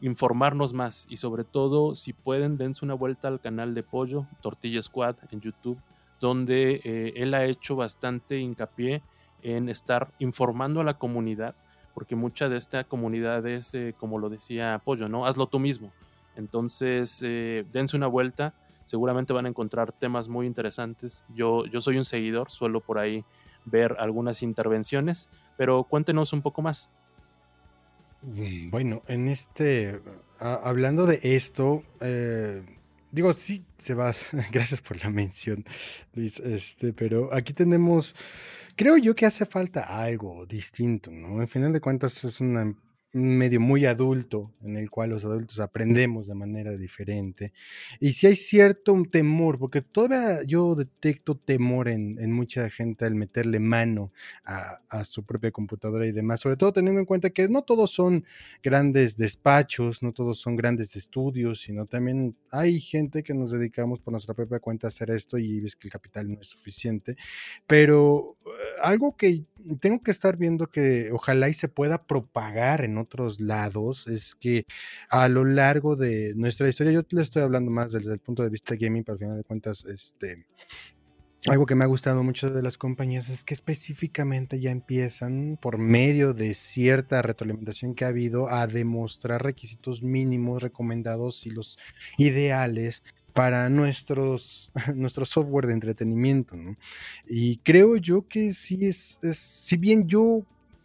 informarnos más y sobre todo, si pueden, dense una vuelta al canal de Pollo, Tortilla Squad en YouTube donde eh, él ha hecho bastante hincapié en estar informando a la comunidad, porque mucha de esta comunidad es, eh, como lo decía Apoyo, ¿no? Hazlo tú mismo. Entonces, eh, dense una vuelta, seguramente van a encontrar temas muy interesantes. Yo, yo soy un seguidor, suelo por ahí ver algunas intervenciones, pero cuéntenos un poco más. Mm, bueno, en este, hablando de esto, Digo, sí, Sebas, *laughs* gracias por la mención, Luis. Este, pero aquí tenemos, creo yo que hace falta algo distinto, ¿no? En final de cuentas es una un medio muy adulto en el cual los adultos aprendemos de manera diferente. Y si hay cierto temor, porque todavía yo detecto temor en, mucha gente al meterle mano a, a, su propia computadora y demás, sobre todo teniendo en cuenta que no todos son grandes despachos, no todos son grandes estudios, sino también hay gente que nos dedicamos por nuestra propia cuenta a hacer esto y ves que el capital no es suficiente. Pero eh, algo que tengo que estar viendo que ojalá y se pueda propagar en otros lados es que a lo largo de nuestra historia, yo le estoy hablando más desde el punto de vista gaming, pero al final de cuentas, este, algo que me ha gustado mucho de las compañías es que específicamente ya empiezan, por medio de cierta retroalimentación que ha habido, a demostrar requisitos mínimos recomendados y los ideales para nuestros, *laughs* nuestro software de entretenimiento. Y creo yo que sí es, es si bien yo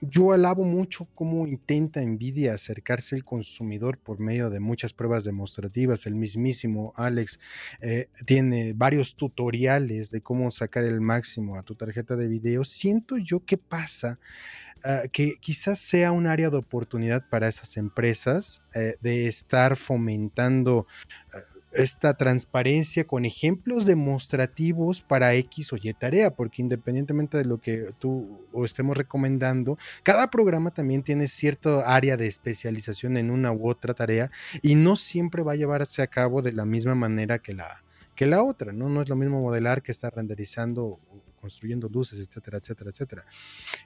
yo alabo mucho cómo intenta Nvidia acercarse al consumidor por medio de muchas pruebas demostrativas. El mismísimo Alex eh, tiene varios tutoriales de cómo sacar el máximo a tu tarjeta de video. Siento yo que pasa ah, que quizás sea un área de oportunidad para esas empresas eh, de estar fomentando ah, esta transparencia con ejemplos demostrativos para X o Y tarea, porque independientemente de lo que tú o estemos recomendando, cada programa también tiene cierto área de especialización en una u otra tarea y no siempre va a llevarse a cabo de la misma manera que la, que la otra, ¿no? No es lo mismo modelar que estar renderizando construyendo luces, etcétera, etcétera, etcétera.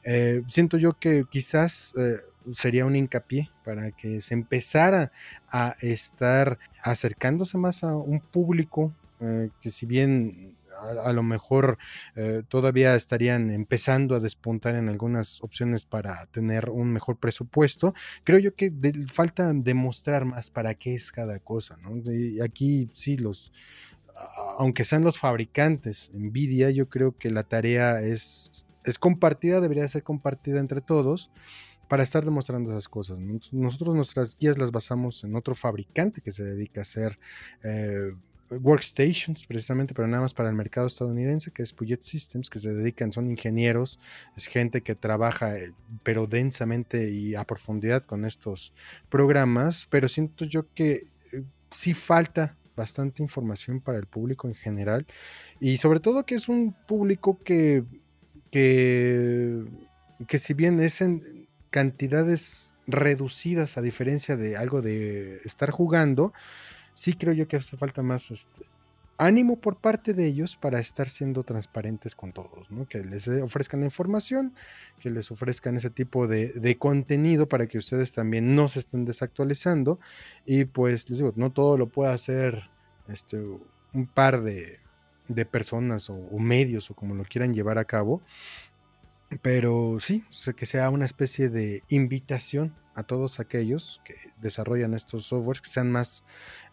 Eh, siento yo que quizás eh, sería un hincapié para que se empezara a estar acercándose más a un público eh, que si bien a, lo mejor eh, todavía estarían empezando a despuntar en algunas opciones para tener un mejor presupuesto. Creo yo que falta demostrar más para qué es cada cosa, ¿no? Aquí sí, los, aunque sean los fabricantes, Nvidia, yo creo que la tarea es, es compartida, debería ser compartida entre todos para estar demostrando esas cosas. Nosotros nuestras guías las basamos en otro fabricante que se dedica a hacer eh, workstations, precisamente, pero nada más para el mercado estadounidense, que es Puget Systems, que se dedican, son ingenieros, es gente que trabaja, eh, pero densamente y a profundidad con estos programas, pero siento yo que eh, sí falta bastante información para el público en general y sobre todo que es un público que, que, que si bien es en cantidades reducidas a diferencia de algo de estar jugando, sí creo yo que hace falta más este, ánimo por parte de ellos para estar siendo transparentes con todos, ¿no? Que les ofrezcan la información, que les ofrezcan ese tipo de, contenido para que ustedes también no se estén desactualizando. Y pues les digo, no todo lo puede hacer este, un par de, personas o, medios o como lo quieran llevar a cabo. Pero sí, que sea una especie de invitación a todos aquellos que desarrollan estos softwares que sean más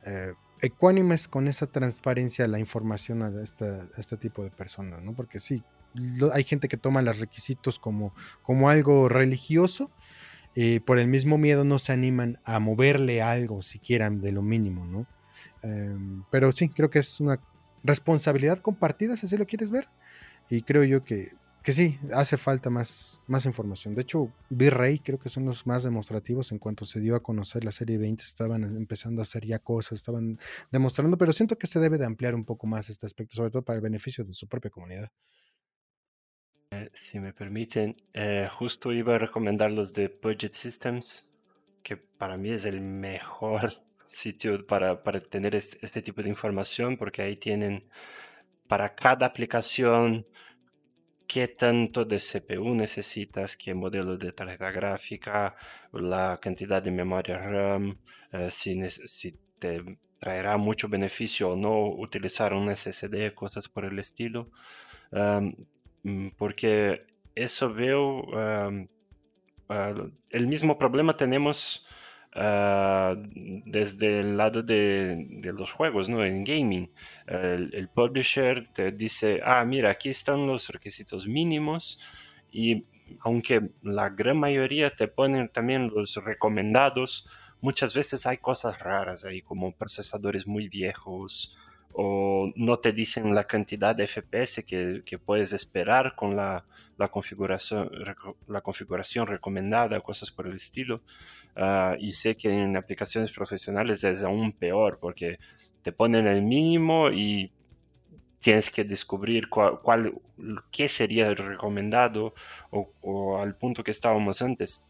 eh, ecuánimes con esa transparencia la información a, este tipo de personas, ¿no? Porque sí, hay gente que toma los requisitos como, como algo religioso y por el mismo miedo no se animan a moverle algo siquiera de lo mínimo, ¿no? Em, pero sí, creo que es una responsabilidad compartida, si así lo quieres ver, y creo yo que que sí, hace falta más, más información. De hecho, V-Ray creo que son los más demostrativos en cuanto se dio a conocer la serie 20, estaban empezando a hacer ya cosas, estaban demostrando, pero siento que se debe de ampliar un poco más este aspecto, sobre todo para el beneficio de su propia comunidad. Eh, si me permiten, eh, justo iba a recomendar los de Budget Systems, que para mí es el mejor *laughs* sitio para, para tener este, este tipo de información, porque ahí tienen para cada aplicación qué tanto de CPU necesitas, qué modelo de tarjeta gráfica, la cantidad de memoria RAM, eh, si, te traerá mucho beneficio o no utilizar un SSD, cosas por el estilo. Mm, porque eso veo, el mismo problema tenemos Ah, desde el lado de, los juegos, ¿no? En gaming, el, publisher te dice, ah, mira, aquí están los requisitos mínimos y aunque la gran mayoría te ponen también los recomendados, muchas veces hay cosas raras ahí, como procesadores muy viejos o no te dicen la cantidad de FPS que, que puedes esperar con la, la, configuración, la configuración recomendada, cosas por el estilo. Ah, y sé que en aplicaciones profesionales es aún peor porque te ponen el mínimo y tienes que descubrir cuál, qué sería recomendado o, o, al punto que estábamos antes.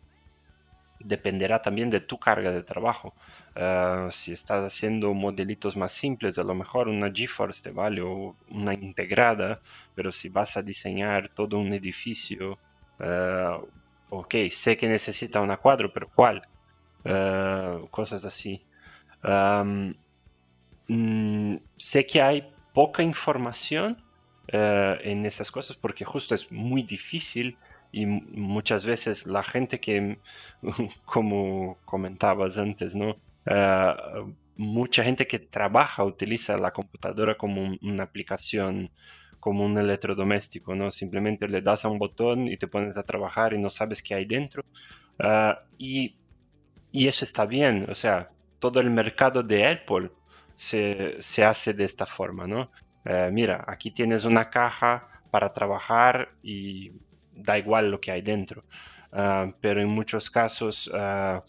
Dependerá también de tu carga de trabajo. Ah, si estás haciendo modelitos más simples, a lo mejor una GeForce te vale o una integrada, pero si vas a diseñar todo un edificio, uh, ok, sé que necesita una cuadro, pero ¿cuál? Eh, cosas así. Mm, sé que hay poca información en esas cosas porque justo es muy difícil y muchas veces la gente que, *laughs* como comentabas antes, ¿no? Eh, mucha gente que trabaja utiliza la computadora como una aplicación, como un electrodoméstico, ¿no? Simplemente le das a un botón y te pones a trabajar y no sabes qué hay dentro. y y eso está bien, o sea, todo el mercado de Apple se, hace de esta forma, ¿no? Eh, mira, aquí tienes una caja para trabajar y da igual lo que hay dentro. Ah, pero en muchos casos ah,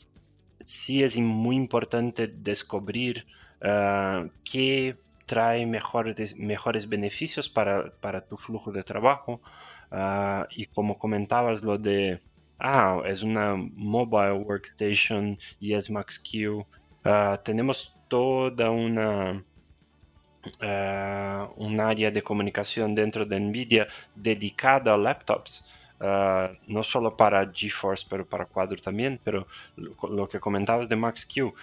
sí es muy importante descubrir ah, qué trae mejores, mejores beneficios para, para, tu flujo de trabajo. y como comentabas, lo de ah, es una mobile workstation y es MaxQ. Tenemos toda una, un área de comunicación dentro de NVIDIA dedicada a laptops. Ah, no solo para GeForce, pero para Quadro también, pero lo, que comentaba de MaxQ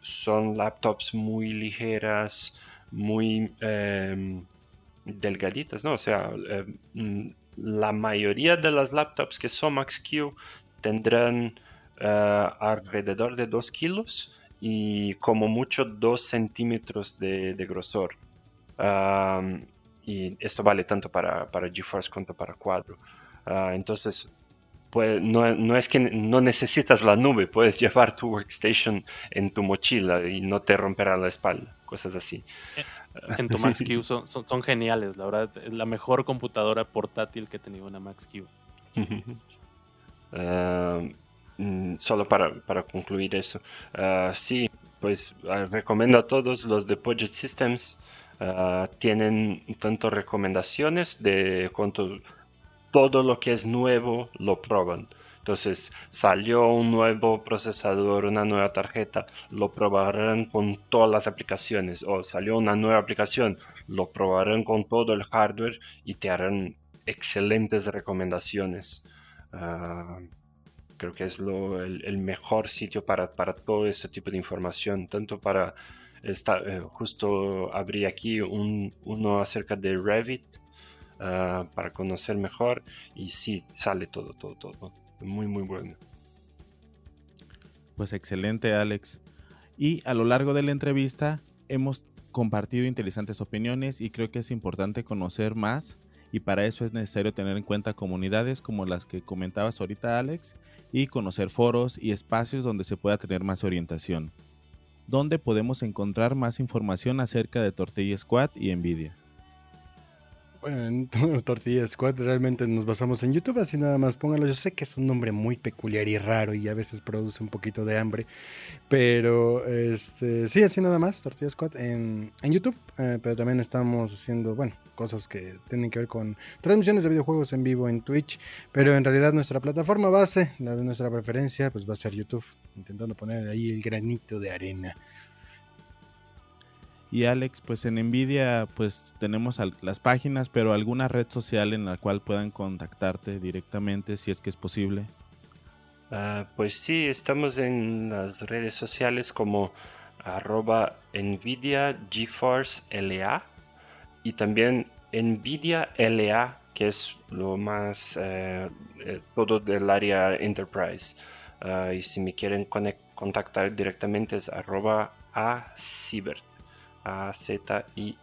son laptops muy ligeras, muy, em, delgaditas, ¿no? O sea, mm, la mayoría de las laptops que son Max-Q tendrán eh, alrededor de 2 kilos y como mucho 2 centímetros de, grosor. y esto vale tanto para, para GeForce como para Cuadro. Ah, entonces, pues, no, no, es que no necesitas la nube, puedes llevar tu workstation en tu mochila y no te romperá la espalda, cosas así. En tu Max-Q son, son, geniales, la verdad, es la mejor computadora portátil que he tenido una Max-Q. *laughs* Ah, mm, solo para, para, concluir eso, uh, sí, pues recomiendo a todos los de Budget Systems, tienen tanto recomendaciones de cuánto todo lo que es nuevo lo proban. Entonces salió un nuevo procesador, una nueva tarjeta, lo probarán con todas las aplicaciones. O salió una nueva aplicación, lo probarán con todo el hardware y te harán excelentes recomendaciones. Ah, creo que es el, mejor sitio para, todo ese tipo de información, tanto para... Esta, eh, justo abrí aquí uno acerca de Revit, Ah, para conocer mejor y sí, sale todo, todo, todo. Muy, muy bueno. Pues excelente, Alex. Y a lo largo de la entrevista hemos compartido interesantes opiniones y creo que es importante conocer más y para eso es necesario tener en cuenta comunidades como las que comentabas ahorita, Alex, y conocer foros y espacios donde se pueda tener más orientación. ¿Dónde podemos encontrar más información acerca de Tortilla Squad y Nvidia? En *laughs* Tortilla Squad realmente nos basamos en YouTube, así nada más póngalo. Yo sé que es un nombre muy peculiar y raro y a veces produce un poquito de hambre, pero este, sí, así nada más, Tortilla Squad en, en YouTube, eh, pero también estamos haciendo, bueno, cosas que tienen que ver con transmisiones de videojuegos en vivo en Twitch, pero en realidad nuestra plataforma base, la de nuestra preferencia, pues va a ser YouTube, intentando poner ahí el granito de arena. Y Alex, pues en Nvidia pues tenemos las páginas, pero alguna red social en la cual puedan contactarte directamente si es que es posible. Ah, pues sí, estamos en las redes sociales como arroba Nvidia y también Nvidia LA, que es lo más eh, eh, todo del área enterprise. Ah, y si me quieren contactar directamente es arroba a a-Z-I-E-B-E-R-T.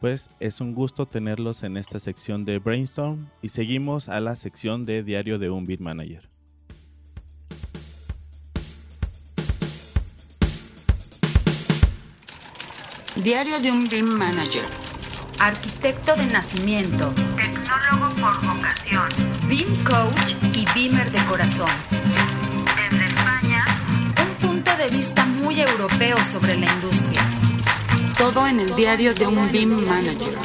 Pues es un gusto tenerlos en esta sección de Brainstorm y seguimos a la sección de Diario de un Beat Manager. Diario de un BIM Manager. Arquitecto de nacimiento. Tecnólogo por vocación. BIM Coach y BIMer de corazón de vista muy europeo sobre la industria. Todo en el diario de un BIM manager.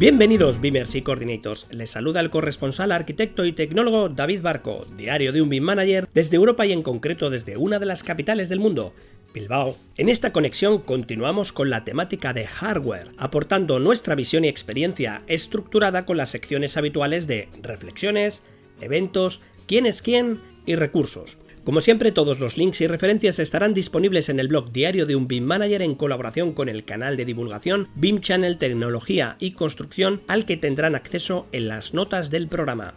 Bienvenidos Beamers y Coordinators, les saluda el corresponsal arquitecto y tecnólogo David Barco, diario de un BIM Manager desde Europa y en concreto desde una de las capitales del mundo, Bilbao. En esta conexión continuamos con la temática de hardware, aportando nuestra visión y experiencia estructurada con las secciones habituales de reflexiones, eventos, quién es quién y recursos. Como siempre, todos los links y referencias estarán disponibles en el blog diario de un BIM Manager en colaboración con el canal de divulgación BIM Channel Tecnología y Construcción al que tendrán acceso en las notas del programa.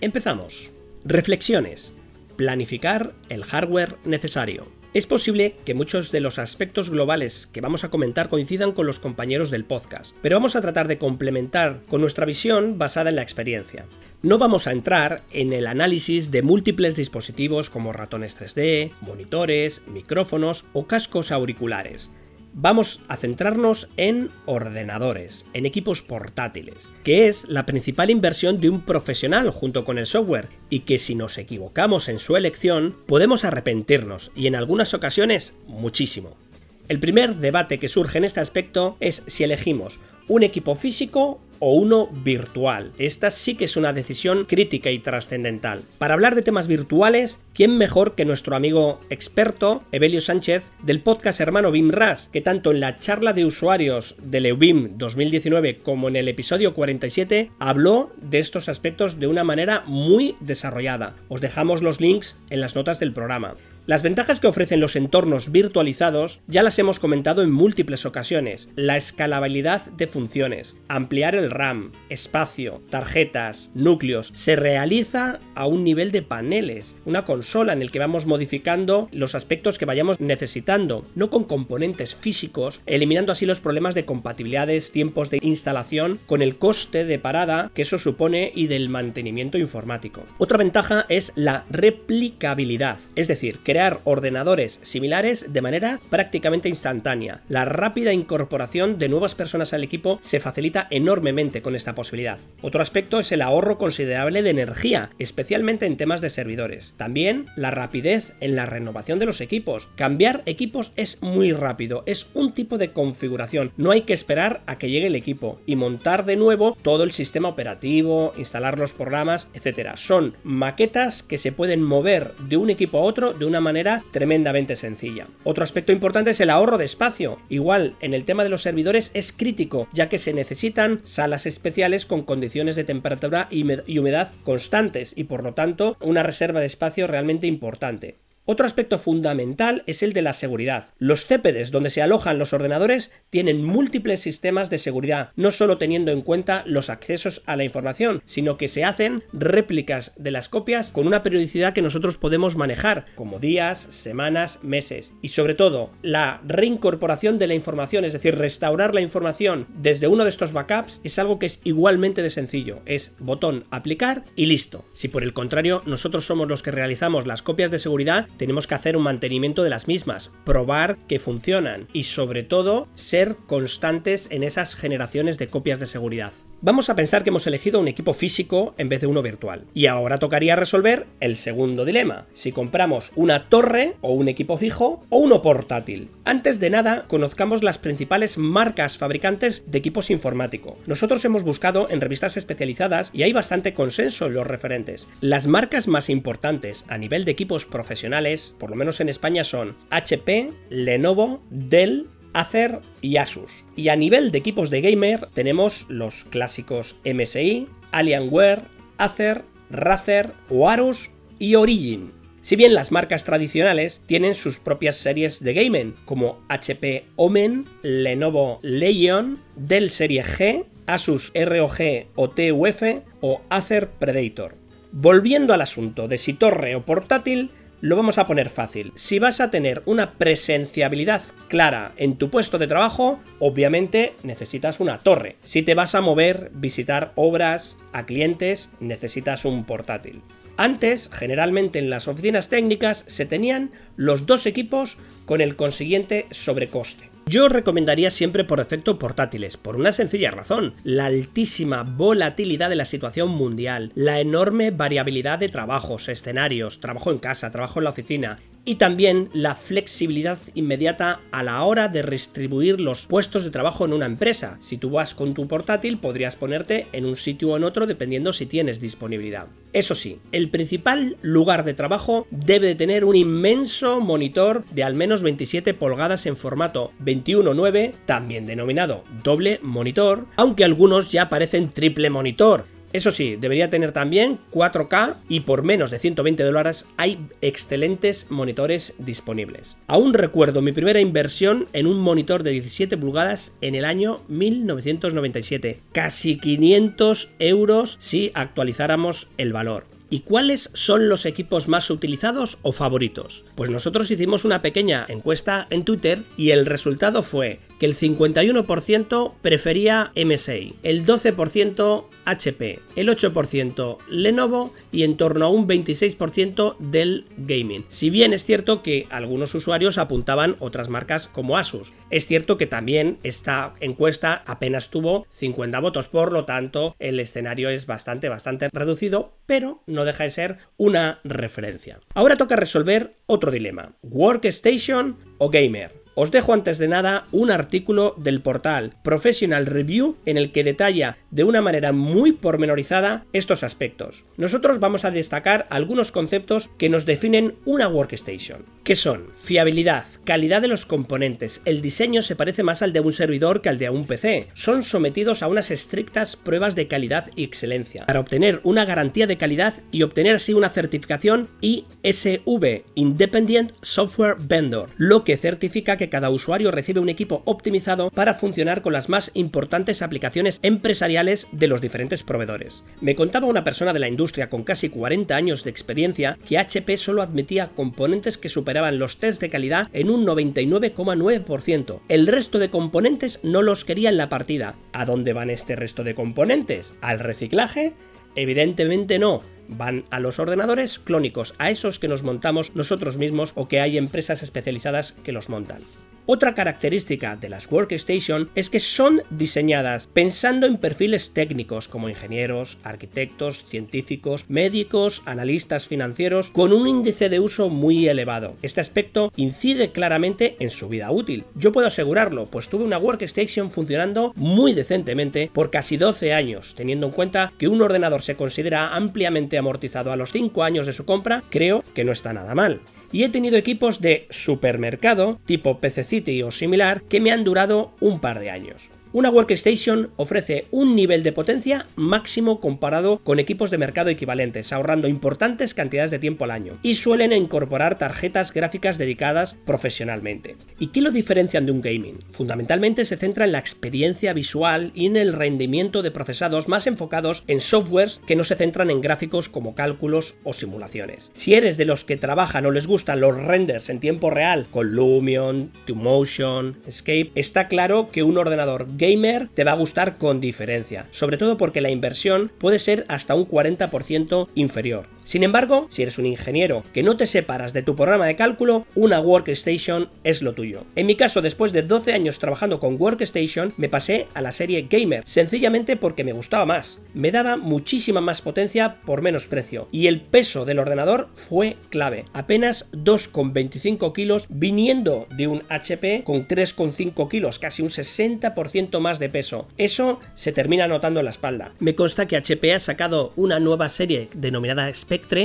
Empezamos. Reflexiones. Planificar el hardware necesario. Es posible que muchos de los aspectos globales que vamos a comentar coincidan con los compañeros del podcast, pero vamos a tratar de complementar con nuestra visión basada en la experiencia. No vamos a entrar en el análisis de múltiples dispositivos como ratones 3D, monitores, micrófonos o cascos auriculares vamos a centrarnos en ordenadores, en equipos portátiles, que es la principal inversión de un profesional junto con el software y que si nos equivocamos en su elección podemos arrepentirnos y en algunas ocasiones muchísimo. El primer debate que surge en este aspecto es si elegimos un equipo físico o uno virtual. Esta sí que es una decisión crítica y trascendental. Para hablar de temas virtuales, ¿quién mejor que nuestro amigo experto, Evelio Sánchez, del podcast hermano BIMRAS, que tanto en la charla de usuarios del EUBIM 2019 como en el episodio 47 habló de estos aspectos de una manera muy desarrollada? Os dejamos los links en las notas del programa. Las ventajas que ofrecen los entornos virtualizados ya las hemos comentado en múltiples ocasiones. La escalabilidad de funciones, ampliar el RAM, espacio, tarjetas, núcleos, se realiza a un nivel de paneles, una consola en el que vamos modificando los aspectos que vayamos necesitando, no con componentes físicos, eliminando así los problemas de compatibilidades, tiempos de instalación, con el coste de parada que eso supone y del mantenimiento informático. Otra ventaja es la replicabilidad, es decir, que crear ordenadores similares de manera prácticamente instantánea. La rápida incorporación de nuevas personas al equipo se facilita enormemente con esta posibilidad. Otro aspecto es el ahorro considerable de energía, especialmente en temas de servidores. También la rapidez en la renovación de los equipos. Cambiar equipos es muy rápido, es un tipo de configuración, no hay que esperar a que llegue el equipo y montar de nuevo todo el sistema operativo, instalar los programas, etc. Son maquetas que se pueden mover de un equipo a otro de una manera tremendamente sencilla. Otro aspecto importante es el ahorro de espacio. Igual, en el tema de los servidores es crítico, ya que se necesitan salas especiales con condiciones de temperatura y humedad constantes y por lo tanto una reserva de espacio realmente importante. Otro aspecto fundamental es el de la seguridad. Los CPDs donde se alojan los ordenadores tienen múltiples sistemas de seguridad, no solo teniendo en cuenta los accesos a la información, sino que se hacen réplicas de las copias con una periodicidad que nosotros podemos manejar, como días, semanas, meses. Y sobre todo, la reincorporación de la información, es decir, restaurar la información desde uno de estos backups, es algo que es igualmente de sencillo. Es botón aplicar y listo. Si por el contrario nosotros somos los que realizamos las copias de seguridad, tenemos que hacer un mantenimiento de las mismas, probar que funcionan y sobre todo ser constantes en esas generaciones de copias de seguridad. Vamos a pensar que hemos elegido un equipo físico en vez de uno virtual. Y ahora tocaría resolver el segundo dilema, si compramos una torre o un equipo fijo o uno portátil. Antes de nada, conozcamos las principales marcas fabricantes de equipos informáticos. Nosotros hemos buscado en revistas especializadas y hay bastante consenso en los referentes. Las marcas más importantes a nivel de equipos profesionales, por lo menos en España, son HP, Lenovo, Dell, Acer y Asus. Y a nivel de equipos de gamer tenemos los clásicos MSI, Alienware, Acer, Razer, Oarus y Origin. Si bien las marcas tradicionales tienen sus propias series de gaming, como HP Omen, Lenovo Legion, Dell Serie G, Asus ROG o TUF o Acer Predator. Volviendo al asunto de si torre o portátil, lo vamos a poner fácil. Si vas a tener una presenciabilidad clara en tu puesto de trabajo, obviamente necesitas una torre. Si te vas a mover, visitar obras, a clientes, necesitas un portátil. Antes, generalmente en las oficinas técnicas, se tenían los dos equipos con el consiguiente sobrecoste. Yo recomendaría siempre por defecto portátiles, por una sencilla razón, la altísima volatilidad de la situación mundial, la enorme variabilidad de trabajos, escenarios, trabajo en casa, trabajo en la oficina, y también la flexibilidad inmediata a la hora de redistribuir los puestos de trabajo en una empresa. Si tú vas con tu portátil podrías ponerte en un sitio o en otro dependiendo si tienes disponibilidad. Eso sí, el principal lugar de trabajo debe de tener un inmenso monitor de al menos 27 pulgadas en formato 21.9, también denominado doble monitor, aunque algunos ya parecen triple monitor, eso sí, debería tener también 4K y por menos de 120 dólares hay excelentes monitores disponibles. Aún recuerdo mi primera inversión en un monitor de 17 pulgadas en el año 1997. Casi 500 euros si actualizáramos el valor. ¿Y cuáles son los equipos más utilizados o favoritos? Pues nosotros hicimos una pequeña encuesta en Twitter y el resultado fue que el 51% prefería MSI, el 12% HP, el 8% Lenovo y en torno a un 26% del gaming. Si bien es cierto que algunos usuarios apuntaban otras marcas como Asus, es cierto que también esta encuesta apenas tuvo 50 votos, por lo tanto el escenario es bastante, bastante reducido, pero no deja de ser una referencia. Ahora toca resolver otro dilema, Workstation o Gamer. Os dejo antes de nada un artículo del portal Professional Review en el que detalla de una manera muy pormenorizada estos aspectos. Nosotros vamos a destacar algunos conceptos que nos definen una workstation, que son fiabilidad, calidad de los componentes, el diseño se parece más al de un servidor que al de un PC, son sometidos a unas estrictas pruebas de calidad y excelencia. Para obtener una garantía de calidad y obtener así una certificación ISV, Independent Software Vendor, lo que certifica que cada usuario recibe un equipo optimizado para funcionar con las más importantes aplicaciones empresariales de los diferentes proveedores. Me contaba una persona de la industria con casi 40 años de experiencia que HP solo admitía componentes que superaban los test de calidad en un 99,9%. El resto de componentes no los quería en la partida. ¿A dónde van este resto de componentes? ¿Al reciclaje? Evidentemente no, van a los ordenadores clónicos, a esos que nos montamos nosotros mismos o que hay empresas especializadas que los montan. Otra característica de las Workstation es que son diseñadas pensando en perfiles técnicos como ingenieros, arquitectos, científicos, médicos, analistas financieros, con un índice de uso muy elevado. Este aspecto incide claramente en su vida útil. Yo puedo asegurarlo, pues tuve una Workstation funcionando muy decentemente por casi 12 años, teniendo en cuenta que un ordenador se considera ampliamente amortizado a los 5 años de su compra, creo que no está nada mal y he tenido equipos de supermercado tipo PC City o similar que me han durado un par de años. Una workstation ofrece un nivel de potencia máximo comparado con equipos de mercado equivalentes, ahorrando importantes cantidades de tiempo al año, y suelen incorporar tarjetas gráficas dedicadas profesionalmente. ¿Y qué lo diferencian de un gaming? Fundamentalmente se centra en la experiencia visual y en el rendimiento de procesados más enfocados en softwares que no se centran en gráficos como cálculos o simulaciones. Si eres de los que trabajan o les gustan los renders en tiempo real con Lumion, Motion, Escape, está claro que un ordenador gamer te va a gustar con diferencia, sobre todo porque la inversión puede ser hasta un 40% inferior. Sin embargo, si eres un ingeniero que no te separas de tu programa de cálculo, una Workstation es lo tuyo. En mi caso, después de 12 años trabajando con Workstation, me pasé a la serie Gamer, sencillamente porque me gustaba más. Me daba muchísima más potencia por menos precio, y el peso del ordenador fue clave, apenas 2,25 kilos viniendo de un HP con 3,5 kilos, casi un 60% más de peso. Eso se termina notando en la espalda. Me consta que HP ha sacado una nueva serie denominada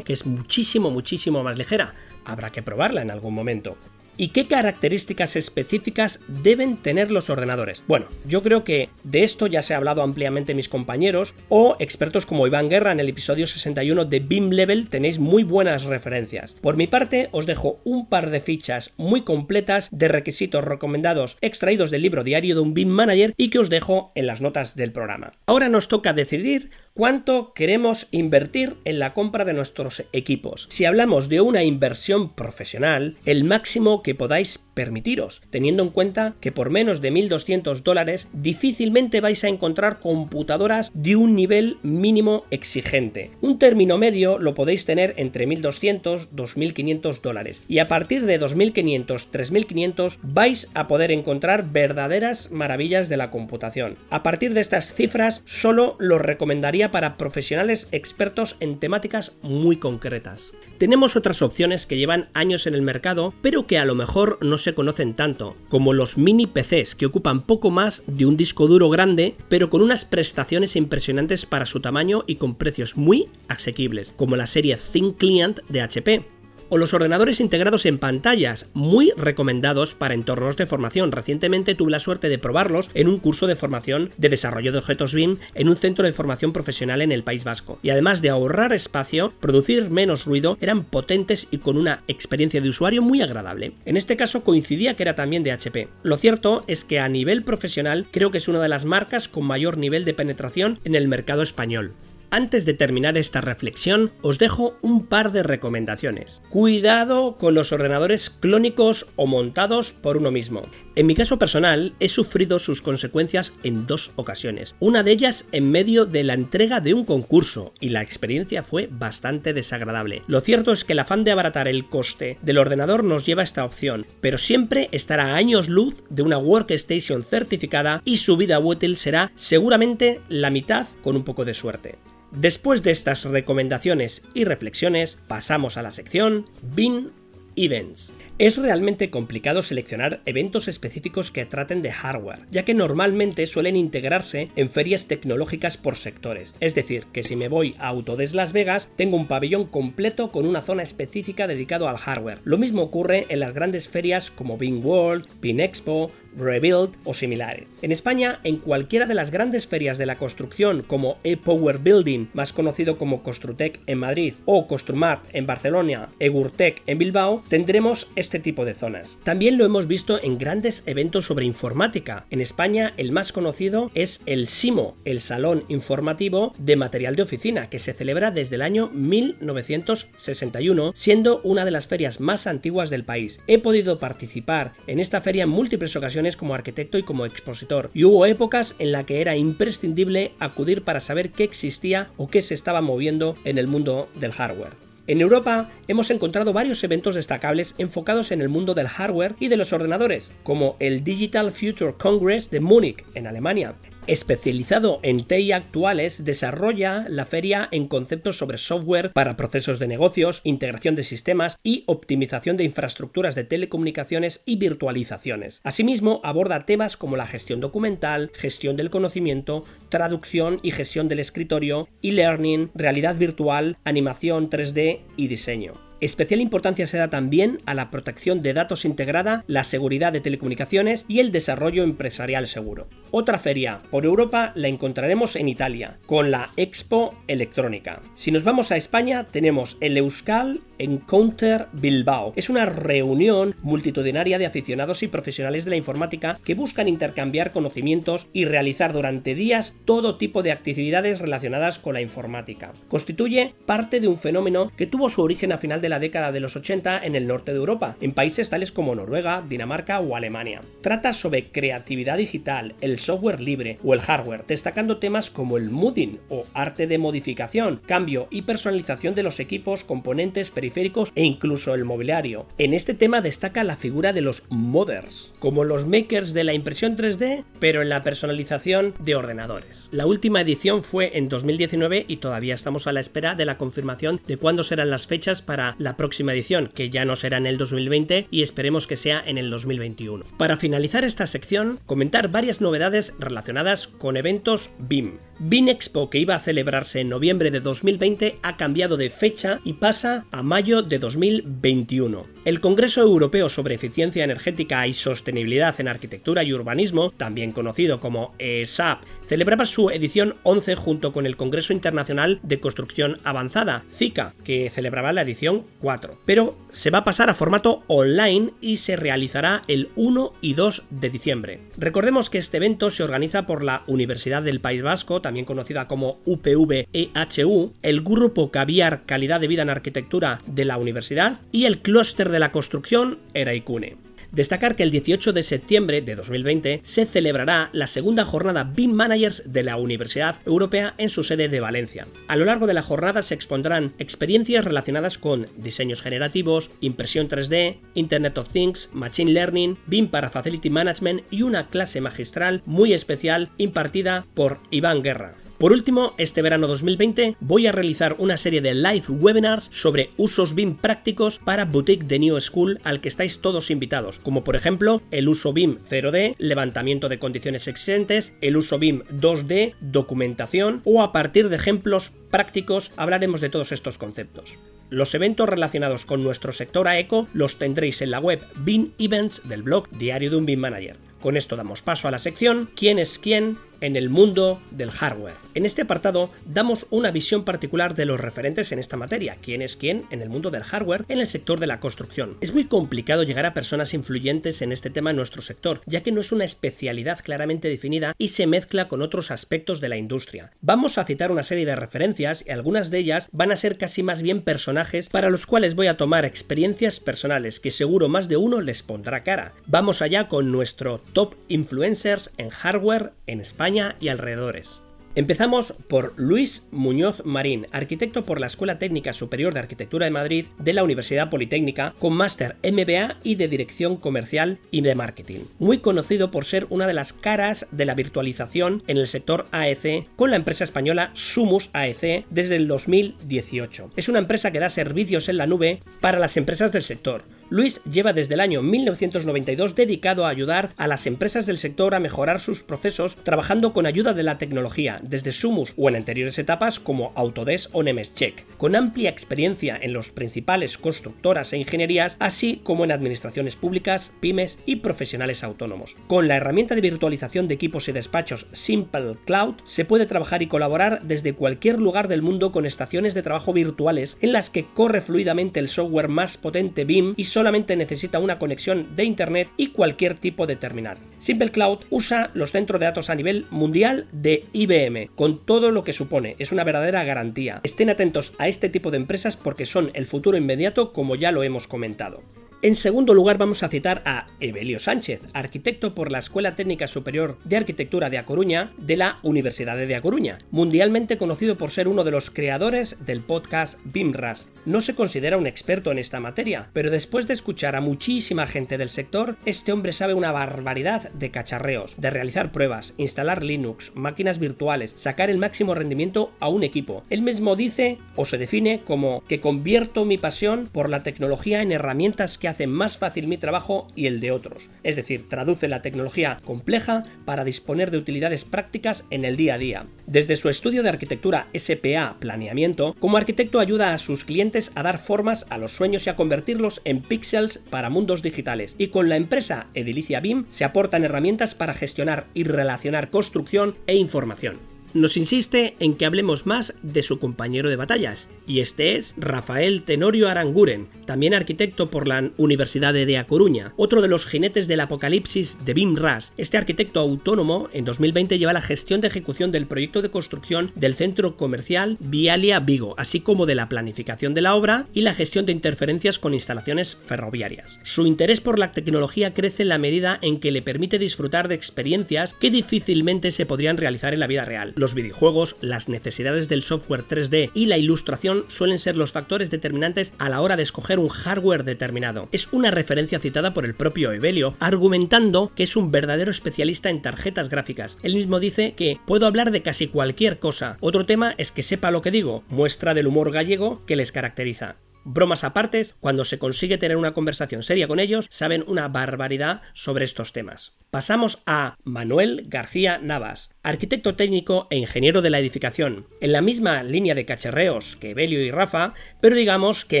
Que es muchísimo, muchísimo más ligera. Habrá que probarla en algún momento. ¿Y qué características específicas deben tener los ordenadores? Bueno, yo creo que de esto ya se ha hablado ampliamente mis compañeros o expertos como Iván Guerra en el episodio 61 de Beam Level tenéis muy buenas referencias. Por mi parte os dejo un par de fichas muy completas de requisitos recomendados extraídos del libro diario de un Beam Manager y que os dejo en las notas del programa. Ahora nos toca decidir cuánto queremos invertir en la compra de nuestros equipos. Si hablamos de una inversión profesional, el máximo que podáis permitiros, teniendo en cuenta que por menos de 1.200 dólares difícilmente vais a encontrar computadoras de un nivel mínimo exigente. Un término medio lo podéis tener entre 1.200 2.500 dólares y a partir de 2.500 3.500 vais a poder encontrar verdaderas maravillas de la computación. A partir de estas cifras solo lo recomendaría para profesionales expertos en temáticas muy concretas. Tenemos otras opciones que llevan años en el mercado, pero que a lo mejor no se conocen tanto, como los mini PCs que ocupan poco más de un disco duro grande, pero con unas prestaciones impresionantes para su tamaño y con precios muy asequibles, como la serie Think Client de HP o los ordenadores integrados en pantallas, muy recomendados para entornos de formación. Recientemente tuve la suerte de probarlos en un curso de formación de desarrollo de objetos BIM en un centro de formación profesional en el País Vasco. Y además de ahorrar espacio, producir menos ruido, eran potentes y con una experiencia de usuario muy agradable. En este caso coincidía que era también de HP. Lo cierto es que a nivel profesional creo que es una de las marcas con mayor nivel de penetración en el mercado español. Antes de terminar esta reflexión, os dejo un par de recomendaciones. Cuidado con los ordenadores clónicos o montados por uno mismo. En mi caso personal, he sufrido sus consecuencias en dos ocasiones. Una de ellas en medio de la entrega de un concurso, y la experiencia fue bastante desagradable. Lo cierto es que el afán de abaratar el coste del ordenador nos lleva a esta opción, pero siempre estará a años luz de una workstation certificada y su vida útil será seguramente la mitad con un poco de suerte. Después de estas recomendaciones y reflexiones, pasamos a la sección Bin Events. Es realmente complicado seleccionar eventos específicos que traten de hardware, ya que normalmente suelen integrarse en ferias tecnológicas por sectores. Es decir, que si me voy a Autodesk Las Vegas, tengo un pabellón completo con una zona específica dedicado al hardware. Lo mismo ocurre en las grandes ferias como Bing World, Pin Expo, Rebuild o similares. En España, en cualquiera de las grandes ferias de la construcción como E-Power Building, más conocido como Construtec en Madrid, o Construmat en Barcelona, Egurtec en Bilbao, tendremos este tipo de zonas. También lo hemos visto en grandes eventos sobre informática. En España, el más conocido es el SIMO, el Salón Informativo de Material de Oficina, que se celebra desde el año 1961, siendo una de las ferias más antiguas del país. He podido participar en esta feria en múltiples ocasiones como arquitecto y como expositor, y hubo épocas en la que era imprescindible acudir para saber qué existía o qué se estaba moviendo en el mundo del hardware. En Europa hemos encontrado varios eventos destacables enfocados en el mundo del hardware y de los ordenadores, como el Digital Future Congress de Múnich, en Alemania, especializado en TI actuales, desarrolla la feria en conceptos sobre software para procesos de negocios, integración de sistemas y optimización de infraestructuras de telecomunicaciones y virtualizaciones. Asimismo, aborda temas como la gestión documental, gestión del conocimiento, traducción y gestión del escritorio, e-learning, realidad virtual, animación 3D y diseño. Especial importancia se da también a la protección de datos integrada, la seguridad de telecomunicaciones y el desarrollo empresarial seguro. Otra feria por Europa la encontraremos en Italia, con la Expo Electrónica. Si nos vamos a España, tenemos el Euskal Encounter Bilbao. Es una reunión multitudinaria de aficionados y profesionales de la informática que buscan intercambiar conocimientos y realizar durante días todo tipo de actividades relacionadas con la informática. Constituye parte de un fenómeno que tuvo su origen a final de la década de los 80 en el norte de Europa, en países tales como Noruega, Dinamarca o Alemania. Trata sobre creatividad digital, el software libre o el hardware, destacando temas como el modding o arte de modificación, cambio y personalización de los equipos, componentes, periféricos e incluso el mobiliario. En este tema destaca la figura de los modders, como los makers de la impresión 3D, pero en la personalización de ordenadores. La última edición fue en 2019 y todavía estamos a la espera de la confirmación de cuándo serán las fechas para la próxima edición, que ya no será en el 2020 y esperemos que sea en el 2021. Para finalizar esta sección, comentar varias novedades relacionadas con eventos BIM. BIM Expo, que iba a celebrarse en noviembre de 2020, ha cambiado de fecha y pasa a mayo de 2021. El Congreso Europeo sobre Eficiencia Energética y Sostenibilidad en Arquitectura y Urbanismo, también conocido como ESAP, celebraba su edición 11 junto con el Congreso Internacional de Construcción Avanzada, CICA, que celebraba la edición 4. Pero se va a pasar a formato online y se realizará el 1 y 2 de diciembre. Recordemos que este evento se organiza por la Universidad del País Vasco, también conocida como UPV-EHU, el Grupo Caviar Calidad de Vida en Arquitectura de la Universidad y el Clúster de la Construcción Eraikune. Destacar que el 18 de septiembre de 2020 se celebrará la segunda jornada BIM Managers de la Universidad Europea en su sede de Valencia. A lo largo de la jornada se expondrán experiencias relacionadas con diseños generativos, impresión 3D, Internet of Things, Machine Learning, BIM para Facility Management y una clase magistral muy especial impartida por Iván Guerra. Por último, este verano 2020 voy a realizar una serie de live webinars sobre usos BIM prácticos para Boutique de New School al que estáis todos invitados, como por ejemplo el uso BIM 0D, levantamiento de condiciones existentes, el uso BIM 2D, documentación o a partir de ejemplos prácticos hablaremos de todos estos conceptos. Los eventos relacionados con nuestro sector AECO los tendréis en la web BIM Events del blog Diario de un BIM Manager. Con esto damos paso a la sección ¿Quién es quién? En el mundo del hardware. En este apartado damos una visión particular de los referentes en esta materia, quién es quién en el mundo del hardware en el sector de la construcción. Es muy complicado llegar a personas influyentes en este tema en nuestro sector, ya que no es una especialidad claramente definida y se mezcla con otros aspectos de la industria. Vamos a citar una serie de referencias y algunas de ellas van a ser casi más bien personajes para los cuales voy a tomar experiencias personales que seguro más de uno les pondrá cara. Vamos allá con nuestro top influencers en hardware en España y alrededores. Empezamos por Luis Muñoz Marín, arquitecto por la Escuela Técnica Superior de Arquitectura de Madrid de la Universidad Politécnica, con máster MBA y de Dirección Comercial y de Marketing. Muy conocido por ser una de las caras de la virtualización en el sector AEC con la empresa española Sumus AEC desde el 2018. Es una empresa que da servicios en la nube para las empresas del sector Luis lleva desde el año 1992 dedicado a ayudar a las empresas del sector a mejorar sus procesos trabajando con ayuda de la tecnología, desde Sumus o en anteriores etapas como Autodesk o Nemescheck, con amplia experiencia en los principales constructoras e ingenierías, así como en administraciones públicas, pymes y profesionales autónomos. Con la herramienta de virtualización de equipos y despachos Simple Cloud se puede trabajar y colaborar desde cualquier lugar del mundo con estaciones de trabajo virtuales en las que corre fluidamente el software más potente BIM y solamente necesita una conexión de Internet y cualquier tipo de terminal. Simple Cloud usa los centros de datos a nivel mundial de IBM, con todo lo que supone, es una verdadera garantía. Estén atentos a este tipo de empresas porque son el futuro inmediato como ya lo hemos comentado. En segundo lugar vamos a citar a Evelio Sánchez, arquitecto por la Escuela Técnica Superior de Arquitectura de A Coruña de la Universidad de A Coruña, mundialmente conocido por ser uno de los creadores del podcast BIMRAS. No se considera un experto en esta materia, pero después de escuchar a muchísima gente del sector, este hombre sabe una barbaridad de cacharreos, de realizar pruebas, instalar Linux, máquinas virtuales, sacar el máximo rendimiento a un equipo. Él mismo dice o se define como que convierto mi pasión por la tecnología en herramientas que hace más fácil mi trabajo y el de otros. Es decir, traduce la tecnología compleja para disponer de utilidades prácticas en el día a día. Desde su estudio de arquitectura SPA Planeamiento, como arquitecto ayuda a sus clientes a dar formas a los sueños y a convertirlos en píxeles para mundos digitales. Y con la empresa Edilicia BIM se aportan herramientas para gestionar y relacionar construcción e información nos insiste en que hablemos más de su compañero de batallas, y este es Rafael Tenorio Aranguren, también arquitecto por la Universidad de A Coruña, otro de los jinetes del apocalipsis de BIM RAS. Este arquitecto autónomo en 2020 lleva la gestión de ejecución del proyecto de construcción del centro comercial Vialia Vigo, así como de la planificación de la obra y la gestión de interferencias con instalaciones ferroviarias. Su interés por la tecnología crece en la medida en que le permite disfrutar de experiencias que difícilmente se podrían realizar en la vida real los videojuegos, las necesidades del software 3D y la ilustración suelen ser los factores determinantes a la hora de escoger un hardware determinado. Es una referencia citada por el propio Evelio, argumentando que es un verdadero especialista en tarjetas gráficas. Él mismo dice que puedo hablar de casi cualquier cosa. Otro tema es que sepa lo que digo, muestra del humor gallego que les caracteriza. Bromas apartes, cuando se consigue tener una conversación seria con ellos, saben una barbaridad sobre estos temas. Pasamos a Manuel García Navas, arquitecto técnico e ingeniero de la edificación, en la misma línea de cacharreos que Belio y Rafa, pero digamos que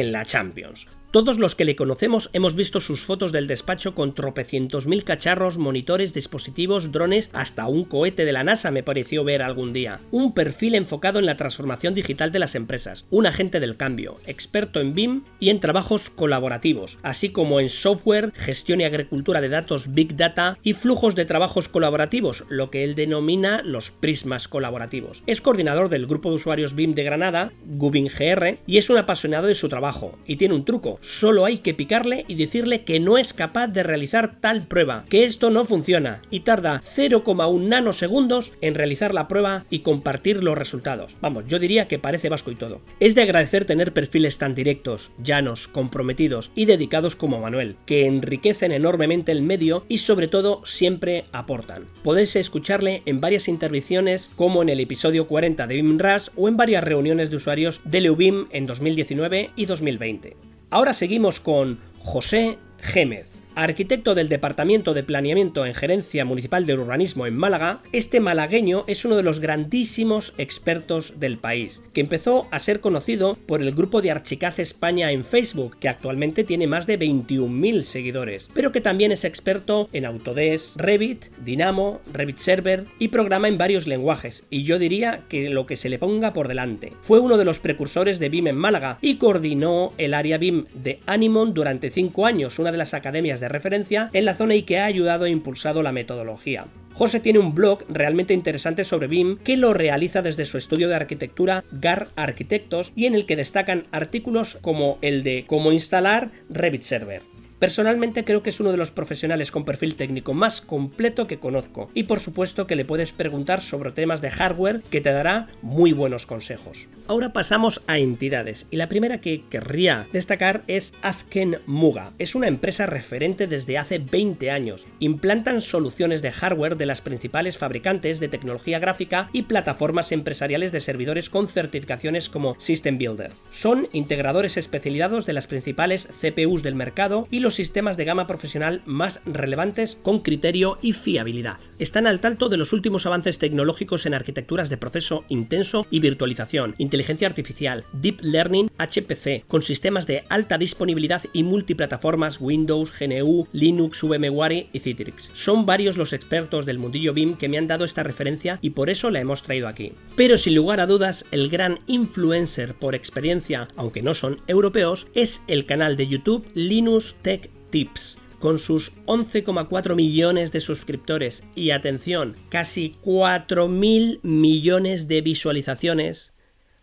en la Champions. Todos los que le conocemos hemos visto sus fotos del despacho con tropecientos mil cacharros, monitores, dispositivos, drones, hasta un cohete de la NASA me pareció ver algún día. Un perfil enfocado en la transformación digital de las empresas, un agente del cambio, experto en BIM y en trabajos colaborativos, así como en software, gestión y agricultura de datos Big Data y flujos de trabajos colaborativos, lo que él denomina los prismas colaborativos. Es coordinador del grupo de usuarios BIM de Granada, GubinGR, y es un apasionado de su trabajo, y tiene un truco solo hay que picarle y decirle que no es capaz de realizar tal prueba, que esto no funciona y tarda 0,1 nanosegundos en realizar la prueba y compartir los resultados. Vamos, yo diría que parece vasco y todo. Es de agradecer tener perfiles tan directos, llanos, comprometidos y dedicados como Manuel, que enriquecen enormemente el medio y sobre todo siempre aportan. Podéis escucharle en varias intervenciones como en el episodio 40 de BIMRAS o en varias reuniones de usuarios de Leubim en 2019 y 2020. Ahora seguimos con José Gémez. Arquitecto del Departamento de Planeamiento en Gerencia Municipal de Urbanismo en Málaga, este malagueño es uno de los grandísimos expertos del país, que empezó a ser conocido por el grupo de Archicaz España en Facebook, que actualmente tiene más de 21.000 seguidores, pero que también es experto en Autodesk, Revit, Dynamo, Revit Server y programa en varios lenguajes, y yo diría que lo que se le ponga por delante. Fue uno de los precursores de BIM en Málaga y coordinó el área BIM de Animon durante 5 años, una de las academias de referencia en la zona y que ha ayudado e impulsado la metodología. José tiene un blog realmente interesante sobre BIM que lo realiza desde su estudio de arquitectura GAR Arquitectos y en el que destacan artículos como el de cómo instalar Revit Server. Personalmente creo que es uno de los profesionales con perfil técnico más completo que conozco y por supuesto que le puedes preguntar sobre temas de hardware que te dará muy buenos consejos. Ahora pasamos a entidades y la primera que querría destacar es Afken Muga. Es una empresa referente desde hace 20 años. Implantan soluciones de hardware de las principales fabricantes de tecnología gráfica y plataformas empresariales de servidores con certificaciones como System Builder. Son integradores especializados de las principales CPUs del mercado y los sistemas de gama profesional más relevantes con criterio y fiabilidad. Están al tanto de los últimos avances tecnológicos en arquitecturas de proceso intenso y virtualización, inteligencia artificial, deep learning, HPC, con sistemas de alta disponibilidad y multiplataformas Windows, GNU, Linux, VMware y Citrix. Son varios los expertos del mundillo BIM que me han dado esta referencia y por eso la hemos traído aquí. Pero sin lugar a dudas, el gran influencer por experiencia, aunque no son europeos, es el canal de YouTube Linux Tech Tips con sus 11,4 millones de suscriptores y atención, casi 4.000 millones de visualizaciones.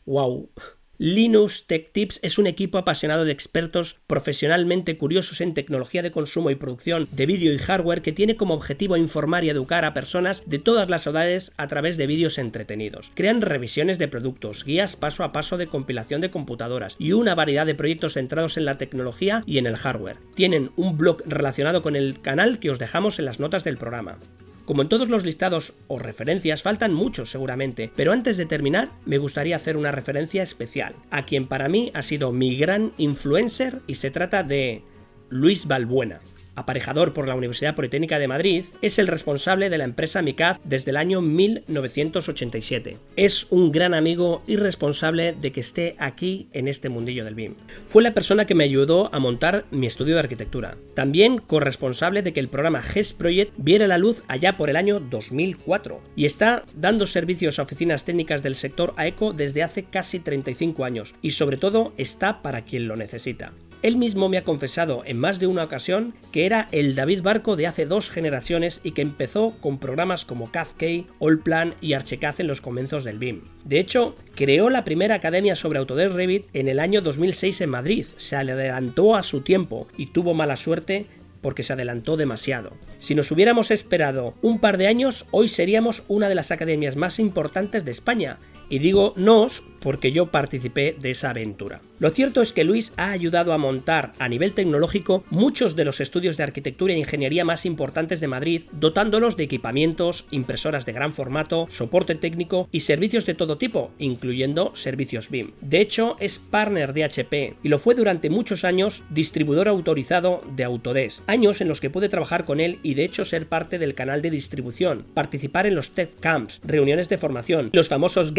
¡Wow! Linux Tech Tips es un equipo apasionado de expertos profesionalmente curiosos en tecnología de consumo y producción de vídeo y hardware que tiene como objetivo informar y educar a personas de todas las edades a través de vídeos entretenidos. Crean revisiones de productos, guías paso a paso de compilación de computadoras y una variedad de proyectos centrados en la tecnología y en el hardware. Tienen un blog relacionado con el canal que os dejamos en las notas del programa. Como en todos los listados o referencias, faltan muchos seguramente, pero antes de terminar, me gustaría hacer una referencia especial a quien para mí ha sido mi gran influencer y se trata de Luis Balbuena aparejador por la Universidad Politécnica de Madrid, es el responsable de la empresa Micaz desde el año 1987. Es un gran amigo y responsable de que esté aquí en este mundillo del BIM. Fue la persona que me ayudó a montar mi estudio de arquitectura. También corresponsable de que el programa GES Project viera la luz allá por el año 2004 y está dando servicios a oficinas técnicas del sector AECO desde hace casi 35 años y sobre todo está para quien lo necesita. Él mismo me ha confesado en más de una ocasión que era el David Barco de hace dos generaciones y que empezó con programas como CAD-K, Allplan y Archicad en los comienzos del BIM. De hecho, creó la primera academia sobre Autodesk Revit en el año 2006 en Madrid, se adelantó a su tiempo y tuvo mala suerte porque se adelantó demasiado. Si nos hubiéramos esperado un par de años, hoy seríamos una de las academias más importantes de España. Y digo nos porque yo participé de esa aventura. Lo cierto es que Luis ha ayudado a montar a nivel tecnológico muchos de los estudios de arquitectura e ingeniería más importantes de Madrid, dotándolos de equipamientos, impresoras de gran formato, soporte técnico y servicios de todo tipo, incluyendo servicios BIM. De hecho, es partner de HP y lo fue durante muchos años distribuidor autorizado de Autodesk, años en los que pude trabajar con él y de hecho ser parte del canal de distribución, participar en los TED Camps, reuniones de formación, los famosos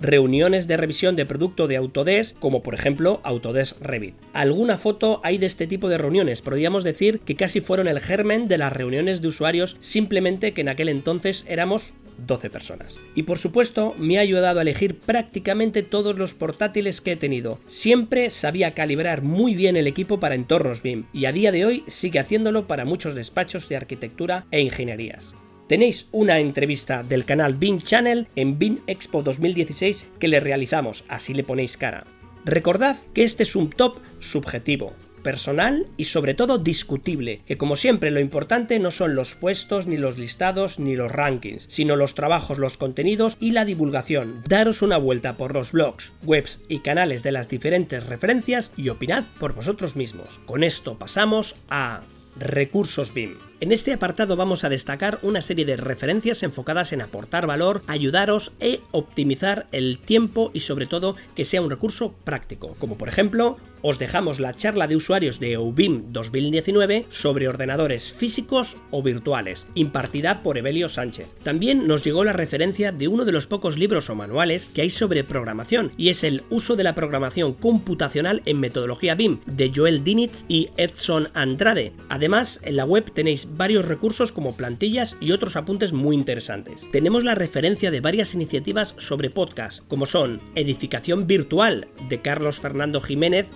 Reuniones de revisión de producto de Autodesk, como por ejemplo Autodesk Revit. Alguna foto hay de este tipo de reuniones, podríamos decir que casi fueron el germen de las reuniones de usuarios, simplemente que en aquel entonces éramos 12 personas. Y por supuesto, me ha ayudado a elegir prácticamente todos los portátiles que he tenido. Siempre sabía calibrar muy bien el equipo para entornos BIM y a día de hoy sigue haciéndolo para muchos despachos de arquitectura e ingenierías. Tenéis una entrevista del canal BIM Channel en BIM Expo 2016 que le realizamos, así le ponéis cara. Recordad que este es un top subjetivo, personal y sobre todo discutible, que como siempre lo importante no son los puestos, ni los listados, ni los rankings, sino los trabajos, los contenidos y la divulgación. Daros una vuelta por los blogs, webs y canales de las diferentes referencias y opinad por vosotros mismos. Con esto pasamos a recursos BIM. En este apartado vamos a destacar una serie de referencias enfocadas en aportar valor, ayudaros e optimizar el tiempo y sobre todo que sea un recurso práctico, como por ejemplo os dejamos la charla de usuarios de UBIM 2019 sobre ordenadores físicos o virtuales, impartida por Evelio Sánchez. También nos llegó la referencia de uno de los pocos libros o manuales que hay sobre programación, y es el uso de la programación computacional en metodología BIM, de Joel Dinitz y Edson Andrade. Además, en la web tenéis varios recursos como plantillas y otros apuntes muy interesantes. Tenemos la referencia de varias iniciativas sobre podcast, como son Edificación Virtual, de Carlos Fernando Jiménez,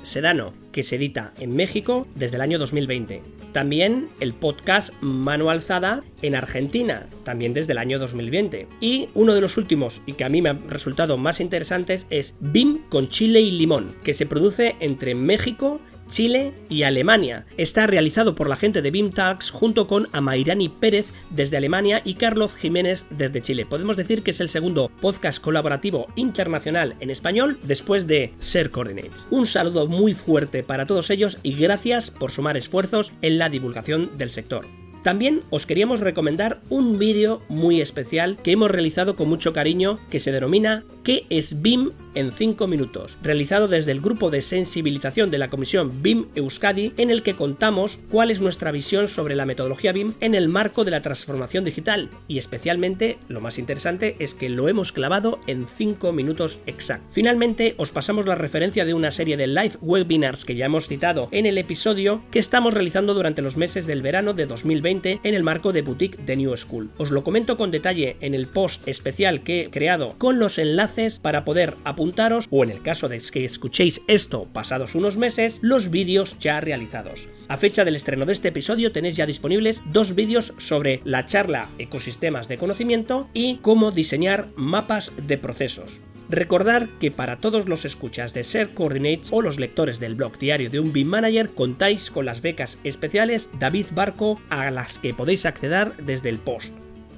Que se edita en México desde el año 2020. También el podcast Mano Alzada en Argentina, también desde el año 2020. Y uno de los últimos y que a mí me han resultado más interesantes es BIM con chile y limón, que se produce entre México Chile y Alemania. Está realizado por la gente de BIMTAX junto con Amairani Pérez desde Alemania y Carlos Jiménez desde Chile. Podemos decir que es el segundo podcast colaborativo internacional en español después de Ser Coordinates. Un saludo muy fuerte para todos ellos y gracias por sumar esfuerzos en la divulgación del sector. También os queríamos recomendar un vídeo muy especial que hemos realizado con mucho cariño que se denomina ¿Qué es BIM en 5 minutos? Realizado desde el grupo de sensibilización de la comisión BIM Euskadi en el que contamos cuál es nuestra visión sobre la metodología BIM en el marco de la transformación digital y especialmente lo más interesante es que lo hemos clavado en 5 minutos exactos. Finalmente os pasamos la referencia de una serie de live webinars que ya hemos citado en el episodio que estamos realizando durante los meses del verano de 2020 en el marco de Boutique de New School. Os lo comento con detalle en el post especial que he creado con los enlaces para poder apuntaros o en el caso de que escuchéis esto pasados unos meses, los vídeos ya realizados. A fecha del estreno de este episodio tenéis ya disponibles dos vídeos sobre la charla Ecosistemas de Conocimiento y cómo diseñar mapas de procesos. Recordar que para todos los escuchas de Ser Coordinates o los lectores del blog diario de un BIM Manager contáis con las becas especiales David Barco a las que podéis acceder desde el post.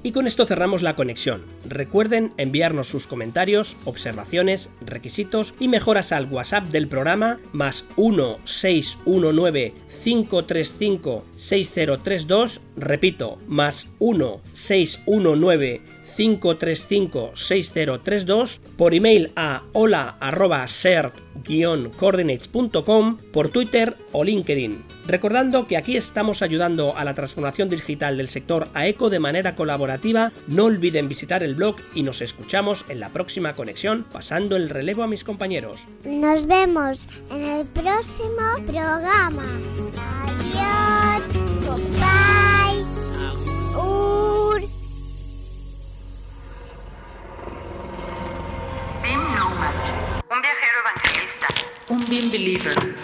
Y con esto cerramos la conexión. Recuerden enviarnos sus comentarios, observaciones, requisitos y mejoras al WhatsApp del programa más 1619 535 6032, repito, más 1619 535-6032, por email a hola-cert-coordinates.com, por Twitter o LinkedIn. Recordando que aquí estamos ayudando a la transformación digital del sector AECO de manera colaborativa, no olviden visitar el blog y nos escuchamos en la próxima conexión pasando el relevo a mis compañeros. Nos vemos en el próximo programa. Adiós. Goodbye. BIM Nomad, un viajero evangelista, un BIM believer.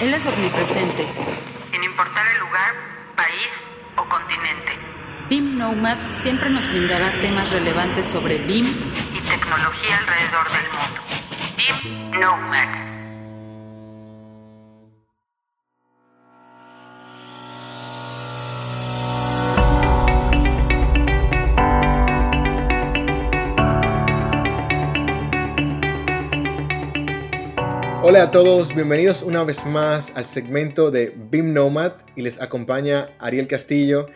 Él es omnipresente, sin importar el lugar, país o continente. BIM Nomad siempre nos brindará temas relevantes sobre BIM y tecnología alrededor del mundo. BIM Nomad. Hola a todos, bienvenidos una vez más al segmento de BIM Nomad y les acompaña Ariel Castillo.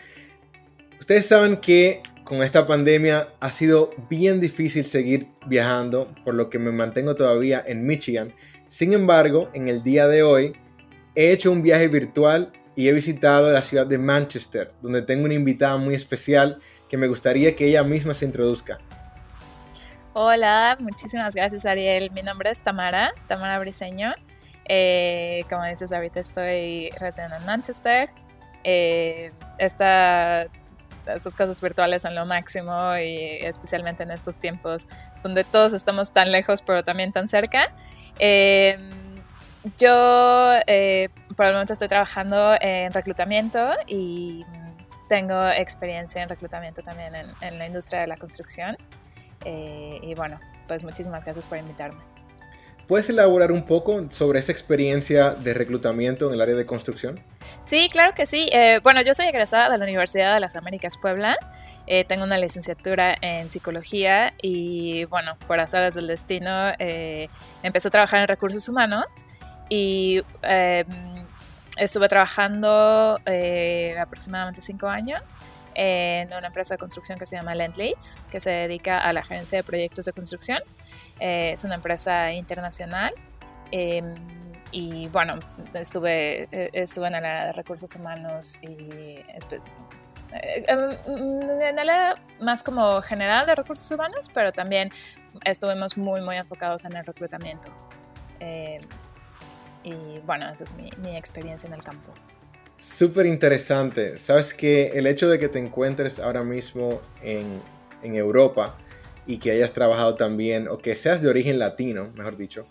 Ustedes saben que con esta pandemia ha sido bien difícil seguir viajando, por lo que me mantengo todavía en Michigan. Sin embargo, en el día de hoy he hecho un viaje virtual y he visitado la ciudad de Manchester, donde tengo una invitada muy especial que me gustaría que ella misma se introduzca. Hola, muchísimas gracias Ariel. Mi nombre es Tamara, Tamara Briseño. Eh, como dices, ahorita estoy residiendo en Manchester. Eh, esta, estas cosas virtuales son lo máximo y especialmente en estos tiempos donde todos estamos tan lejos pero también tan cerca. Eh, yo eh, por el momento estoy trabajando en reclutamiento y tengo experiencia en reclutamiento también en, en la industria de la construcción. Eh, y bueno, pues muchísimas gracias por invitarme. ¿Puedes elaborar un poco sobre esa experiencia de reclutamiento en el área de construcción? Sí, claro que sí. Eh, bueno, yo soy egresada de la Universidad de las Américas Puebla. Eh, tengo una licenciatura en psicología y bueno, por azares del destino, eh, empecé a trabajar en recursos humanos y eh, estuve trabajando eh, aproximadamente cinco años en una empresa de construcción que se llama Lendlease, que se dedica a la gerencia de proyectos de construcción. Eh, es una empresa internacional. eh, y bueno, estuve, eh, estuve en el área de recursos humanos y eh, eh, en el área más como general de recursos humanos, pero también estuvimos muy, muy enfocados en el reclutamiento. Eh, y bueno, esa es mi, mi experiencia en el campo. Súper interesante. Sabes que el hecho de que te encuentres ahora mismo en, en Europa y que hayas trabajado también, o que seas de origen latino, mejor dicho,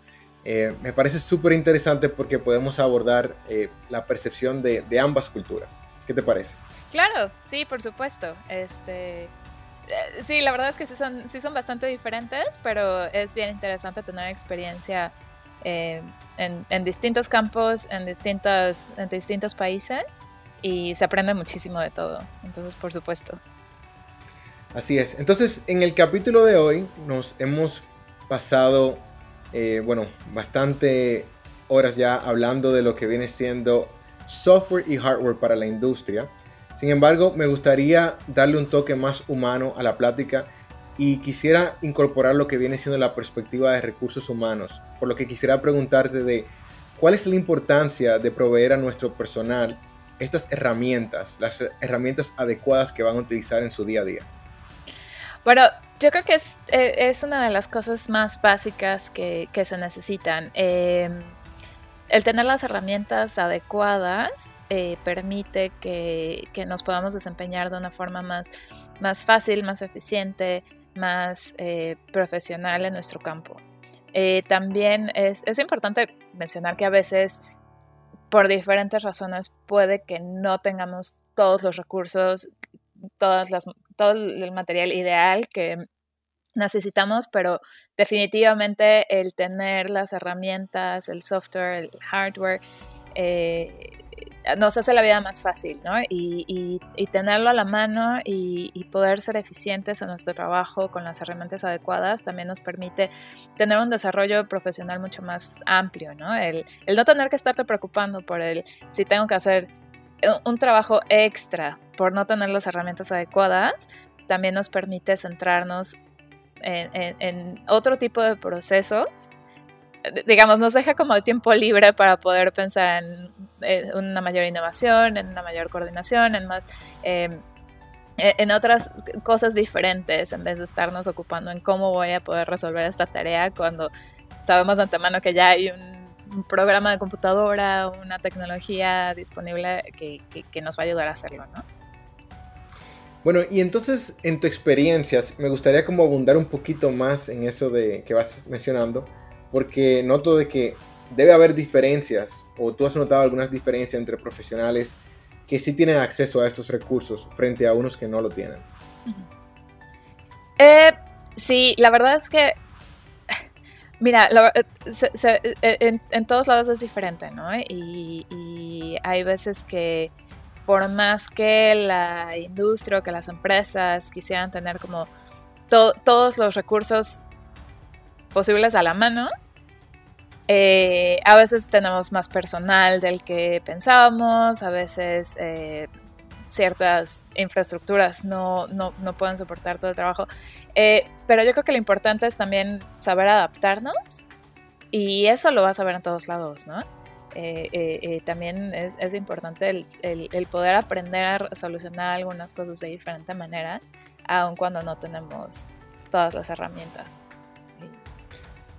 eh, me parece súper interesante porque podemos abordar eh, la percepción de, ambas culturas. ¿Qué te parece? Claro, sí, por supuesto. Este, eh, sí, la verdad es que sí son, sí son bastante diferentes, pero es bien interesante tener experiencia en, distintos campos, en, distintas, en distintos países y se aprende muchísimo de todo. Entonces, por supuesto. Así es. Entonces, en el capítulo de hoy nos hemos pasado, eh, bueno, bastante horas ya hablando de lo que viene siendo software y hardware para la industria. Sin embargo, me gustaría darle un toque más humano a la plática y quisiera incorporar lo que viene siendo la perspectiva de recursos humanos, por lo que quisiera preguntarte de cuál es la importancia de proveer a nuestro personal estas herramientas, las herramientas adecuadas que van a utilizar en su día a día. Bueno, yo creo que es, eh, una de las cosas más básicas que, se necesitan. Em, el tener las herramientas adecuadas eh, permite que, nos podamos desempeñar de una forma más, más fácil, más eficiente, más eh, profesional en nuestro campo. También es, es, importante mencionar que a veces, por diferentes razones, puede que no tengamos todos los recursos, todas las, todo el material ideal que necesitamos, pero definitivamente el tener las herramientas, el software, el hardware, eh, nos hace la vida más fácil, ¿no? Y, tenerlo a la mano y, poder ser eficientes en nuestro trabajo con las herramientas adecuadas también nos permite tener un desarrollo profesional mucho más amplio, ¿no? El, no tener que estarte preocupando por el si tengo que hacer un trabajo extra por no tener las herramientas adecuadas, también nos permite centrarnos en, otro tipo de procesos. Digamos, nos deja como el tiempo libre para poder pensar en, una mayor innovación, en una mayor coordinación, en más... Em, e, en otras cosas diferentes en vez de estarnos ocupando en cómo voy a poder resolver esta tarea cuando sabemos de antemano que ya hay un, programa de computadora, una tecnología disponible que, que, nos va a ayudar a hacerlo, ¿no? Bueno, y entonces en tu experiencia, me gustaría como abundar un poquito más en eso de que vas mencionando, porque noto de que debe haber diferencias, o tú has notado algunas diferencias entre profesionales que sí tienen acceso a estos recursos frente a unos que no lo tienen. Eh, sí, la verdad es que, *laughs* mira, eh, en, todos lados es diferente, ¿no? y hay veces que por más que la industria o que las empresas quisieran tener como todos los recursos posibles a la mano, eh, a veces tenemos más personal del que pensábamos, a veces eh, ciertas infraestructuras no, pueden soportar todo el trabajo. Eh, pero yo creo que lo importante es también saber adaptarnos y eso lo vas a ver en todos lados, ¿no? Eh, eh, eh, también es, es importante el, el, poder aprender a solucionar algunas cosas de diferente manera, aun cuando no tenemos todas las herramientas.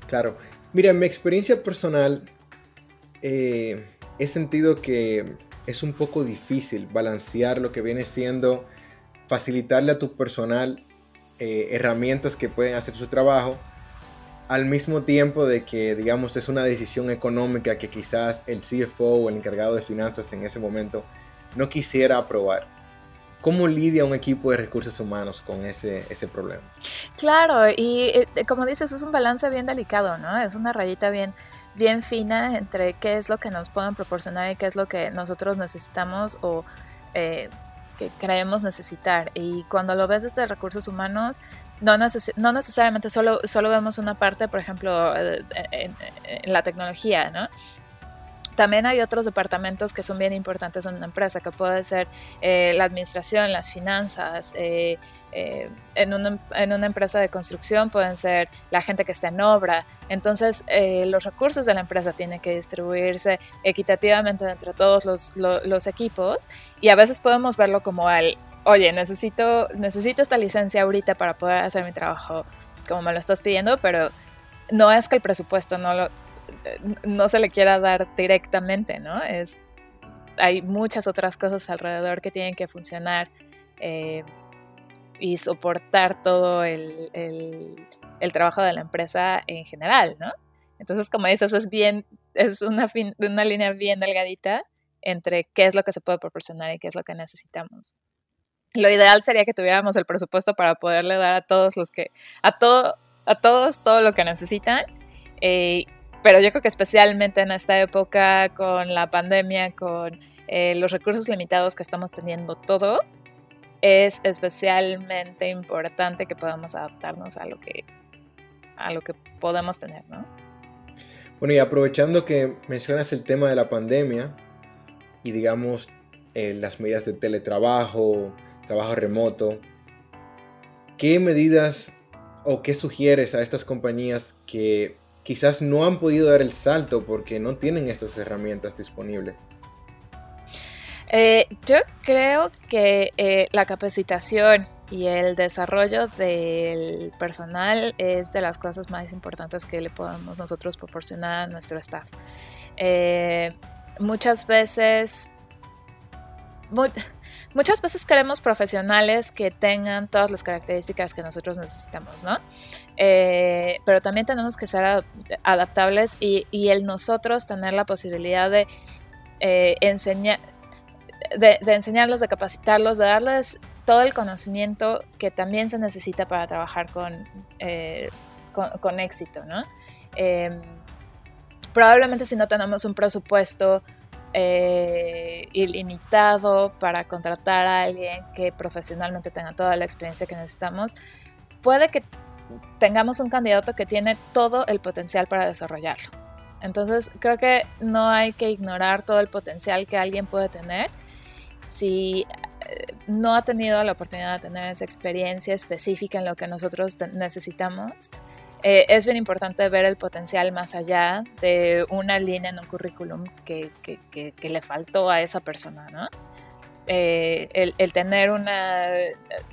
Claro. Mira, en mi experiencia personal, he sentido que es un poco difícil balancear lo que viene siendo facilitarle a tu personal herramientas que pueden hacer su trabajo al mismo tiempo de que, digamos, es una decisión económica que quizás el CFO o el encargado de finanzas en ese momento no quisiera aprobar. ¿Cómo lidia un equipo de recursos humanos con ese, ese problema? Claro, y eh, como dices, es un balance bien delicado, ¿no? Es una rayita bien, bien fina entre qué es lo que nos pueden proporcionar y qué es lo que nosotros necesitamos o eh, que creemos necesitar. Y cuando lo ves desde recursos humanos, no, no necesariamente solo, solo vemos una parte, por ejemplo, eh, en, la tecnología, ¿no? También hay otros departamentos que son bien importantes en una empresa, que puede ser eh, la administración, las finanzas. Eh, en, una, en, una, empresa de construcción pueden ser la gente que está en obra. Entonces, los recursos de la empresa tienen que distribuirse equitativamente entre todos los, los equipos y a veces podemos verlo como al oye, necesito, necesito esta licencia ahorita para poder hacer mi trabajo como me lo estás pidiendo, pero no es que el presupuesto no, lo, no se le quiera dar directamente, ¿no? Es, hay muchas otras cosas alrededor que tienen que funcionar eh, y soportar todo el, el, trabajo de la empresa en general, ¿no? Entonces, como dices, es bien, es una, una línea bien delgadita entre qué es lo que se puede proporcionar y qué es lo que necesitamos lo ideal sería que tuviéramos el presupuesto para poderle dar a todos los que, a todo, a todos todo lo que necesitan. Eh, pero yo creo que especialmente en esta época con la pandemia, con eh, los recursos limitados que estamos teniendo todos, es especialmente importante que podamos adaptarnos a lo que, a lo que podemos tener, ¿no? Bueno, y aprovechando que mencionas el tema de la pandemia y digamos eh, las medidas de teletrabajo, trabajo remoto, ¿qué medidas o qué sugieres a estas compañías que quizás no han podido dar el salto porque no tienen estas herramientas disponibles? Eh, yo creo que eh, la capacitación y el desarrollo del personal es de las cosas más importantes que le podemos nosotros proporcionar a nuestro staff. Eh, muchas veces, muchas veces queremos profesionales que tengan todas las características que nosotros necesitamos, ¿no? pero también tenemos que ser adaptables y, el nosotros tener la posibilidad de enseñar de, enseñarlos, de capacitarlos, de darles todo el conocimiento que también se necesita para trabajar con, eh, con, éxito, ¿no? Em, probablemente si no tenemos un presupuesto eh, ilimitado para contratar a alguien que profesionalmente tenga toda la experiencia que necesitamos, puede que tengamos un candidato que tiene todo el potencial para desarrollarlo. Entonces creo que no hay que ignorar todo el potencial que alguien puede tener si eh, no ha tenido la oportunidad de tener esa experiencia específica en lo que nosotros necesitamos, eh, es bien importante ver el potencial más allá de una línea en un currículum que, le faltó a esa persona, ¿no? Eh, el, el, tener una,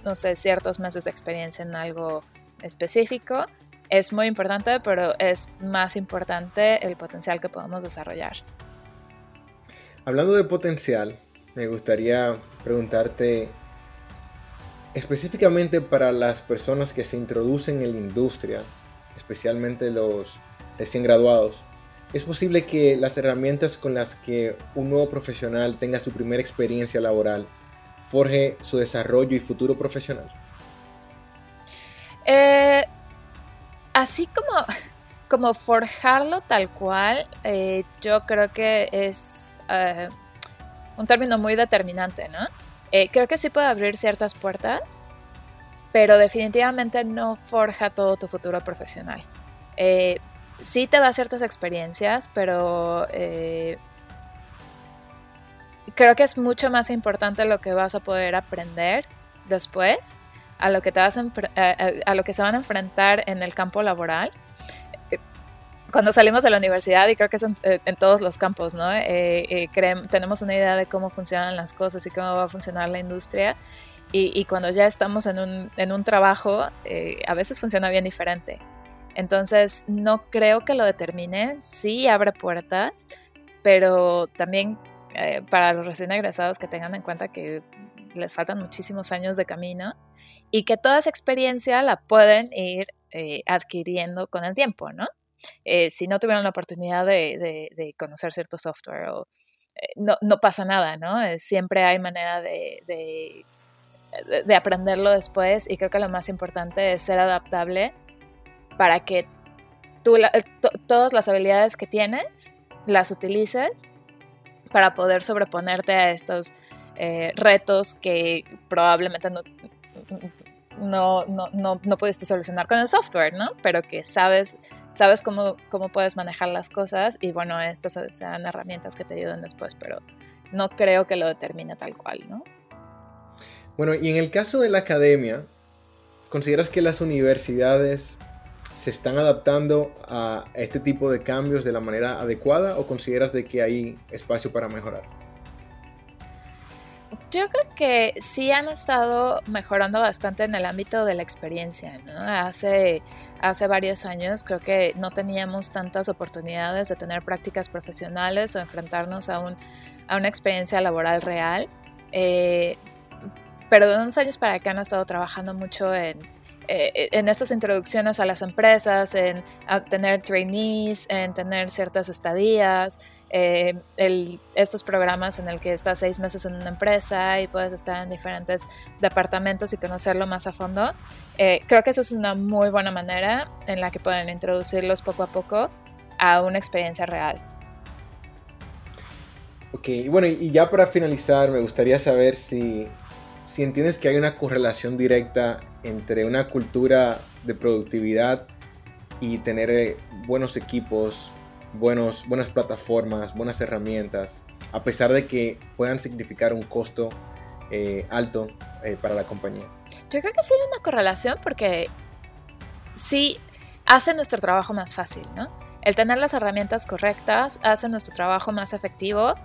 no sé, ciertos meses de experiencia en algo específico es muy importante, pero es más importante el potencial que podemos desarrollar. Hablando de potencial, me gustaría preguntarte específicamente para las personas que se introducen en la industria, especialmente los recién graduados, ¿es posible que las herramientas con las que un nuevo profesional tenga su primera experiencia laboral forje su desarrollo y futuro profesional? Eh, así como, como forjarlo tal cual, eh, yo creo que es eh, un término muy determinante, ¿no? Creo que sí puede abrir ciertas puertas, pero definitivamente no forja todo tu futuro profesional. Eh, sí te da ciertas experiencias, pero eh, creo que es mucho más importante lo que vas a poder aprender después a lo que te vas a lo que se van a enfrentar en el campo laboral cuando salimos de la universidad, y creo que es en, eh, todos los campos, ¿no? Eh, eh, tenemos una idea de cómo funcionan las cosas y cómo va a funcionar la industria. Y, cuando ya estamos en un, en un trabajo, a veces funciona bien diferente. Entonces, no creo que lo determine. Sí abre puertas, pero también para los recién egresados que tengan en cuenta que les faltan muchísimos años de camino y que toda esa experiencia la pueden ir adquiriendo con el tiempo, ¿no? Eh, si no tuvieron la oportunidad de, conocer cierto software, eh, no, no, pasa nada, ¿no? Eh, siempre hay manera de, aprenderlo después y creo que lo más importante es ser adaptable para que tú todas las habilidades que tienes las utilices para poder sobreponerte a estos retos que probablemente no, no, no, no, no pudiste solucionar con el software, ¿no? Pero que sabes, sabes cómo, cómo puedes manejar las cosas y bueno, estas sean herramientas que te ayuden después, pero no creo que lo determine tal cual, ¿no? Bueno, y en el caso de la academia, ¿consideras que las universidades se están adaptando a este tipo de cambios de la manera adecuada o consideras de que hay espacio para mejorar? Yo creo que sí han estado mejorando bastante en el ámbito de la experiencia. ¿no? Hace, hace varios años creo que no teníamos tantas oportunidades de tener prácticas profesionales o enfrentarnos a, un, a una experiencia laboral real. Eh, pero de unos años para acá han estado trabajando mucho en, eh, en estas introducciones a las empresas, en tener trainees, en tener ciertas estadías. Eh, estos programas en el que estás seis meses en una empresa y puedes estar en diferentes departamentos y conocerlo más a fondo. Eh, creo que eso es una muy buena manera en la que pueden introducirlos poco a poco a una experiencia real. Ok, bueno, y ya para finalizar, me gustaría saber si, si entiendes que hay una correlación directa entre una cultura de productividad y tener eh, buenos equipos, buenos, buenas plataformas, buenas herramientas, a pesar de que puedan significar un costo eh, alto eh, para la compañía. Yo creo que sí hay una correlación porque sí hace nuestro trabajo más fácil, ¿no? El tener las herramientas correctas hace nuestro trabajo más efectivo,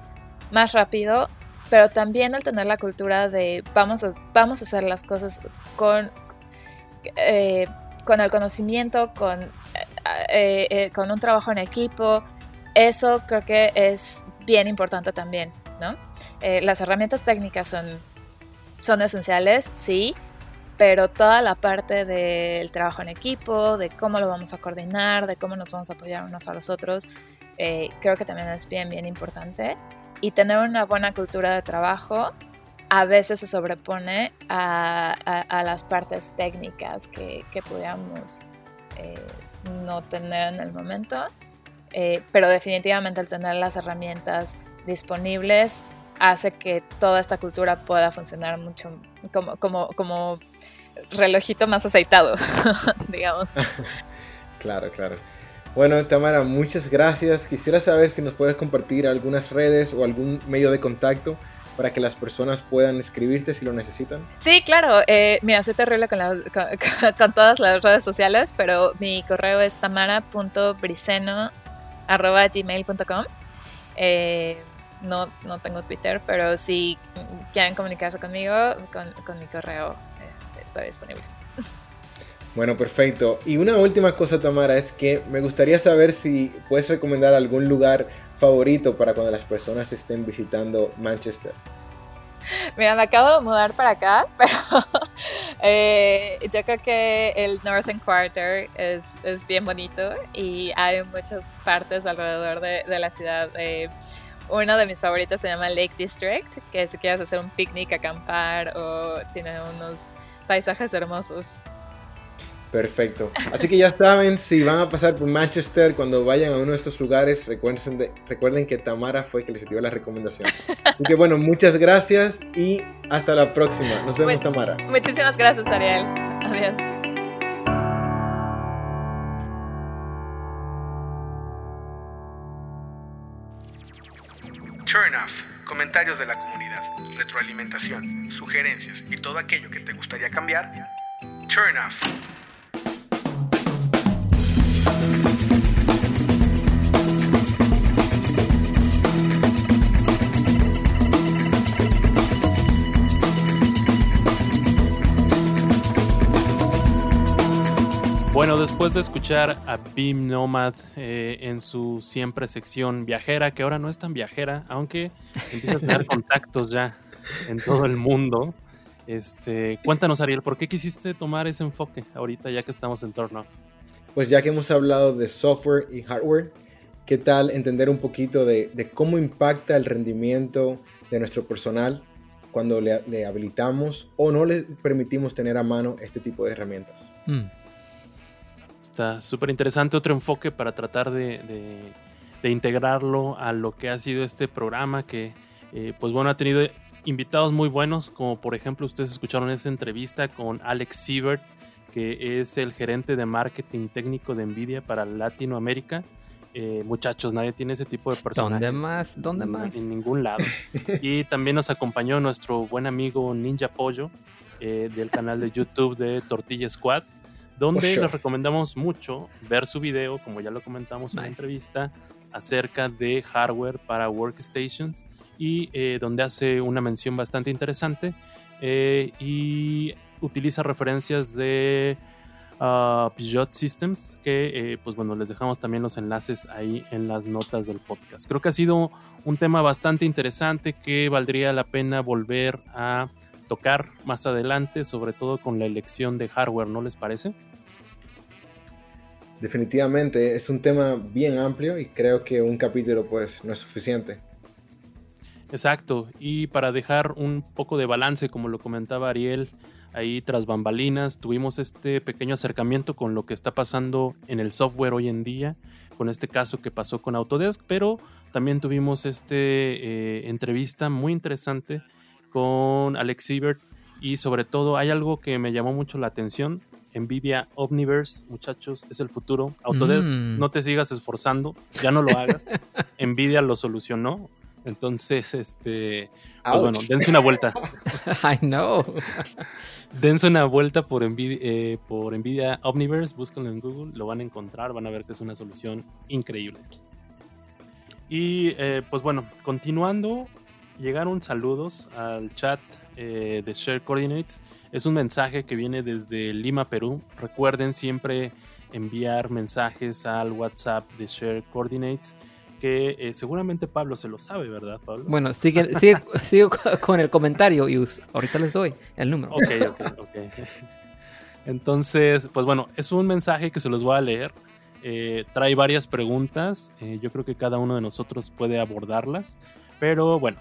más rápido, pero también el tener la cultura de vamos a, vamos a hacer las cosas con, eh, con el conocimiento, con, eh, eh, con un trabajo en equipo, eso creo que es bien importante también, ¿no? las herramientas técnicas son, son esenciales, sí, pero toda la parte del trabajo en equipo, de cómo lo vamos a coordinar, de cómo nos vamos a apoyar unos a los otros, creo que también es bien, bien importante. Y tener una buena cultura de trabajo a veces se sobrepone a, las partes técnicas que, que pudiéramos eh, no tener en el momento, eh, pero definitivamente el tener las herramientas disponibles hace que toda esta cultura pueda funcionar mucho como, como, como relojito más aceitado, *laughs* digamos. *laughs* claro, claro. Bueno, Tamara, muchas gracias. Quisiera saber si nos puedes compartir algunas redes o algún medio de contacto para que las personas puedan escribirte si lo necesitan. Sí, claro. Eh, mira, soy terrible con, todas las redes sociales, pero mi correo es tamara.briceno.gmail.com. Eh, no, no tengo Twitter, pero si quieren comunicarse conmigo, con, mi correo disponible. Bueno, perfecto. Y una última cosa, Tamara, es que me gustaría saber si puedes recomendar algún lugar favorito para cuando las personas estén visitando Manchester. Mira, me acabo de mudar para acá, *laughs* pero eh, yo creo que el Northern Quarter es, es, bien bonito y hay muchas partes alrededor de, de la ciudad. Eh, uno de mis favoritos se llama Lake District, que si quieres hacer un picnic, acampar o tiene unos paisajes hermosos. Perfecto. Así que ya saben, si van a pasar por Manchester, cuando vayan a uno de estos lugares, recuerden, recuerden que Tamara fue que les dio la recomendación. Así que bueno, muchas gracias y hasta la próxima. Nos vemos, Tamara. Muchísimas gracias, Ariel. Adiós. Turn off. Comentarios de la comunidad retroalimentación, sugerencias y todo aquello que te gustaría cambiar, turn off. Bueno, después de escuchar a Beam Nomad eh, en su siempre sección viajera, que ahora no es tan viajera, aunque empieza a tener *laughs* contactos ya en todo el mundo. Este, cuéntanos, Ariel, ¿por qué quisiste tomar ese enfoque ahorita ya que estamos en Turn Off? Pues ya que hemos hablado de software y hardware, ¿qué tal entender un poquito de, cómo impacta el rendimiento de nuestro personal cuando le, habilitamos o no le permitimos tener a mano este tipo de herramientas? Mm. Está súper interesante otro enfoque para tratar de, integrarlo a lo que ha sido este programa que, eh, pues bueno, ha tenido invitados muy buenos, como por ejemplo ustedes escucharon esa entrevista con Alex Siebert, que es el gerente de marketing técnico de Nvidia para Latinoamérica. Eh, muchachos, nadie tiene ese tipo de personas. ¿Dónde más? ¿Dónde más? En ningún lado. *laughs* y también nos acompañó nuestro buen amigo Ninja Pollo eh, del canal de YouTube de Tortilla Squad, donde les recomendamos mucho ver su video, como ya lo comentamos en la entrevista, acerca de hardware para workstations y eh, donde hace una mención bastante interesante eh, y utiliza referencias de uh, Peugeot Systems que eh, pues bueno les dejamos también los enlaces ahí en las notas del podcast. Creo que ha sido un tema bastante interesante que valdría la pena volver a tocar más adelante sobre todo con la elección de hardware no les parece Definitivamente es un tema bien amplio y creo que un capítulo pues no es suficiente. Exacto, y para dejar un poco de balance, como lo comentaba Ariel, ahí tras bambalinas tuvimos este pequeño acercamiento con lo que está pasando en el software hoy en día, con este caso que pasó con Autodesk, pero también tuvimos este entrevista muy interesante con Alex Siebert y sobre todo hay algo que me llamó mucho la atención. Nvidia Omniverse, muchachos, es el futuro. Autodesk, Mm. no te sigas esforzando, ya no lo hagas. *laughs* Nvidia lo solucionó. Entonces, este, pues Ouch. bueno, dense una vuelta. *laughs* I know. *laughs* Dense una vuelta por Nvidia, eh, por Nvidia Omniverse, búsquenlo en Google, lo van a encontrar, van a ver que es una solución increíble. Y eh, pues bueno, continuando, llegaron saludos al chat eh, de Share Coordinates. Es un mensaje que viene desde Lima, Perú. Recuerden siempre enviar mensajes al WhatsApp de Share Coordinates, que eh, seguramente Pablo se lo sabe, ¿verdad, Pablo? Bueno, sigue, sigue, *laughs* sigue con el comentario y ahorita les doy el número. Ok, ok, ok. Entonces, pues bueno, es un mensaje que se los voy a leer. Eh, trae varias preguntas. eh, yo creo que cada uno de nosotros puede abordarlas. Pero bueno,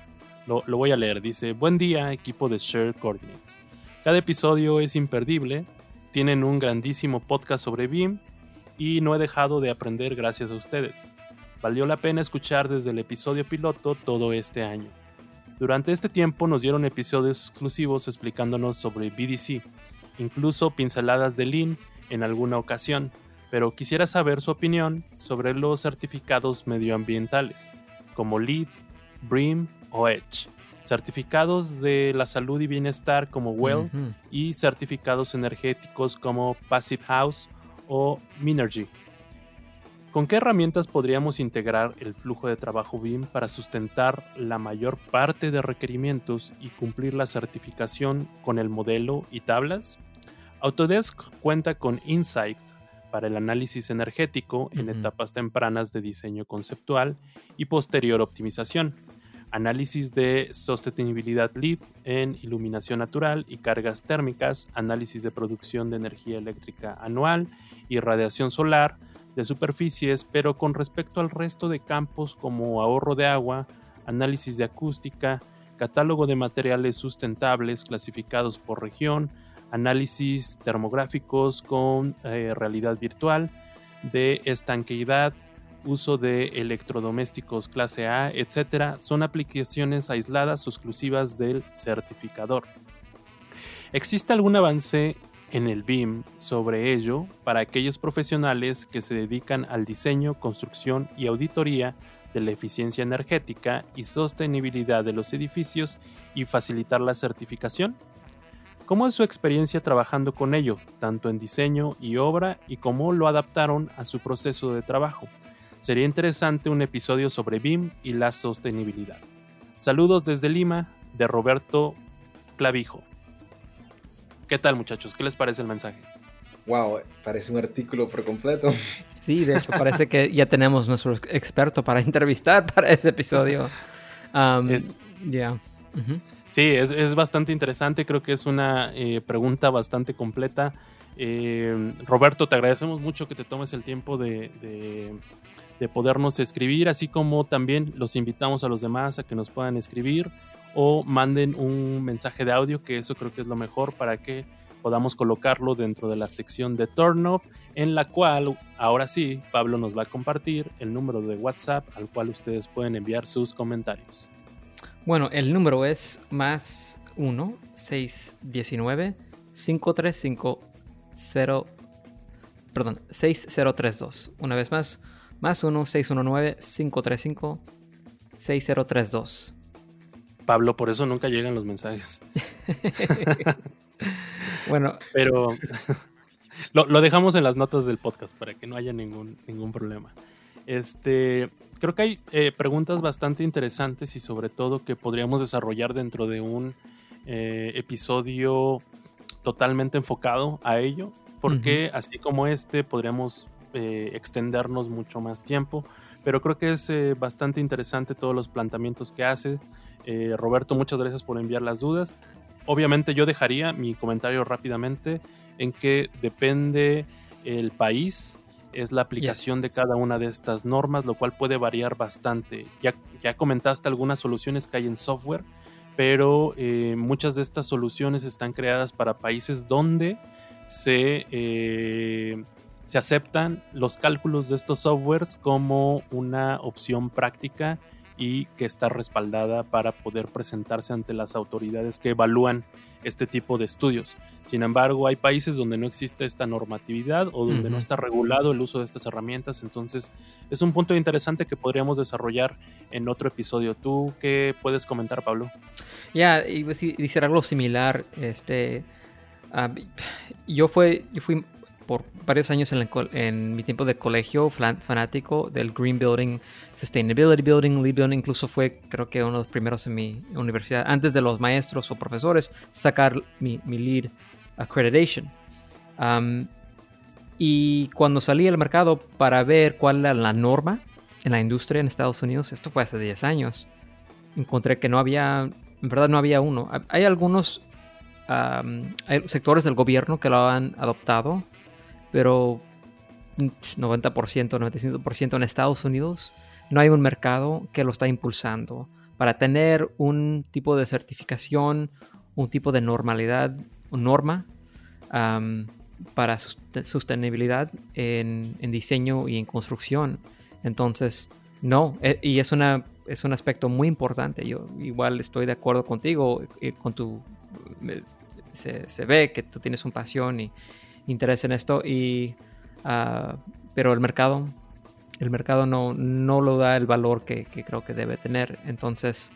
lo, voy a leer. Dice, buen día equipo de Share Coordinates. Cada episodio es imperdible. Tienen un grandísimo podcast sobre BIM y no he dejado de aprender gracias a ustedes. Valió la pena escuchar desde el episodio piloto todo este año. Durante este tiempo nos dieron episodios exclusivos explicándonos sobre BDC, incluso pinceladas de Lean en alguna ocasión, pero quisiera saber su opinión sobre los certificados medioambientales, como LEED, BREEAM certificados de la salud y bienestar como WELL y certificados energéticos como Passive House o Minergy. ¿Con qué herramientas podríamos integrar el flujo de trabajo BIM para sustentar la mayor parte de requerimientos y cumplir la certificación con el modelo y tablas? Autodesk cuenta con Insight para el análisis energético en etapas tempranas de diseño conceptual y posterior optimización, análisis de sostenibilidad LEED en iluminación natural y cargas térmicas, análisis de producción de energía eléctrica anual y radiación solar de superficies, pero con respecto al resto de campos como ahorro de agua, análisis de acústica, catálogo de materiales sustentables clasificados por región, análisis termográficos con eh, realidad virtual, de estanqueidad, uso de electrodomésticos clase A, etcétera, son aplicaciones aisladas o exclusivas del certificador. ¿Existe algún avance en el BIM sobre ello para aquellos profesionales que se dedican al diseño, construcción y auditoría de la eficiencia energética y sostenibilidad de los edificios y facilitar la certificación? ¿Cómo es su experiencia trabajando con ello, tanto en diseño y obra, y cómo lo adaptaron a su proceso de trabajo? Sería interesante un episodio sobre BIM y la sostenibilidad. Saludos desde Lima, de Roberto Clavijo. ¿Qué tal muchachos? ¿Qué les parece el mensaje? Wow, parece un artículo por completo. *laughs* Sí, de hecho, parece que ya tenemos nuestro experto para entrevistar *laughs* para ese episodio. Um, Es-. Ujú. Sí, es, es bastante interesante, creo que es una eh, pregunta bastante completa. Eh, Roberto, te agradecemos mucho que te tomes el tiempo de, de- de podernos escribir, así como también los invitamos a los demás a que nos puedan escribir o manden un mensaje de audio, que eso creo que es lo mejor para que podamos colocarlo dentro de la sección de Turn en la cual ahora sí Pablo nos va a compartir el número de WhatsApp al cual ustedes pueden enviar sus comentarios. Bueno, el número es más 1 619 535 0 perdón, 6032. Una vez más, más 1 619 535 6032. Pablo, por eso nunca llegan los mensajes. *laughs* Bueno, Pero *laughs* lo, lo dejamos en las notas del podcast para que no haya ningún, ningún problema. Este, creo que hay eh, preguntas bastante interesantes y sobre todo que podríamos desarrollar dentro de un eh, episodio totalmente enfocado a ello, porque así como este podríamos eh, extendernos mucho más tiempo, pero creo que es eh, bastante interesante todos los planteamientos que hace. Eh, Roberto, muchas gracias por enviar las dudas. Obviamente yo dejaría mi comentario rápidamente en que depende el país, es la aplicación Yes. de cada una de estas normas, lo cual puede variar bastante. Ya, ya comentaste algunas soluciones que hay en software, pero eh, muchas de estas soluciones están creadas para países donde se, eh, se aceptan los cálculos de estos softwares como una opción práctica y que está respaldada para poder presentarse ante las autoridades que evalúan este tipo de estudios. Sin embargo, hay países donde no existe esta normatividad o donde no está regulado el uso de estas herramientas, entonces es un punto interesante que podríamos desarrollar en otro episodio. ¿Tú qué puedes comentar, Pablo? Ya, y decir algo similar, este, yo, fue, yo fui por varios años en, mi tiempo de colegio fanático del Green Building, Sustainability Building, Lead Building, incluso fue creo que uno de los primeros en mi universidad, antes de los maestros o profesores, sacar mi, Lead Accreditation. y cuando salí al mercado para ver cuál era la norma en la industria en Estados Unidos, esto fue hace 10 años, encontré que no había, en verdad no había uno. Hay algunos sectores del gobierno que lo han adoptado, pero 90%, 95% en Estados Unidos no hay un mercado que lo está impulsando. Para tener un tipo de certificación, un tipo de normalidad, norma para sostenibilidad en, diseño y en construcción. Entonces, no, e, y es, una, es un aspecto muy importante. Yo igual estoy de acuerdo contigo, eh, con tu, se, se, ve que tú tienes un pasión y, interés en esto y ah, pero el mercado el mercado no, no lo da el valor que, creo que debe tener. Entonces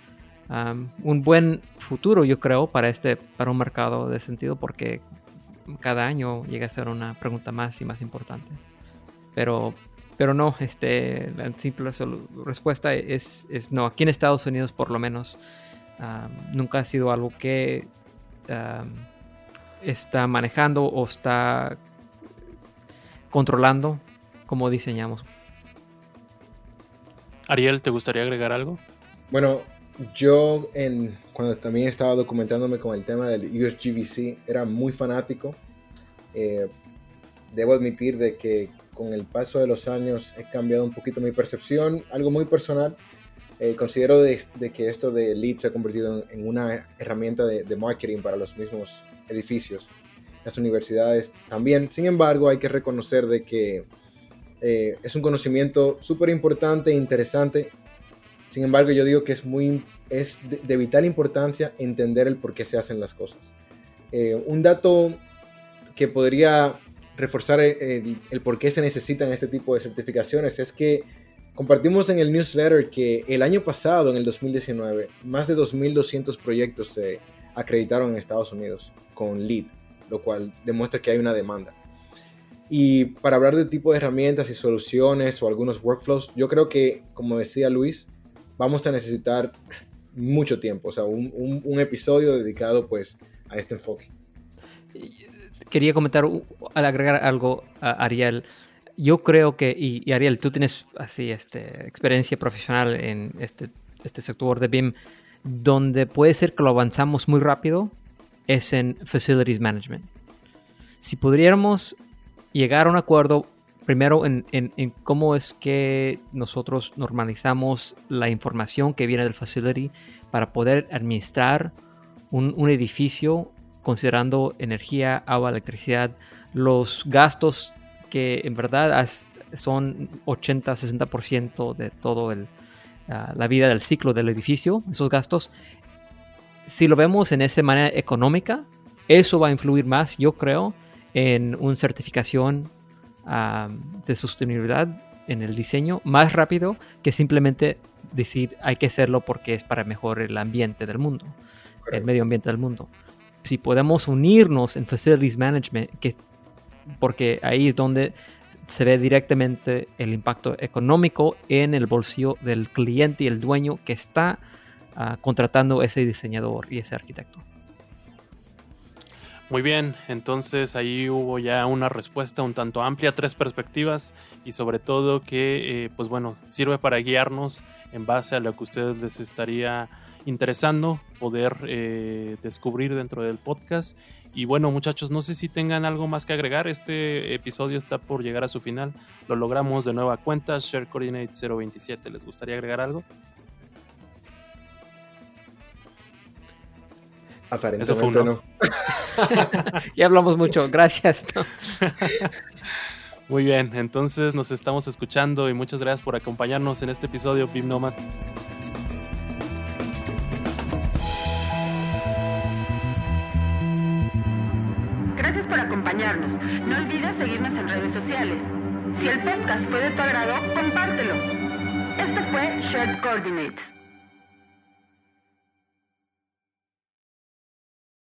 un buen futuro yo creo para este para un mercado de sentido porque cada año llega a ser una pregunta más y más importante. Pero pero no este la simple respuesta es, es no. Aquí en Estados Unidos por lo menos nunca ha sido algo que está manejando o está controlando cómo diseñamos. Ariel, ¿te gustaría agregar algo? Bueno, yo en, cuando también estaba documentándome con el tema del USGBC era muy fanático. Eh, debo admitir de que con el paso de los años he cambiado un poquito mi percepción, algo muy personal. Eh, considero de, que esto de Lead se ha convertido en, una herramienta de, de, marketing para los mismos edificios, las universidades también. Sin embargo, hay que reconocer de que eh, es un conocimiento súper importante e interesante. Sin embargo, yo digo que es, muy, es de, vital importancia entender el por qué se hacen las cosas. Eh, un dato que podría reforzar el, el, por qué se necesitan este tipo de certificaciones es que compartimos en el newsletter que el año pasado, en el 2019, más de 2.200 proyectos se acreditaron en Estados Unidos con LEED, lo cual demuestra que hay una demanda. Y para hablar de tipo de herramientas y soluciones o algunos workflows, yo creo que, como decía Luis, vamos a necesitar mucho tiempo, o sea, un, un, episodio dedicado pues a este enfoque. Quería comentar, al agregar algo a Ariel, yo creo que, y, Ariel, tú tienes así este, experiencia profesional en este, este sector de BIM, donde puede ser que lo avanzamos muy rápido es en Facilities Management. Si pudiéramos llegar a un acuerdo primero en, cómo es que nosotros normalizamos la información que viene del facility para poder administrar un, edificio considerando energía, agua, electricidad, los gastos que en verdad son 80-60% de todo el, la vida del ciclo del edificio, esos gastos, si lo vemos en esa manera económica, eso va a influir más, yo creo, en una certificación de sostenibilidad en el diseño más rápido que simplemente decir hay que hacerlo porque es para mejorar el ambiente del mundo, el medio ambiente del mundo. Si podemos unirnos en Facilities Management, que, porque ahí es donde se ve directamente el impacto económico en el bolsillo del cliente y el dueño que está contratando ese diseñador y ese arquitecto. Muy bien, entonces ahí hubo ya una respuesta un tanto amplia, tres perspectivas y sobre todo que, eh, pues bueno, sirve para guiarnos en base a lo que a ustedes les estaría interesando poder eh, descubrir dentro del podcast. Y bueno, muchachos, no sé si tengan algo más que agregar. Este episodio está por llegar a su final. Lo logramos de nueva cuenta, Share Coordinate 027. ¿Les gustaría agregar algo? Aparentemente Eso fue un no. *laughs* ya hablamos mucho, gracias. *laughs* Muy bien, entonces nos estamos escuchando y muchas gracias por acompañarnos en este episodio, Pim Nomad. Gracias por acompañarnos. No olvides seguirnos en redes sociales. Si el podcast fue de tu agrado, compártelo. Esto fue Shared Coordinates.